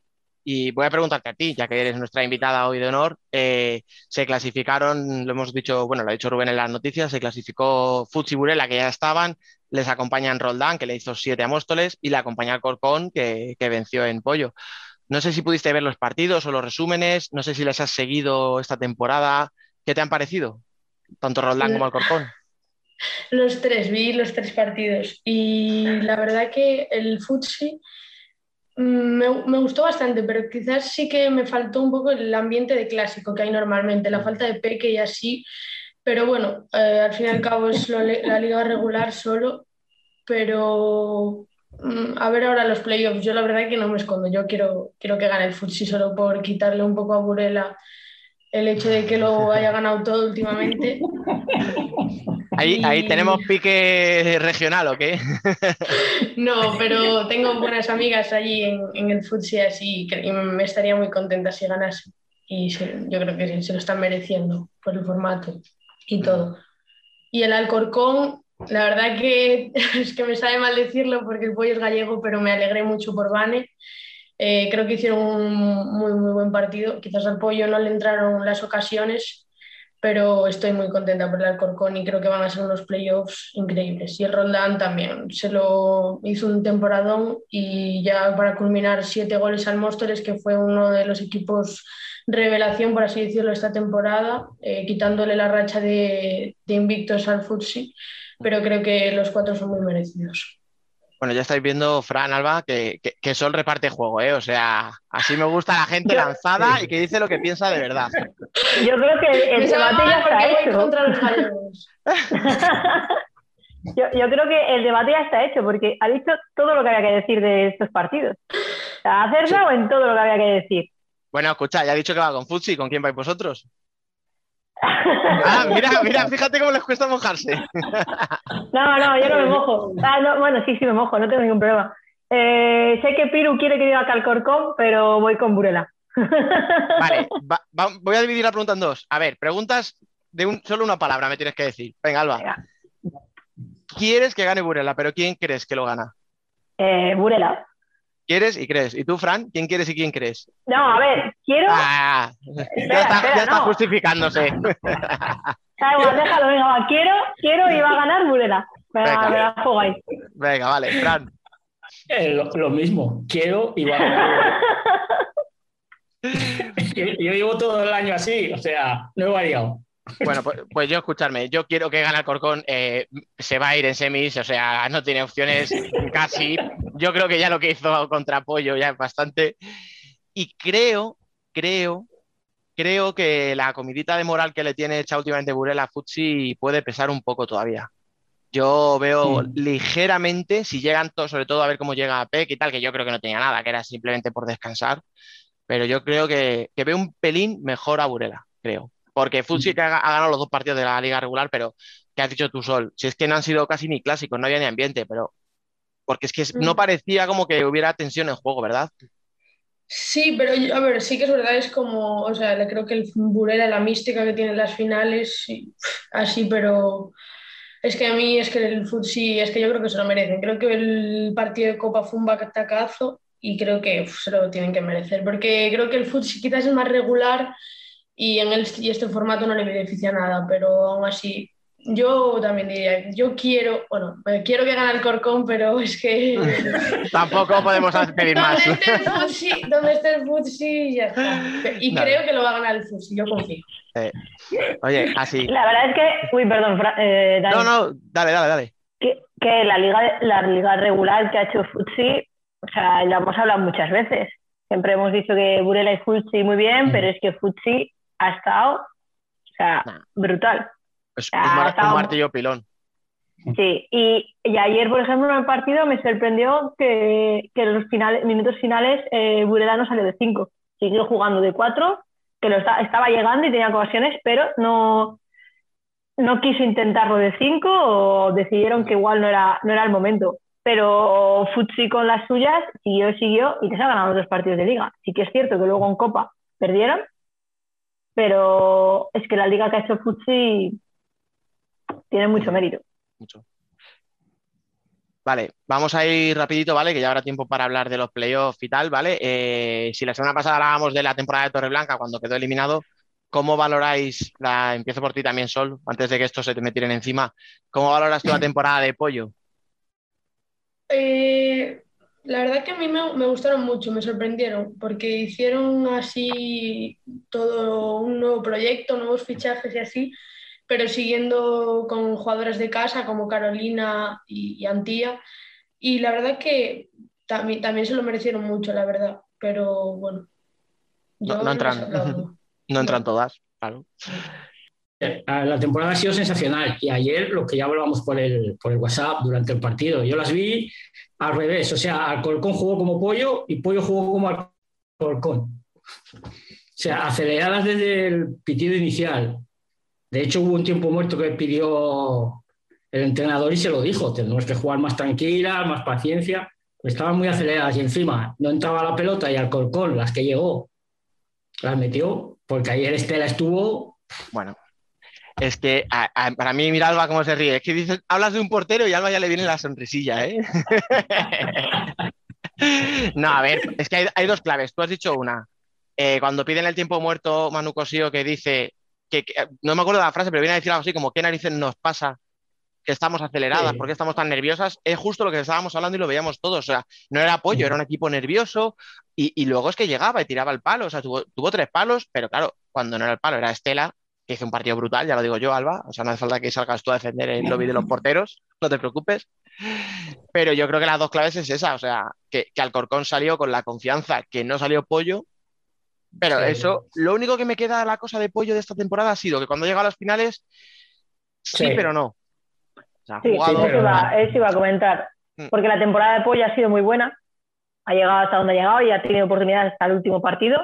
y voy a preguntarte a ti, ya que eres nuestra invitada hoy de honor. eh, se clasificaron, lo hemos dicho, bueno, lo ha dicho Rubén en las noticias, se clasificó Futsi Burela, que ya estaban, les acompañan Roldán, que le hizo siete a Móstoles, y le acompaña Alcorcón, que, que venció en Pollo. No sé si pudiste ver los partidos o los resúmenes, no sé si les has seguido esta temporada. ¿Qué te han parecido? Tanto Roldán como Alcorcón. [LAUGHS] Los tres, vi los tres partidos. Y la verdad que el futsi mm, me, me gustó bastante, pero quizás sí que me faltó un poco el ambiente de clásico que hay normalmente, la falta de peque y así, pero bueno, eh, al fin y al cabo es lo la liga regular solo, pero mm, a ver ahora los playoffs, yo la verdad que no me escondo, yo quiero, quiero que gane el futsi solo por quitarle un poco a Burela el hecho de que lo haya ganado todo últimamente. Ahí, ahí Y- tenemos pique regional, ¿o qué? No, pero tengo buenas amigas allí en, en el así que- y me estaría muy contenta si ganase. Y se- yo creo que se lo están mereciendo por el formato y todo. Y el Alcorcón, la verdad que [LAUGHS] es que me sabe mal decirlo porque el pollo es gallego, pero me alegré mucho por Vane. Eh, creo que hicieron un muy, muy buen partido. Quizás al pollo no le entraron las ocasiones, pero estoy muy contenta por el Alcorcón y creo que van a ser unos playoffs increíbles. Y el Roldán también, se lo hizo un temporadón y ya para culminar siete goles al Móstoles, que fue uno de los equipos revelación, por así decirlo, esta temporada, eh, quitándole la racha de, de invictos al Futsi, pero creo que los cuatro son muy merecidos. Bueno, ya estáis viendo, Fran, Alba, que, que, que Sol reparte juego, ¿eh? O sea, así me gusta la gente lanzada y que dice lo que piensa de verdad. Yo creo que el Me debate ya está hecho. contra los. [LAUGHS] Yo, yo creo que el debate ya está hecho porque ha dicho todo lo que había que decir de estos partidos. O sea, ha acertado en todo lo que había que decir. Bueno, escucha, ya ha dicho que va con Futsi, ¿con quién vais vosotros? Ah, mira, mira, fíjate cómo les cuesta mojarse. No, no, yo no me mojo. Ah, no, bueno, sí, sí me mojo, no tengo ningún problema. Eh, sé que Piru quiere que diga Calcorcón, pero voy con Burela. Vale, va- va- voy a dividir la pregunta en dos. A ver, preguntas de un, solo una palabra me tienes que decir. Venga, Alba. ¿Quieres que gane Burela, pero quién crees que lo gana? Eh, Burela. ¿Quieres y crees? ¿Y tú, Fran? ¿Quién quieres y quién crees? No, a ver, quiero. Ah, ya está, espera, ya está no. justificándose. [LAUGHS] Da igual, déjalo, venga, va. Quiero, quiero y va a ganar Burela. Me la, Venga. me la juego ahí. Venga, vale, Fran. Eh, lo, lo mismo, quiero y va a ganar. [LAUGHS] [LAUGHS] yo, yo llevo todo el año así, o sea, no he variado. Bueno, pues, pues yo escucharme, yo quiero que gane Alcorcón, eh, se va a ir en semis, o sea, no tiene opciones casi. Yo creo que ya lo que hizo contra Pollo ya es bastante. Y creo, creo, creo que la comidita de moral que le tiene hecha últimamente Burela a Futsi puede pesar un poco todavía. Yo veo ligeramente, si llegan todos, sobre todo a ver cómo llega Peck y tal, que yo creo que no tenía nada, que era simplemente por descansar, pero yo creo que, que veo un pelín mejor a Burela, creo. Porque Futsi que ha, ha ganado los dos partidos de la liga regular, pero ¿qué has dicho tú, Sol? Si es que no han sido casi ni clásicos, no había ni ambiente, pero porque es que no Mm. parecía como que hubiera tensión en juego, ¿verdad? Sí, pero yo- a ver, sí que es verdad, es como, o sea, le creo que el Burela, la mística que tiene en las finales, sí, así, pero es que a mí es que el fut sí, es que yo creo que se lo merecen. Creo que el partido de Copa fue un batacazo y creo que uf, se lo tienen que merecer, porque creo que el fut sí quizás es más regular y en el, y este formato no le beneficia nada, pero aún así. Yo también diría, yo quiero, bueno, eh, quiero que gane el Corcón, pero [LAUGHS] es que [LAUGHS] Tampoco podemos [LAUGHS] pedir más. donde esté el Futsi, donde esté el Futsi, ya está. Y creo que lo va a ganar el Futsi, yo confío. Eh, oye, así. La verdad es que, uy, perdón, Fra- eh, Dani, No, no, dale, dale, dale. que, que la liga, la liga regular que ha hecho Futsi, o sea, la hemos hablado muchas veces. Siempre hemos dicho que Burela y Futsi muy bien, pero es que Futsi ha estado, o sea, brutal. Es un, mar- un estaba- martillo pilón. Sí, y, y ayer, por ejemplo, en el partido me sorprendió que, que en los finales, minutos finales eh, Burela no salió de 5, siguió jugando de 4, que lo está- estaba llegando y tenía ocasiones, pero no, no quiso intentarlo de 5 o decidieron que igual no era, no era el momento. Pero Futsi con las suyas siguió, siguió y que se ha ganado los dos partidos de liga. Sí que es cierto que luego en Copa perdieron, pero es que la liga que ha hecho Futsi tiene mucho mérito. Mucho. Vale, vamos a ir rapidito, ¿vale? Que ya habrá tiempo para hablar de los playoffs y tal, ¿vale? Eh, si la semana pasada hablábamos de la temporada de Torreblanca cuando quedó eliminado, ¿cómo valoráis la... Empiezo por ti también, Sol, antes de que esto se te me tiren encima. ¿Cómo valoras tú la temporada de Pollo? Eh, la verdad que a mí me, me gustaron mucho, me sorprendieron, porque hicieron así todo un nuevo proyecto, nuevos fichajes y así, pero siguiendo con jugadoras de casa como Carolina y, y Antía. Y la verdad que también, también se lo merecieron mucho, la verdad, pero bueno. No, yo no les entran, [LAUGHS] no entran todas, claro. La temporada ha sido sensacional y ayer lo que ya hablábamos por el, por el WhatsApp durante el partido, yo las vi al revés, o sea, Alcorcón jugó como Pollo y Pollo jugó como Alcorcón. O sea, aceleradas desde el pitido inicial. De hecho, hubo un tiempo muerto que pidió el entrenador y se lo dijo, tenemos que jugar más tranquila, más paciencia. Estaban muy aceleradas y encima no entraba la pelota y Alcorcón, las que llegó, las metió, porque ayer Estela estuvo Bueno, es que a- a- para mí, mira Alba cómo se ríe. Es que dices, hablas de un portero y a Alba ya le viene la sonrisilla, ¿eh? [LAUGHS] No, a ver, es que hay, hay dos claves. Tú has dicho una. Eh, cuando piden el tiempo muerto, Manu Cosío, que dice, que, que- no me acuerdo de la frase, pero viene a decir algo así como, ¿qué narices nos pasa? Que estamos aceleradas, Sí. ¿por qué estamos tan nerviosas? Es justo lo que estábamos hablando y lo veíamos todos. O sea, no era apoyo, era un equipo nervioso y, y luego es que llegaba y tiraba el palo. O sea, tuvo, tuvo tres palos, pero claro, cuando no era el palo, era Estela, que hizo un partido brutal, ya lo digo yo, Alba. O sea, no hace falta que salgas tú a defender el lobby de los porteros, [LAUGHS] no te preocupes. Pero yo creo que las dos claves es esa, o sea, que, que Alcorcón salió con la confianza que no salió Pollo, pero Sí. eso, lo único que me queda la cosa de Pollo de esta temporada ha sido que cuando llega a las finales, sí, Sí. pero no. O sea, Sí, jugado- eso, iba, eso iba a comentar. Mm. Porque la temporada de Pollo ha sido muy buena. Ha llegado hasta donde ha llegado y ha tenido oportunidades hasta el último partido.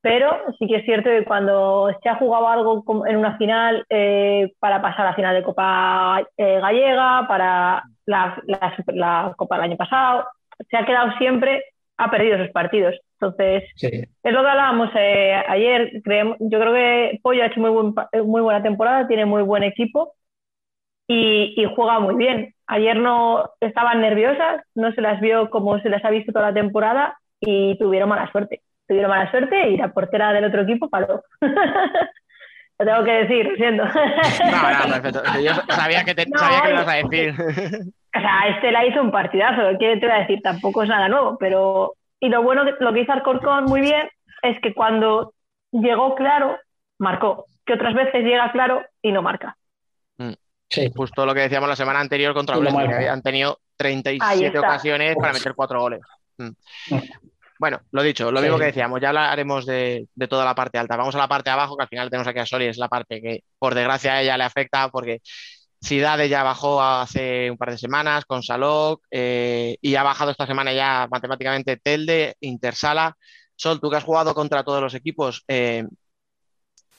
Pero sí que es cierto que cuando se ha jugado algo en una final eh, para pasar a la final de Copa eh, Gallega, para la, la la Copa del año pasado, se ha quedado siempre, ha perdido esos partidos. Entonces, Sí. es lo que hablábamos eh, ayer. creemos- yo creo que Pollo ha hecho muy, buen pa- muy buena temporada, tiene muy buen equipo y, y juega muy bien. Ayer no estaban nerviosas, no se las vio como se las ha visto toda la temporada y tuvieron mala suerte. Tuvieron mala suerte y la portera del otro equipo paró. [LAUGHS] Lo tengo que decir, lo siento. No, no, perfecto. [LAUGHS] Yo sabía que, te, No, sabía que ibas a decir. O sea, este la hizo un partidazo, ¿qué te voy a decir? Tampoco es nada nuevo, pero. Y lo bueno, que lo que hizo Alcorcón muy bien es que cuando llegó claro, marcó. Que otras veces llega claro y no marca. Mm. Justo lo que decíamos la semana anterior contra Blesnik, que habían tenido Ahí 37 está. ocasiones para meter cuatro goles. Mm. Bueno, lo dicho, lo Sí. mismo que decíamos, ya hablaremos de, de toda la parte alta. Vamos a la parte de abajo, que al final tenemos aquí a Soli, es la parte que por desgracia a ella le afecta porque Cidade ya bajó hace un par de semanas con Salok eh, y ha bajado esta semana ya matemáticamente Telde, Intersala. Sol, tú que has jugado contra todos los equipos, eh,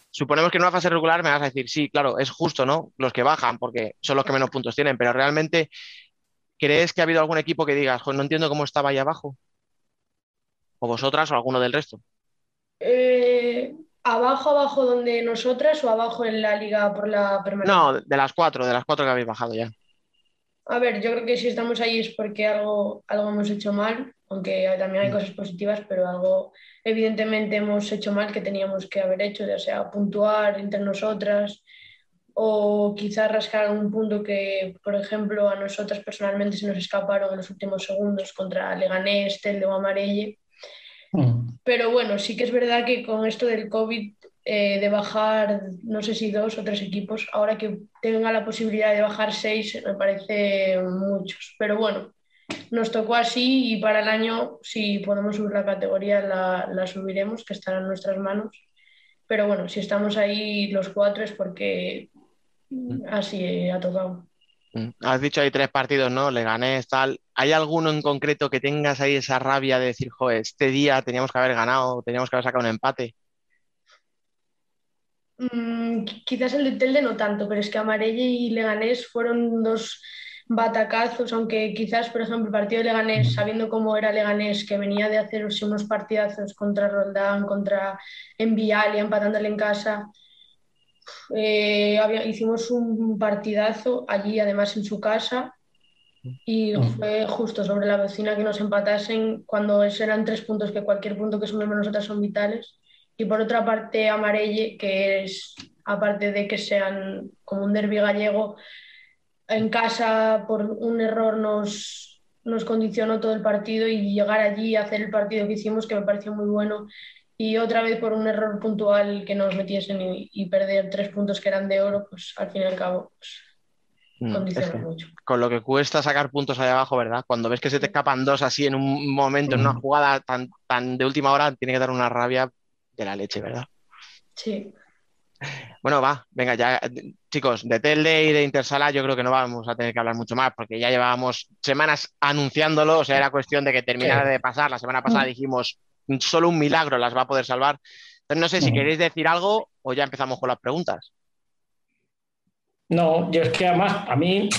suponemos que en una fase regular me vas a decir, sí, claro, es justo, ¿no? Los que bajan, porque son los que menos puntos tienen, pero realmente, ¿crees que ha habido algún equipo que digas, "Jo, no entiendo cómo estaba ahí abajo? ¿O vosotras o alguno del resto? Eh, ¿abajo, abajo donde nosotras o abajo en la liga por la permanencia? No, de las cuatro, de las cuatro que habéis bajado ya. A ver, yo creo que si estamos ahí es porque algo, algo hemos hecho mal, aunque también hay cosas positivas, pero algo evidentemente hemos hecho mal que teníamos que haber hecho, ya sea puntuar entre nosotras o quizás rascar algún punto que, por ejemplo, a nosotras personalmente se nos escaparon en los últimos segundos contra Leganés, Telde o Amarelle. Pero bueno, sí que es verdad que con esto del COVID, eh, de bajar, no sé si dos o tres equipos, ahora que tenga la posibilidad de bajar seis, me parece muchos. Pero bueno, nos tocó así y para el año, si podemos subir la categoría, la, la subiremos, que estará en nuestras manos. Pero bueno, si estamos ahí los cuatro es porque así ha tocado. Mm. Has dicho hay tres partidos, ¿no? Leganés, tal. ¿Hay alguno en concreto que tengas ahí esa rabia de decir, joder, este día teníamos que haber ganado, teníamos que haber sacado un empate? Mm, qui- quizás el de Telde no tanto, pero es que Amarelle y Leganés fueron dos batacazos, aunque quizás, por ejemplo, el partido de Leganés, sabiendo cómo era Leganés, que venía de hacer unos partidazos contra Roldán, contra Envialia, empatándole en casa, eh, había- hicimos un partidazo allí, además en su casa, y fue justo sobre la vecina que nos empatasen cuando eran tres puntos, que cualquier punto que sumemos nosotras son vitales. Y por otra parte, Amarelle, que es, aparte de que sean como un derbi gallego, en casa por un error nos, nos condicionó todo el partido y llegar allí y hacer el partido que hicimos, que me pareció muy bueno. Y otra vez por un error puntual que nos metiesen y, y perder tres puntos que eran de oro, pues al fin y al cabo pues, Mm, condiciona es que mucho. con lo que cuesta sacar puntos ahí abajo, ¿verdad? Cuando ves que se te escapan dos así en un momento, en una jugada tan, tan de última hora, tiene que dar una rabia de la leche, ¿verdad? Sí. Bueno, va, venga, ya, chicos, de Telde y de Intersala yo creo que no vamos a tener que hablar mucho más porque ya llevábamos semanas anunciándolo, o sea, era cuestión de que terminara Sí. de pasar. La semana pasada dijimos, solo un milagro las va a poder salvar. Entonces, no sé si queréis decir algo o ya empezamos con las preguntas. No, yo es que además a mí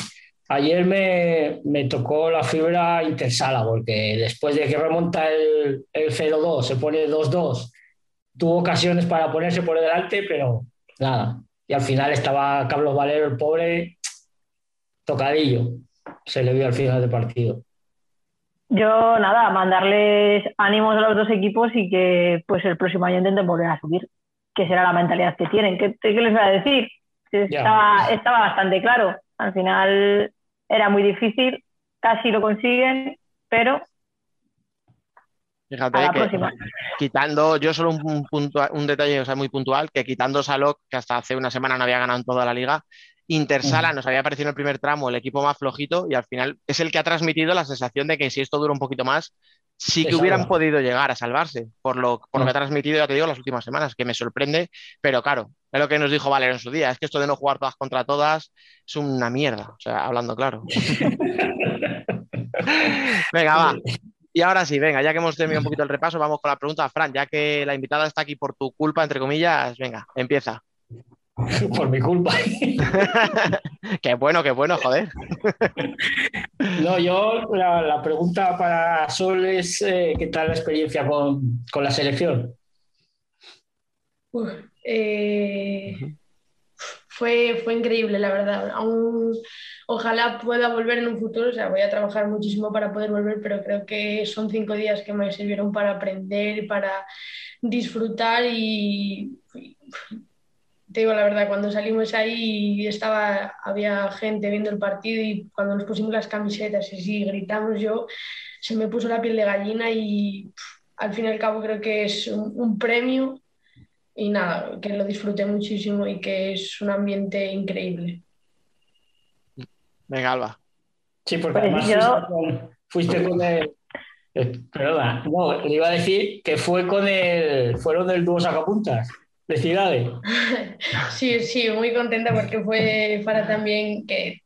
ayer me, me tocó la fibra intersala, porque después de que remonta el, el 0-2, se pone 2-2, tuvo ocasiones para ponerse por delante, pero nada. Y al final estaba Carlos Valero, el pobre, tocadillo. Se le vio al final del partido. Yo, nada, mandarles ánimos a los dos equipos y que pues el próximo año intenten volver a subir, que será la mentalidad que tienen. ¿Qué, qué les voy a decir? Estaba, estaba bastante claro. Al final era muy difícil, casi lo consiguen, pero Fíjate que próxima. quitando, yo solo un, un puntua- un detalle o sea, muy puntual, que quitando Salok, que hasta hace una semana no había ganado en toda la liga, Intersala nos había parecido en el primer tramo el equipo más flojito y al final es el que ha transmitido la sensación de que si esto dura un poquito más, sí que hubieran podido llegar a salvarse, por lo, por lo que ha transmitido, ya te digo, las últimas semanas, que me sorprende, pero claro, es lo que nos dijo Valero en su día, es que esto de no jugar todas contra todas es una mierda, o sea, hablando claro. [LAUGHS] Venga, va. Y ahora sí, venga, ya que hemos terminado un poquito el repaso, vamos con la pregunta, Fran, ya que la invitada está aquí por tu culpa, entre comillas, venga, empieza. [LAUGHS] Por mi culpa. [LAUGHS] qué bueno, qué bueno, joder. [LAUGHS] No, yo la, la pregunta para Sol es eh, ¿qué tal la experiencia con, con la selección? Uf, eh, fue, fue increíble, la verdad. Aún, ojalá pueda volver en un futuro, o sea, voy a trabajar muchísimo para poder volver, pero creo que son cinco días que me sirvieron para aprender, para disfrutar y, y te digo la verdad, cuando salimos ahí estaba, había gente viendo el partido y cuando nos pusimos las camisetas y sí, gritamos yo, se me puso la piel de gallina y pff, al fin y al cabo creo que es un, un premio y nada, que lo disfruté muchísimo y que es un ambiente increíble. Venga, Alba. Sí, porque Pues además yo- fuiste con, fuiste con el. eh, Perdona, no, le iba a decir que fue con el. Fueron del dúo sacapuntas de Cidade. [LAUGHS] Sí, sí, muy contenta porque fue para también que,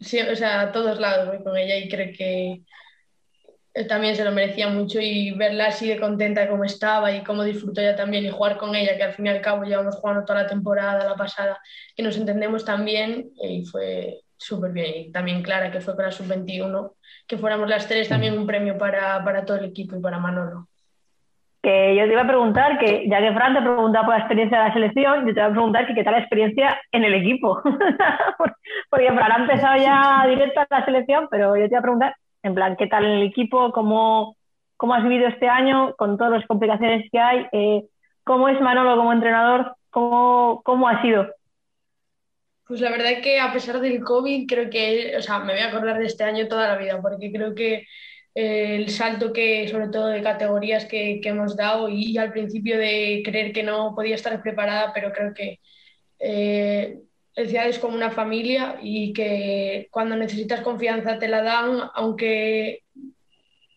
sí, o sea, a todos lados voy con ella y creo que también se lo merecía mucho y verla así de contenta como estaba y cómo disfrutó ella también y jugar con ella, que al fin y al cabo llevamos jugando toda la temporada, la pasada, que nos entendemos tan bien y fue súper bien. Y también Clara, que fue la sub-21, que fuéramos las tres también un premio para, para todo el equipo y para Manolo. Que yo te iba a preguntar, que ya que Fran te preguntaba por la experiencia de la selección, yo te iba a preguntar que qué tal la experiencia en el equipo. [LAUGHS] Porque Fran ha empezado ya directo a la selección, pero yo te iba a preguntar, en plan, qué tal en el equipo, cómo, cómo has vivido este año con todas las complicaciones que hay, eh, cómo es Manolo como entrenador, cómo, cómo ha sido. Pues la verdad que a pesar del COVID, creo que, o sea, me voy a acordar de este año toda la vida, porque creo que el salto que, sobre todo de categorías que, que hemos dado y, al principio de creer que no podía estar preparada, pero creo que eh, el es como una familia y que cuando necesitas confianza te la dan, aunque,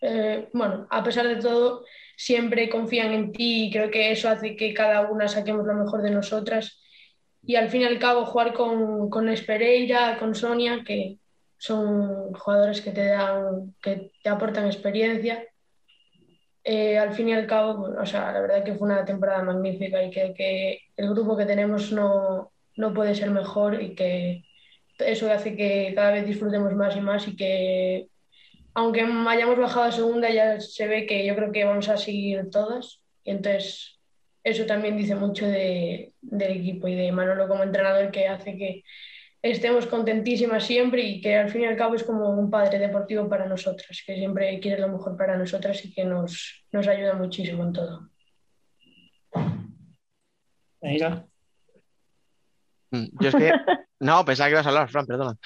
eh, bueno, a pesar de todo, siempre confían en ti y creo que eso hace que cada una saquemos lo mejor de nosotras. Y al fin y al cabo jugar con, con Espereira, con Sonia, que son jugadores que te dan, que te aportan experiencia. Eh, al fin y al cabo, o sea, la verdad que fue una temporada magnífica y que, que el grupo que tenemos no, no puede ser mejor y que eso hace que cada vez disfrutemos más y más y que aunque hayamos bajado a segunda ya se ve que yo creo que vamos a seguir todas y entonces eso también dice mucho de, del equipo y de Manolo como entrenador que hace que estemos contentísimas siempre y que al fin y al cabo es como un padre deportivo para nosotras, que siempre quiere lo mejor para nosotras y que nos, nos ayuda muchísimo en todo. Mira. Mm, Yo es que. [LAUGHS] No, pensaba que ibas a hablar, Fran, perdona.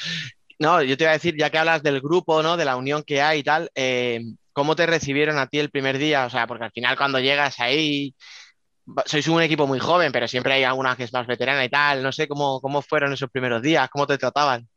No, yo te iba a decir, ya que hablas del grupo, ¿no? De la unión que hay y tal, eh, ¿cómo te recibieron a ti el primer día? O sea, porque al final cuando llegas ahí, sois un equipo muy joven, pero siempre hay alguna que es más veterana y tal. No sé cómo, cómo fueron esos primeros días, cómo te trataban.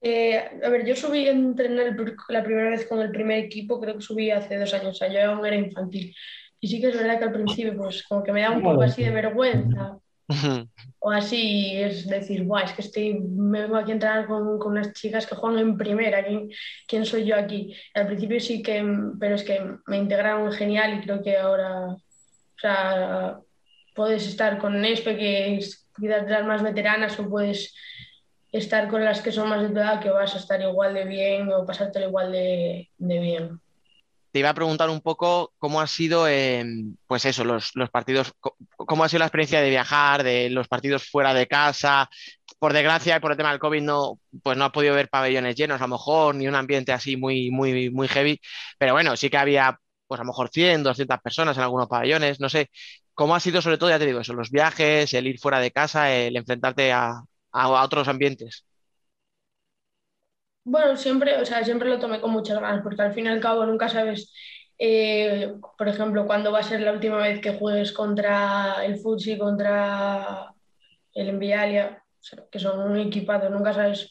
Eh, a ver, yo subí a entrenar la primera vez con el primer equipo, creo que subí hace dos años, o sea, yo aún era infantil. Y sí que es verdad que al principio, pues como que me da un poco así de vergüenza [LAUGHS] o así, es decir, Buah, es que estoy, me vengo aquí a entrenar con, con unas chicas que juegan en primera, ¿quién, quién soy yo aquí? Al principio sí que, pero es que me integraron genial y creo que ahora, sea, puedes estar con Nespe, que es quizás las más veteranas, o puedes estar con las que son más de tu edad, que vas a estar igual de bien o pasártelo igual de, de bien. Te iba a preguntar un poco cómo ha sido, eh, pues eso, los, los partidos, cómo ha sido la experiencia de viajar, de los partidos fuera de casa. Por desgracia, por el tema del COVID, no, pues no has podido ver pabellones llenos, a lo mejor, ni un ambiente así muy, muy, muy heavy. Pero bueno, sí que había, pues a lo mejor 100, 200 personas en algunos pabellones. No sé, cómo ha sido sobre todo, ya te digo, eso, los viajes, el ir fuera de casa, el enfrentarte a, otros ambientes. Bueno, siempre, o sea, siempre lo tomé con muchas ganas, porque al fin y al cabo nunca sabes, eh, por ejemplo, cuándo va a ser la última vez que juegues contra el Futsi, contra el Envialia, que son un equipado, nunca sabes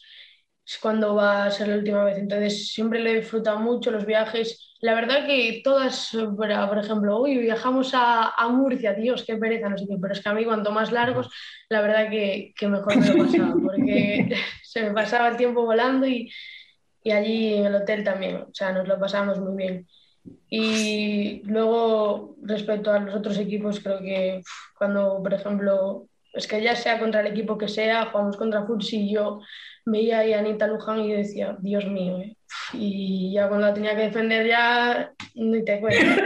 cuándo va a ser la última vez. Entonces, siempre lo he disfrutado mucho, los viajes. La verdad que todas, por ejemplo, uy, viajamos a, a Murcia, Dios, qué pereza, no sé qué, pero es que a mí cuanto más largos, la verdad que, que mejor me lo pasaba, [LAUGHS] porque [LAUGHS] se me pasaba el tiempo volando y, y allí en el hotel también, o sea, nos lo pasamos muy bien. Y luego, respecto a los otros equipos, creo que cuando, por ejemplo, es que ya sea contra el equipo que sea, jugamos contra Futsi y yo veía ahí a Anita Luján y yo decía, Dios mío, ¿eh? y ya cuando la tenía que defender ya ni te cuento.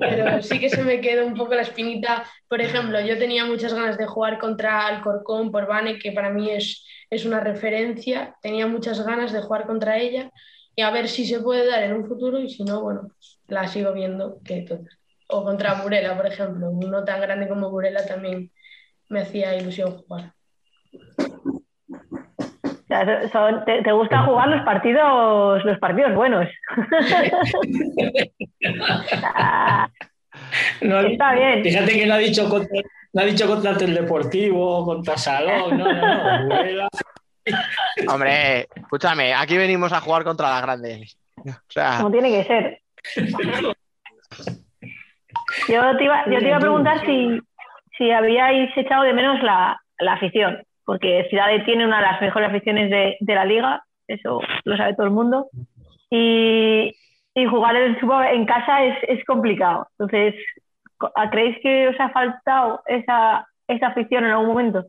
Pero sí que se me quedó un poco la espinita. Por ejemplo, yo tenía muchas ganas de jugar contra Alcorcón por Vane, que para mí es, es una referencia. Tenía muchas ganas de jugar contra ella y a ver si se puede dar en un futuro y si no, bueno, pues la sigo viendo. Que. O contra Burela, por ejemplo. Uno tan grande como Burela también me hacía ilusión jugar. O sea, son- te, te gusta jugar los partidos, los partidos buenos. [LAUGHS] No, Está bien. Fíjate que no ha dicho contra, no ha dicho contra el Deportivo, contra Salón, no, no, no. [LAUGHS] Hombre, escúchame, aquí venimos a jugar contra las grandes. O sea, Como tiene que ser. Yo te iba, yo te iba a preguntar si, si habíais echado de menos la, la afición, porque Ciudad tiene una de las mejores aficiones de, de la liga, eso lo sabe todo el mundo, y, y jugar en, supongo, en casa es, es complicado. Entonces, ¿creéis que os ha faltado esa, esa afición en algún momento?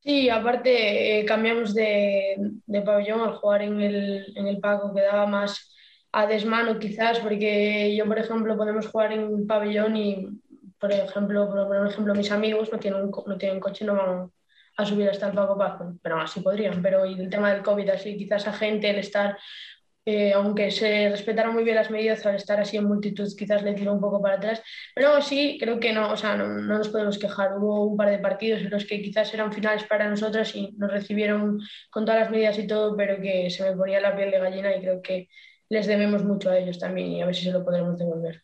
Sí, aparte eh, cambiamos de, de pabellón al jugar en el, en el Paco, que daba más a desmano quizás, porque yo, por ejemplo, podemos jugar en pabellón y, por ejemplo, por ejemplo, mis amigos no tienen, no tienen coche, no van a subir hasta el Paco Paco, pero así podrían. Pero y el tema del COVID, así quizás a gente, el estar, eh, aunque se respetaron muy bien las medidas, al estar así en multitud quizás le tiró un poco para atrás. Pero así, creo que no, o sea, no, no nos podemos quejar. Hubo un par de partidos en los que quizás eran finales para nosotras y nos recibieron con todas las medidas y todo, pero que se me ponía la piel de gallina y creo que les debemos mucho a ellos también y a ver si se lo podremos devolver.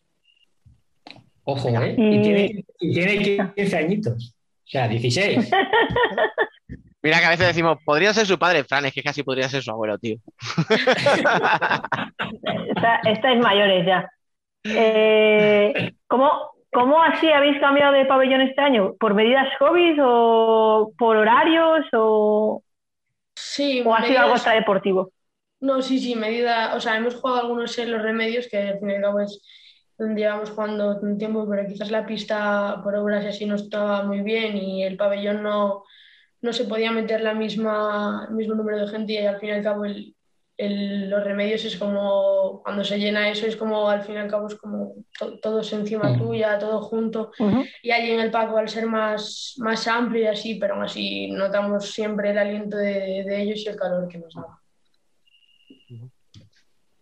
Ojo, ¿eh? Y tiene, y tiene 15 añitos. O sea, 16. [LAUGHS] mira que a veces decimos, podría ser su padre, Fran, es que casi podría ser su abuelo, tío. Está- estáis mayores ya. Eh, ¿cómo, ¿Cómo así habéis cambiado de pabellón este año? ¿Por medidas COVID o por horarios o, Sí, o ha sido algo extradeportivo? No, sí, sí, medida, o sea, hemos jugado algunos en los remedios, que al fin y al cabo es llevamos jugando un tiempo, pero quizás la pista por obras y así no estaba muy bien y el pabellón no, no se podía meter la misma, el mismo número de gente y al fin y al cabo el, el- los remedios es como, cuando se llena eso es como, al fin y al cabo es como to- todos encima tuya, todo junto. Y allí en el Paco, al ser más, más amplio y así, pero aún así notamos siempre el aliento de, de ellos y el calor que nos daba.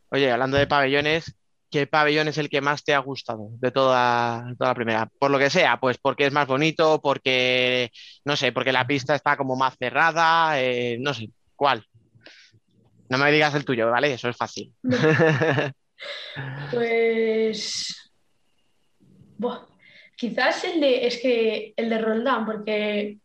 Oye, hablando de pabellones, ¿qué pabellón es el que más te ha gustado de toda, la primera? Por lo que sea, pues porque es más bonito, porque, no sé, porque la pista está como más cerrada, eh, no sé, ¿cuál? No me digas el tuyo, ¿vale? Eso es fácil. [LAUGHS] Pues. quizás el de. Es que el de Roldán, porque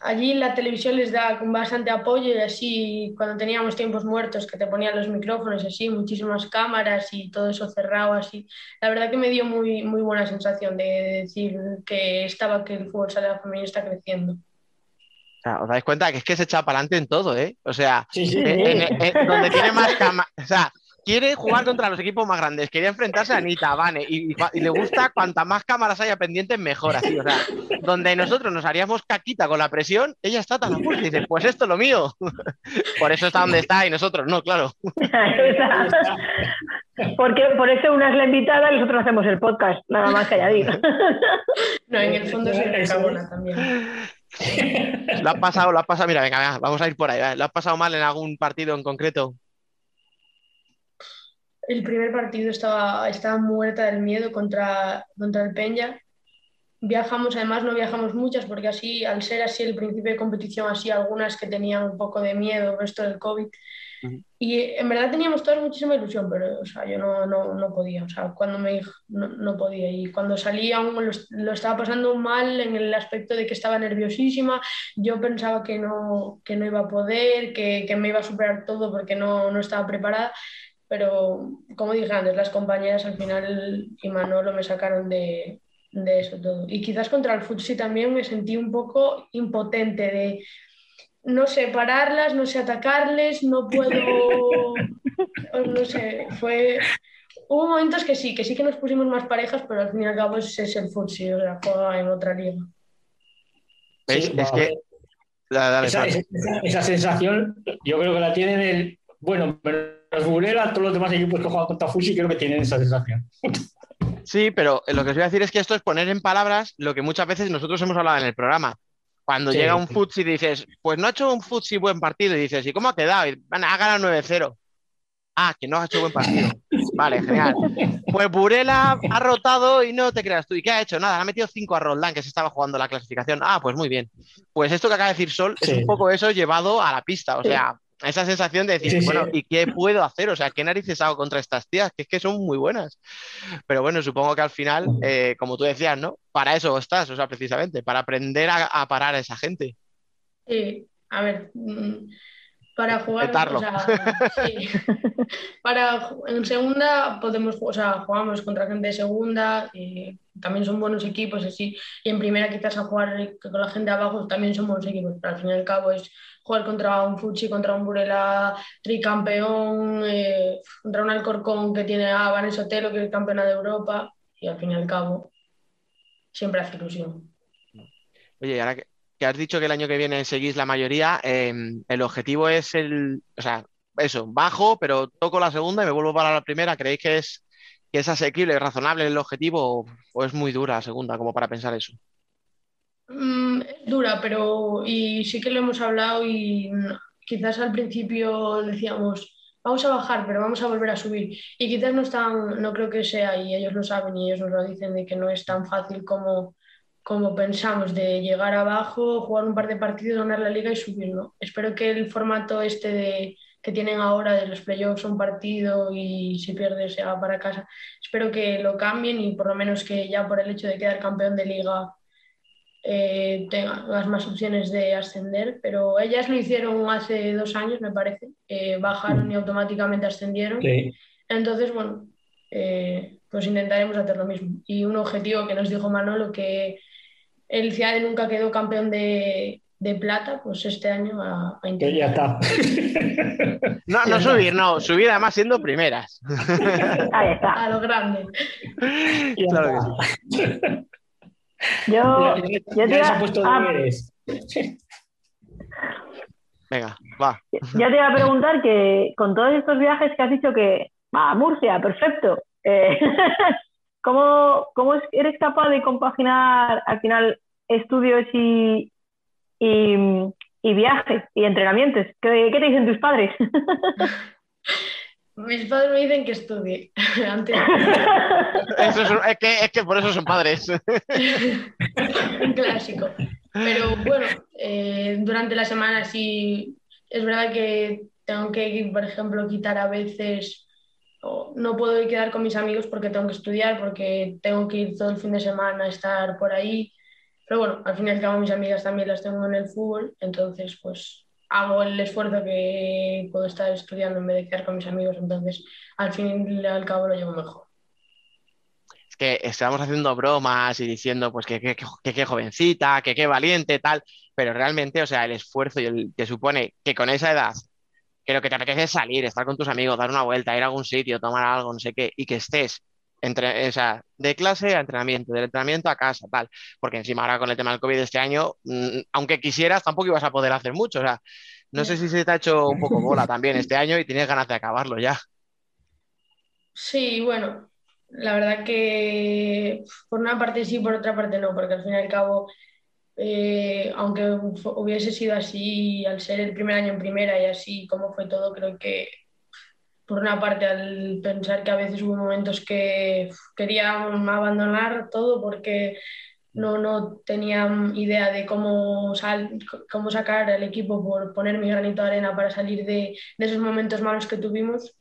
allí la televisión les da con bastante apoyo y así, cuando teníamos tiempos muertos, que te ponían los micrófonos y así, muchísimas cámaras y todo eso cerrado así. La verdad que me dio muy, muy buena sensación de decir que estaba, que el fútbol sala femenino está creciendo. O sea, os dais cuenta que es que se echa para adelante en todo, ¿eh? O sea, Sí, sí. en- en- en- donde tiene más o sea, quiere jugar contra los equipos más grandes, quería enfrentarse a Anita, a Vane, y, y- y le gusta cuanta más cámaras haya pendientes, mejor, así, o sea, donde nosotros nos haríamos caquita con la presión, ella está tan a y dice, pues esto es lo mío. [LAUGHS] Por eso está donde está y nosotros no, claro. [LAUGHS] Porque por eso una es la invitada y nosotros hacemos el podcast, nada más que añadir. [LAUGHS] No, en el fondo soy una cagona también. Lo has pasado, lo has pasado, mira, venga, venga, vamos a ir por ahí, ¿vale? ¿lo has pasado mal en algún partido en concreto? El primer partido estaba, estaba muerta del miedo contra, contra el Peña. Viajamos, además no viajamos muchas porque así, al ser así el principio de competición, así algunas que tenían un poco de miedo por esto del COVID. Y en verdad teníamos todas muchísima ilusión, pero o sea, yo no, no, no podía, o sea, cuando me no, no podía. Y cuando salí aún lo, lo estaba pasando mal en el aspecto de que estaba nerviosísima, yo pensaba que no, que no iba a poder, que, que me iba a superar todo porque no, no estaba preparada, pero como dije antes, las compañeras al final y Manolo me sacaron de, de eso todo. Y quizás contra el Futsi también me sentí un poco impotente de no sé pararlas, no sé atacarles, no puedo, no sé, fue... Hubo momentos que sí, que sí que nos pusimos más parejas, pero al fin y al cabo ese es el fútbol, o sea, juega en otra liga. ¿Veis? Sí, es que. Dale, dale, Esa, esa- esa sensación, yo creo que la tienen el. Bueno, menos Burela, todos los demás equipos que juegan contra Fusi creo que tienen esa sensación. [LAUGHS] Sí, pero lo que os voy a decir es que esto es poner en palabras lo que muchas veces nosotros hemos hablado en el programa. Cuando Sí, llega un sí. futsi y dices, pues no ha hecho un futsi buen partido, y dices, ¿y cómo ha quedado? Y, "Bueno, ha ganado 9-0. Ah, que no ha hecho buen partido. [LAUGHS] Vale, genial. Pues Burela ha rotado y no te creas tú. ¿Y qué ha hecho? Nada, le ha metido 5 a Roldán, que se estaba jugando la clasificación. Ah, pues muy bien. Pues esto que acaba de decir Sol es un poco eso llevado a la pista. O sea, esa sensación de decir, Sí, sí. bueno, ¿y qué puedo hacer? O sea, ¿qué narices hago contra estas tías? Que es que son muy buenas. Pero bueno, supongo que al final, eh, como tú decías, ¿no? Para eso estás, o sea, precisamente, para aprender a, a parar a esa gente. Sí, a ver, mm, para jugar, o sea, sí. [LAUGHS] Para, en segunda podemos, o sea, jugamos contra gente de segunda, y también son buenos equipos, así, y en primera quizás a jugar con la gente de abajo también son buenos equipos, pero al fin y al cabo es jugar contra un Fuchi, contra un Burela tricampeón, eh, contra un Alcorcón que tiene a Vanessa Otelo, que es campeona de Europa, y al fin y al cabo siempre hace ilusión. Oye, ahora que, has dicho que el año que viene seguís la mayoría, eh, el objetivo es el, o sea, eso, bajo, pero toco la segunda y me vuelvo para la primera. ¿Creéis que es, que es asequible, razonable el objetivo o es muy dura la segunda como para pensar eso? Mm, es dura, pero y sí que lo hemos hablado y mm, quizás al principio decíamos, vamos a bajar, pero vamos a volver a subir. Y quizás no no creo que sea, y ellos lo saben y ellos nos lo dicen, de que no es tan fácil como, como pensamos, de llegar abajo, jugar un par de partidos, ganar la liga y subir, ¿no? Espero que el formato este de, que tienen ahora de los playoffs, un partido y si pierdes se va para casa, espero que lo cambien y por lo menos que ya por el hecho de quedar campeón de liga eh, tengas más opciones de ascender, pero ellas lo hicieron hace dos años, me parece, eh, bajaron y automáticamente ascendieron. Sí. Entonces, bueno, eh, pues intentaremos hacer lo mismo. Y un objetivo que nos dijo Manolo, que el CIADE nunca quedó campeón de, de plata, pues este año a, intentar. ya está. [LAUGHS] No, no subir, no, subir además siendo primeras. [LAUGHS] Ahí está. A lo grande. Claro que sí. [LAUGHS] [LAUGHS] Yo, Ya- ya- yo te iba- puesto ah. Venga, va. Ya te iba a preguntar que con todos estos viajes que has dicho que va a Murcia, perfecto. eh, [LAUGHS] ¿cómo, cómo es- eres capaz de compaginar al final estudios y, y, y viajes y entrenamientos? ¿Qué, qué te dicen tus padres? [LAUGHS] Mis padres me dicen que estudie. [LAUGHS] Antes, Eso es, es que, es que por eso son padres. un clásico. Pero bueno, eh, durante la semana sí, es verdad que tengo que, por ejemplo, quitar a veces, o no puedo quedar con mis amigos porque tengo que estudiar, porque tengo que ir todo el fin de semana a estar por ahí. Pero bueno, al fin y al cabo mis amigas también las tengo en el fútbol, entonces pues hago el esfuerzo que puedo estar estudiando en vez de quedar con mis amigos, entonces al fin y al cabo lo llevo mejor. Es que estábamos haciendo bromas y diciendo, pues, que qué jovencita, que qué valiente, tal, pero realmente, o sea, el esfuerzo y el que supone que con esa edad, que lo que te apetece es salir, estar con tus amigos, dar una vuelta, ir a algún sitio, tomar algo, no sé qué, y que estés entre, o sea, de clase a entrenamiento, del entrenamiento a casa, tal, porque encima ahora con el tema del COVID este año, mm, aunque quisieras, tampoco ibas a poder hacer mucho, o sea, no sé si se te ha hecho un poco bola también este año y tienes ganas de acabarlo ya. Sí, bueno, la verdad que por una parte sí, por otra parte no, porque al fin y al cabo, eh, aunque hubiese sido así, al ser el primer año en primera y así como fue todo, creo que por una parte al pensar que a veces hubo momentos que quería abandonar todo porque no, no tenía idea de cómo, sal- cómo sacar al equipo por poner mi granito de arena para salir de, de esos momentos malos que tuvimos.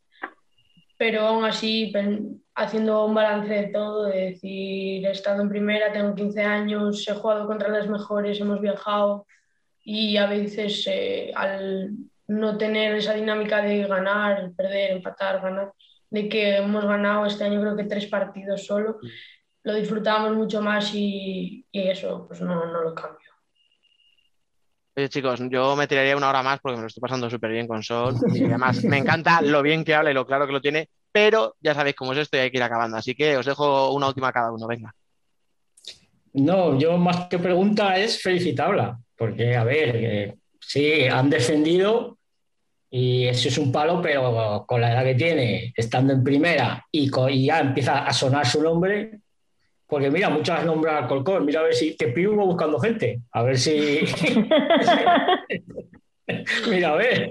Pero aún así pen- haciendo un balance de todo, de decir, he estado en primera, tengo 15 años, he jugado contra las mejores, hemos viajado y a veces eh, al no tener esa dinámica de ganar, perder, empatar, ganar, de que hemos ganado este año creo que tres partidos solo, lo disfrutábamos mucho más y, y eso pues no, no lo cambio. Oye, chicos, yo me tiraría una hora más porque me lo estoy pasando súper bien con Sol. [LAUGHS] Y además me encanta lo bien que habla y lo claro que lo tiene, pero ya sabéis cómo es esto y hay que ir acabando. Así que os dejo una última a cada uno, venga. No, yo más que pregunta es felicitarla, porque a ver, eh, sí, han defendido y eso es un palo, pero con la edad que tiene, estando en primera y, ya empieza a sonar su nombre, porque mira, muchas nombran al Colcón, mira a ver si, Piu va buscando gente, a ver si... [LAUGHS] mira, a ver.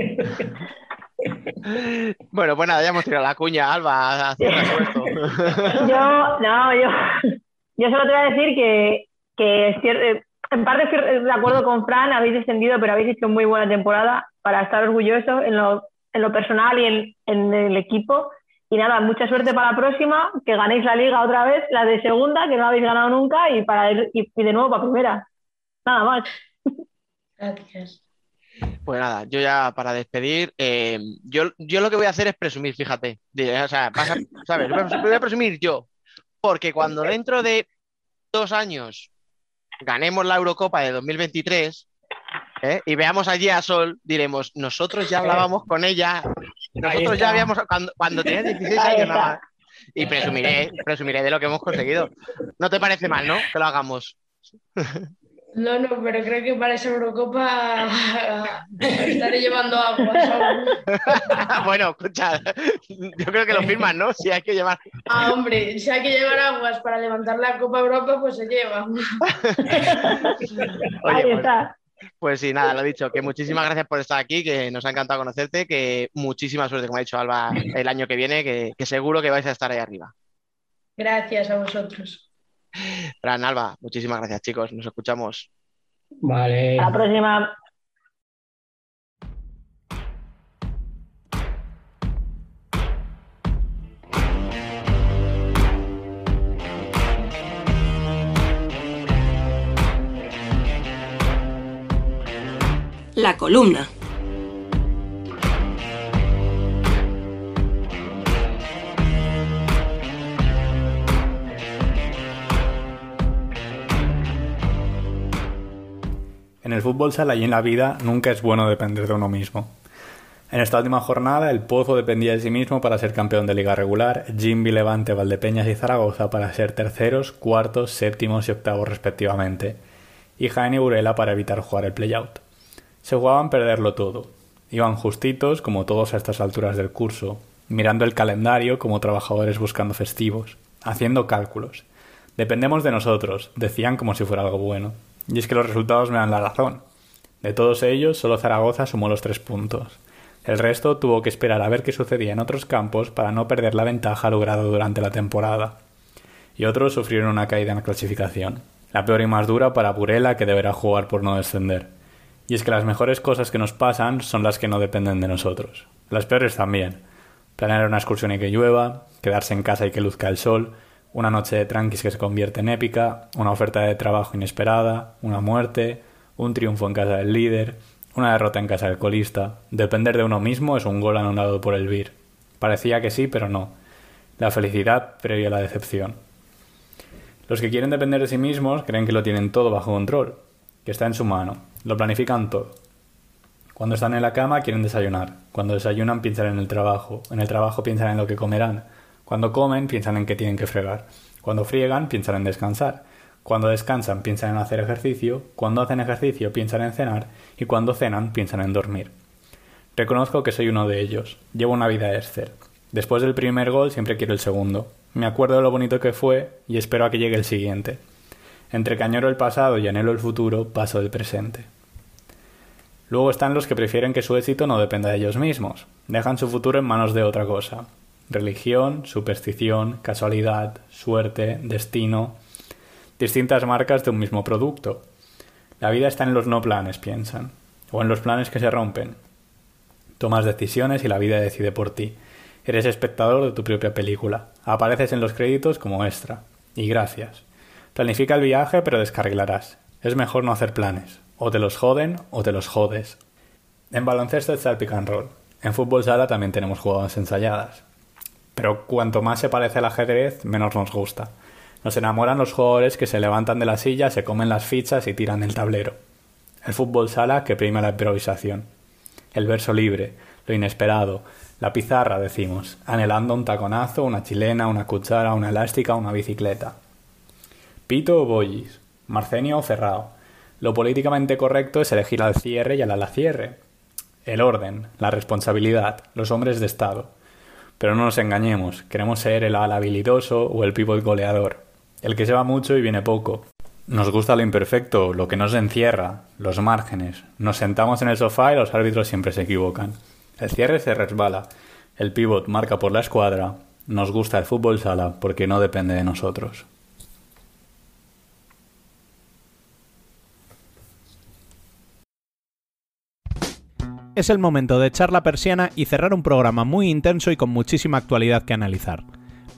Bueno, pues nada, ya hemos tirado la cuña, Alba. Yo, no, yo, yo solo te voy a decir que, que eh, en parte estoy de acuerdo con Fran, habéis descendido, pero habéis hecho muy buena temporada para estar orgullosos en lo, en lo personal y en, en el equipo. Y nada, mucha suerte para la próxima, que ganéis la liga otra vez, la de segunda, que no habéis ganado nunca, y, para ir- y, y de nuevo para primera. Nada más. Gracias. Pues nada, yo ya para despedir, eh, yo, yo lo que voy a hacer es presumir, fíjate. De- o sea, vas a- ¿sabes? Voy a- voy a presumir yo, porque cuando dentro de dos años ganemos la Eurocopa de 2023 ¿eh? y veamos allí a Sol, diremos, nosotros ya hablábamos con ella, nosotros ya habíamos, cuando, cuando tenía 16 Ahí años nada más. Y presumiré, presumiré de lo que hemos conseguido. No te parece mal, ¿no? Que lo hagamos. No, no, pero creo que para esa Eurocopa [LAUGHS] estaré llevando aguas [LAUGHS] aún. bueno, escucha, yo creo que lo firman, ¿no? Si hay que llevar. Ah, hombre, si hay que llevar aguas para levantar la Copa Europa, pues se lleva. [LAUGHS] Oye, Ahí pues- está. Pues sí, nada, lo dicho, que muchísimas gracias por estar aquí, que nos ha encantado conocerte, que muchísima suerte, como ha dicho Alba, el año que viene, que, que seguro que vais a estar ahí arriba. Gracias a vosotros. Fran, Alba, muchísimas gracias, chicos, nos escuchamos. Vale. A la próxima. La columna. En el fútbol sala y en la vida nunca es bueno depender de uno mismo. En esta última jornada, el Pozo dependía de sí mismo para ser campeón de liga regular, Jimby, Levante, Valdepeñas y Zaragoza para ser terceros, cuartos, séptimos y octavos respectivamente, y Jaén y Burela para evitar jugar el playout. Se jugaban perderlo todo. Iban justitos, como todos a estas alturas del curso, mirando el calendario como trabajadores buscando festivos, haciendo cálculos. Dependemos de nosotros, decían como si fuera algo bueno. Y es que los resultados me dan la razón. De todos ellos, solo Zaragoza sumó los tres puntos. El resto tuvo que esperar a ver qué sucedía en otros campos para no perder la ventaja lograda durante la temporada. Y otros sufrieron una caída en la clasificación. La peor y más dura para Burela que deberá jugar por no descender. Y es que las mejores cosas que nos pasan son las que no dependen de nosotros. Las peores también. Planear una excursión y que llueva, quedarse en casa y que luzca el sol, una noche de tranquis que se convierte en épica, una oferta de trabajo inesperada, una muerte, un triunfo en casa del líder, una derrota en casa del colista. Depender de uno mismo es un gol anulado por el VIR. Parecía que sí, pero no. La felicidad previa a la decepción. Los que quieren depender de sí mismos creen que lo tienen todo bajo control, que está en su mano, lo planifican todo. Cuando están en la cama quieren desayunar, cuando desayunan piensan en el trabajo, en el trabajo piensan en lo que comerán, cuando comen piensan en que tienen que fregar, cuando friegan piensan en descansar, cuando descansan piensan en hacer ejercicio, cuando hacen ejercicio piensan en cenar y cuando cenan piensan en dormir. Reconozco que soy uno de ellos, llevo una vida Esther. Después del primer gol siempre quiero el segundo. Me acuerdo de lo bonito que fue y espero a que llegue el siguiente. Entre que añoro el pasado y anhelo el futuro, paso del presente. Luego están los que prefieren que su éxito no dependa de ellos mismos. Dejan su futuro en manos de otra cosa. Religión, superstición, casualidad, suerte, destino. Distintas marcas de un mismo producto. La vida está en los no planes, piensan. O en los planes que se rompen. Tomas decisiones y la vida decide por ti. Eres espectador de tu propia película. Apareces en los créditos como extra. Y gracias. Planifica el viaje, pero descarrilarás. Es mejor no hacer planes. O te los joden o te los jodes. En baloncesto está el pick and roll. En fútbol sala también tenemos jugadas ensayadas. Pero cuanto más se parece al ajedrez, menos nos gusta. Nos enamoran los jugadores que se levantan de la silla, se comen las fichas y tiran el tablero. El fútbol sala que prima la improvisación. El verso libre, lo inesperado, la pizarra, decimos, anhelando un taconazo, una chilena, una cuchara, una elástica, una bicicleta. Pito o bollis, Marcenio o Ferrao. Lo políticamente correcto es elegir al cierre y al ala cierre. El orden, la responsabilidad, los hombres de Estado. Pero no nos engañemos, queremos ser el ala habilidoso o el pívot goleador, el que se va mucho y viene poco. Nos gusta lo imperfecto, lo que nos encierra, los márgenes. Nos sentamos en el sofá y los árbitros siempre se equivocan. El cierre se resbala, el pívot marca por la escuadra. Nos gusta el fútbol sala porque no depende de nosotros. Es el momento de echar la persiana y cerrar un programa muy intenso y con muchísima actualidad que analizar.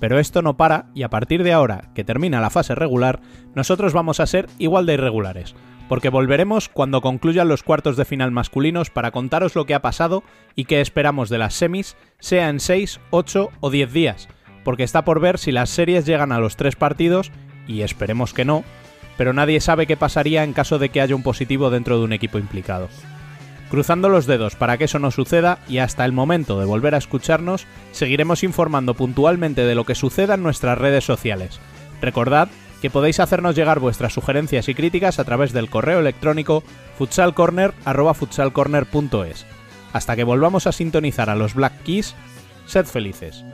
Pero esto no para y a partir de ahora, que termina la fase regular, nosotros vamos a ser igual de irregulares, porque volveremos cuando concluyan los cuartos de final masculinos para contaros lo que ha pasado y qué esperamos de las semis, sea en 6, 8 o 10 días, porque está por ver si las series llegan a los tres partidos, y esperemos que no, pero nadie sabe qué pasaría en caso de que haya un positivo dentro de un equipo implicado. Cruzando los dedos para que eso no suceda y hasta el momento de volver a escucharnos, seguiremos informando puntualmente de lo que suceda en nuestras redes sociales. Recordad que podéis hacernos llegar vuestras sugerencias y críticas a través del correo electrónico futsalcorner@futsalcorner.es. Hasta que volvamos a sintonizar a los Black Keys, sed felices.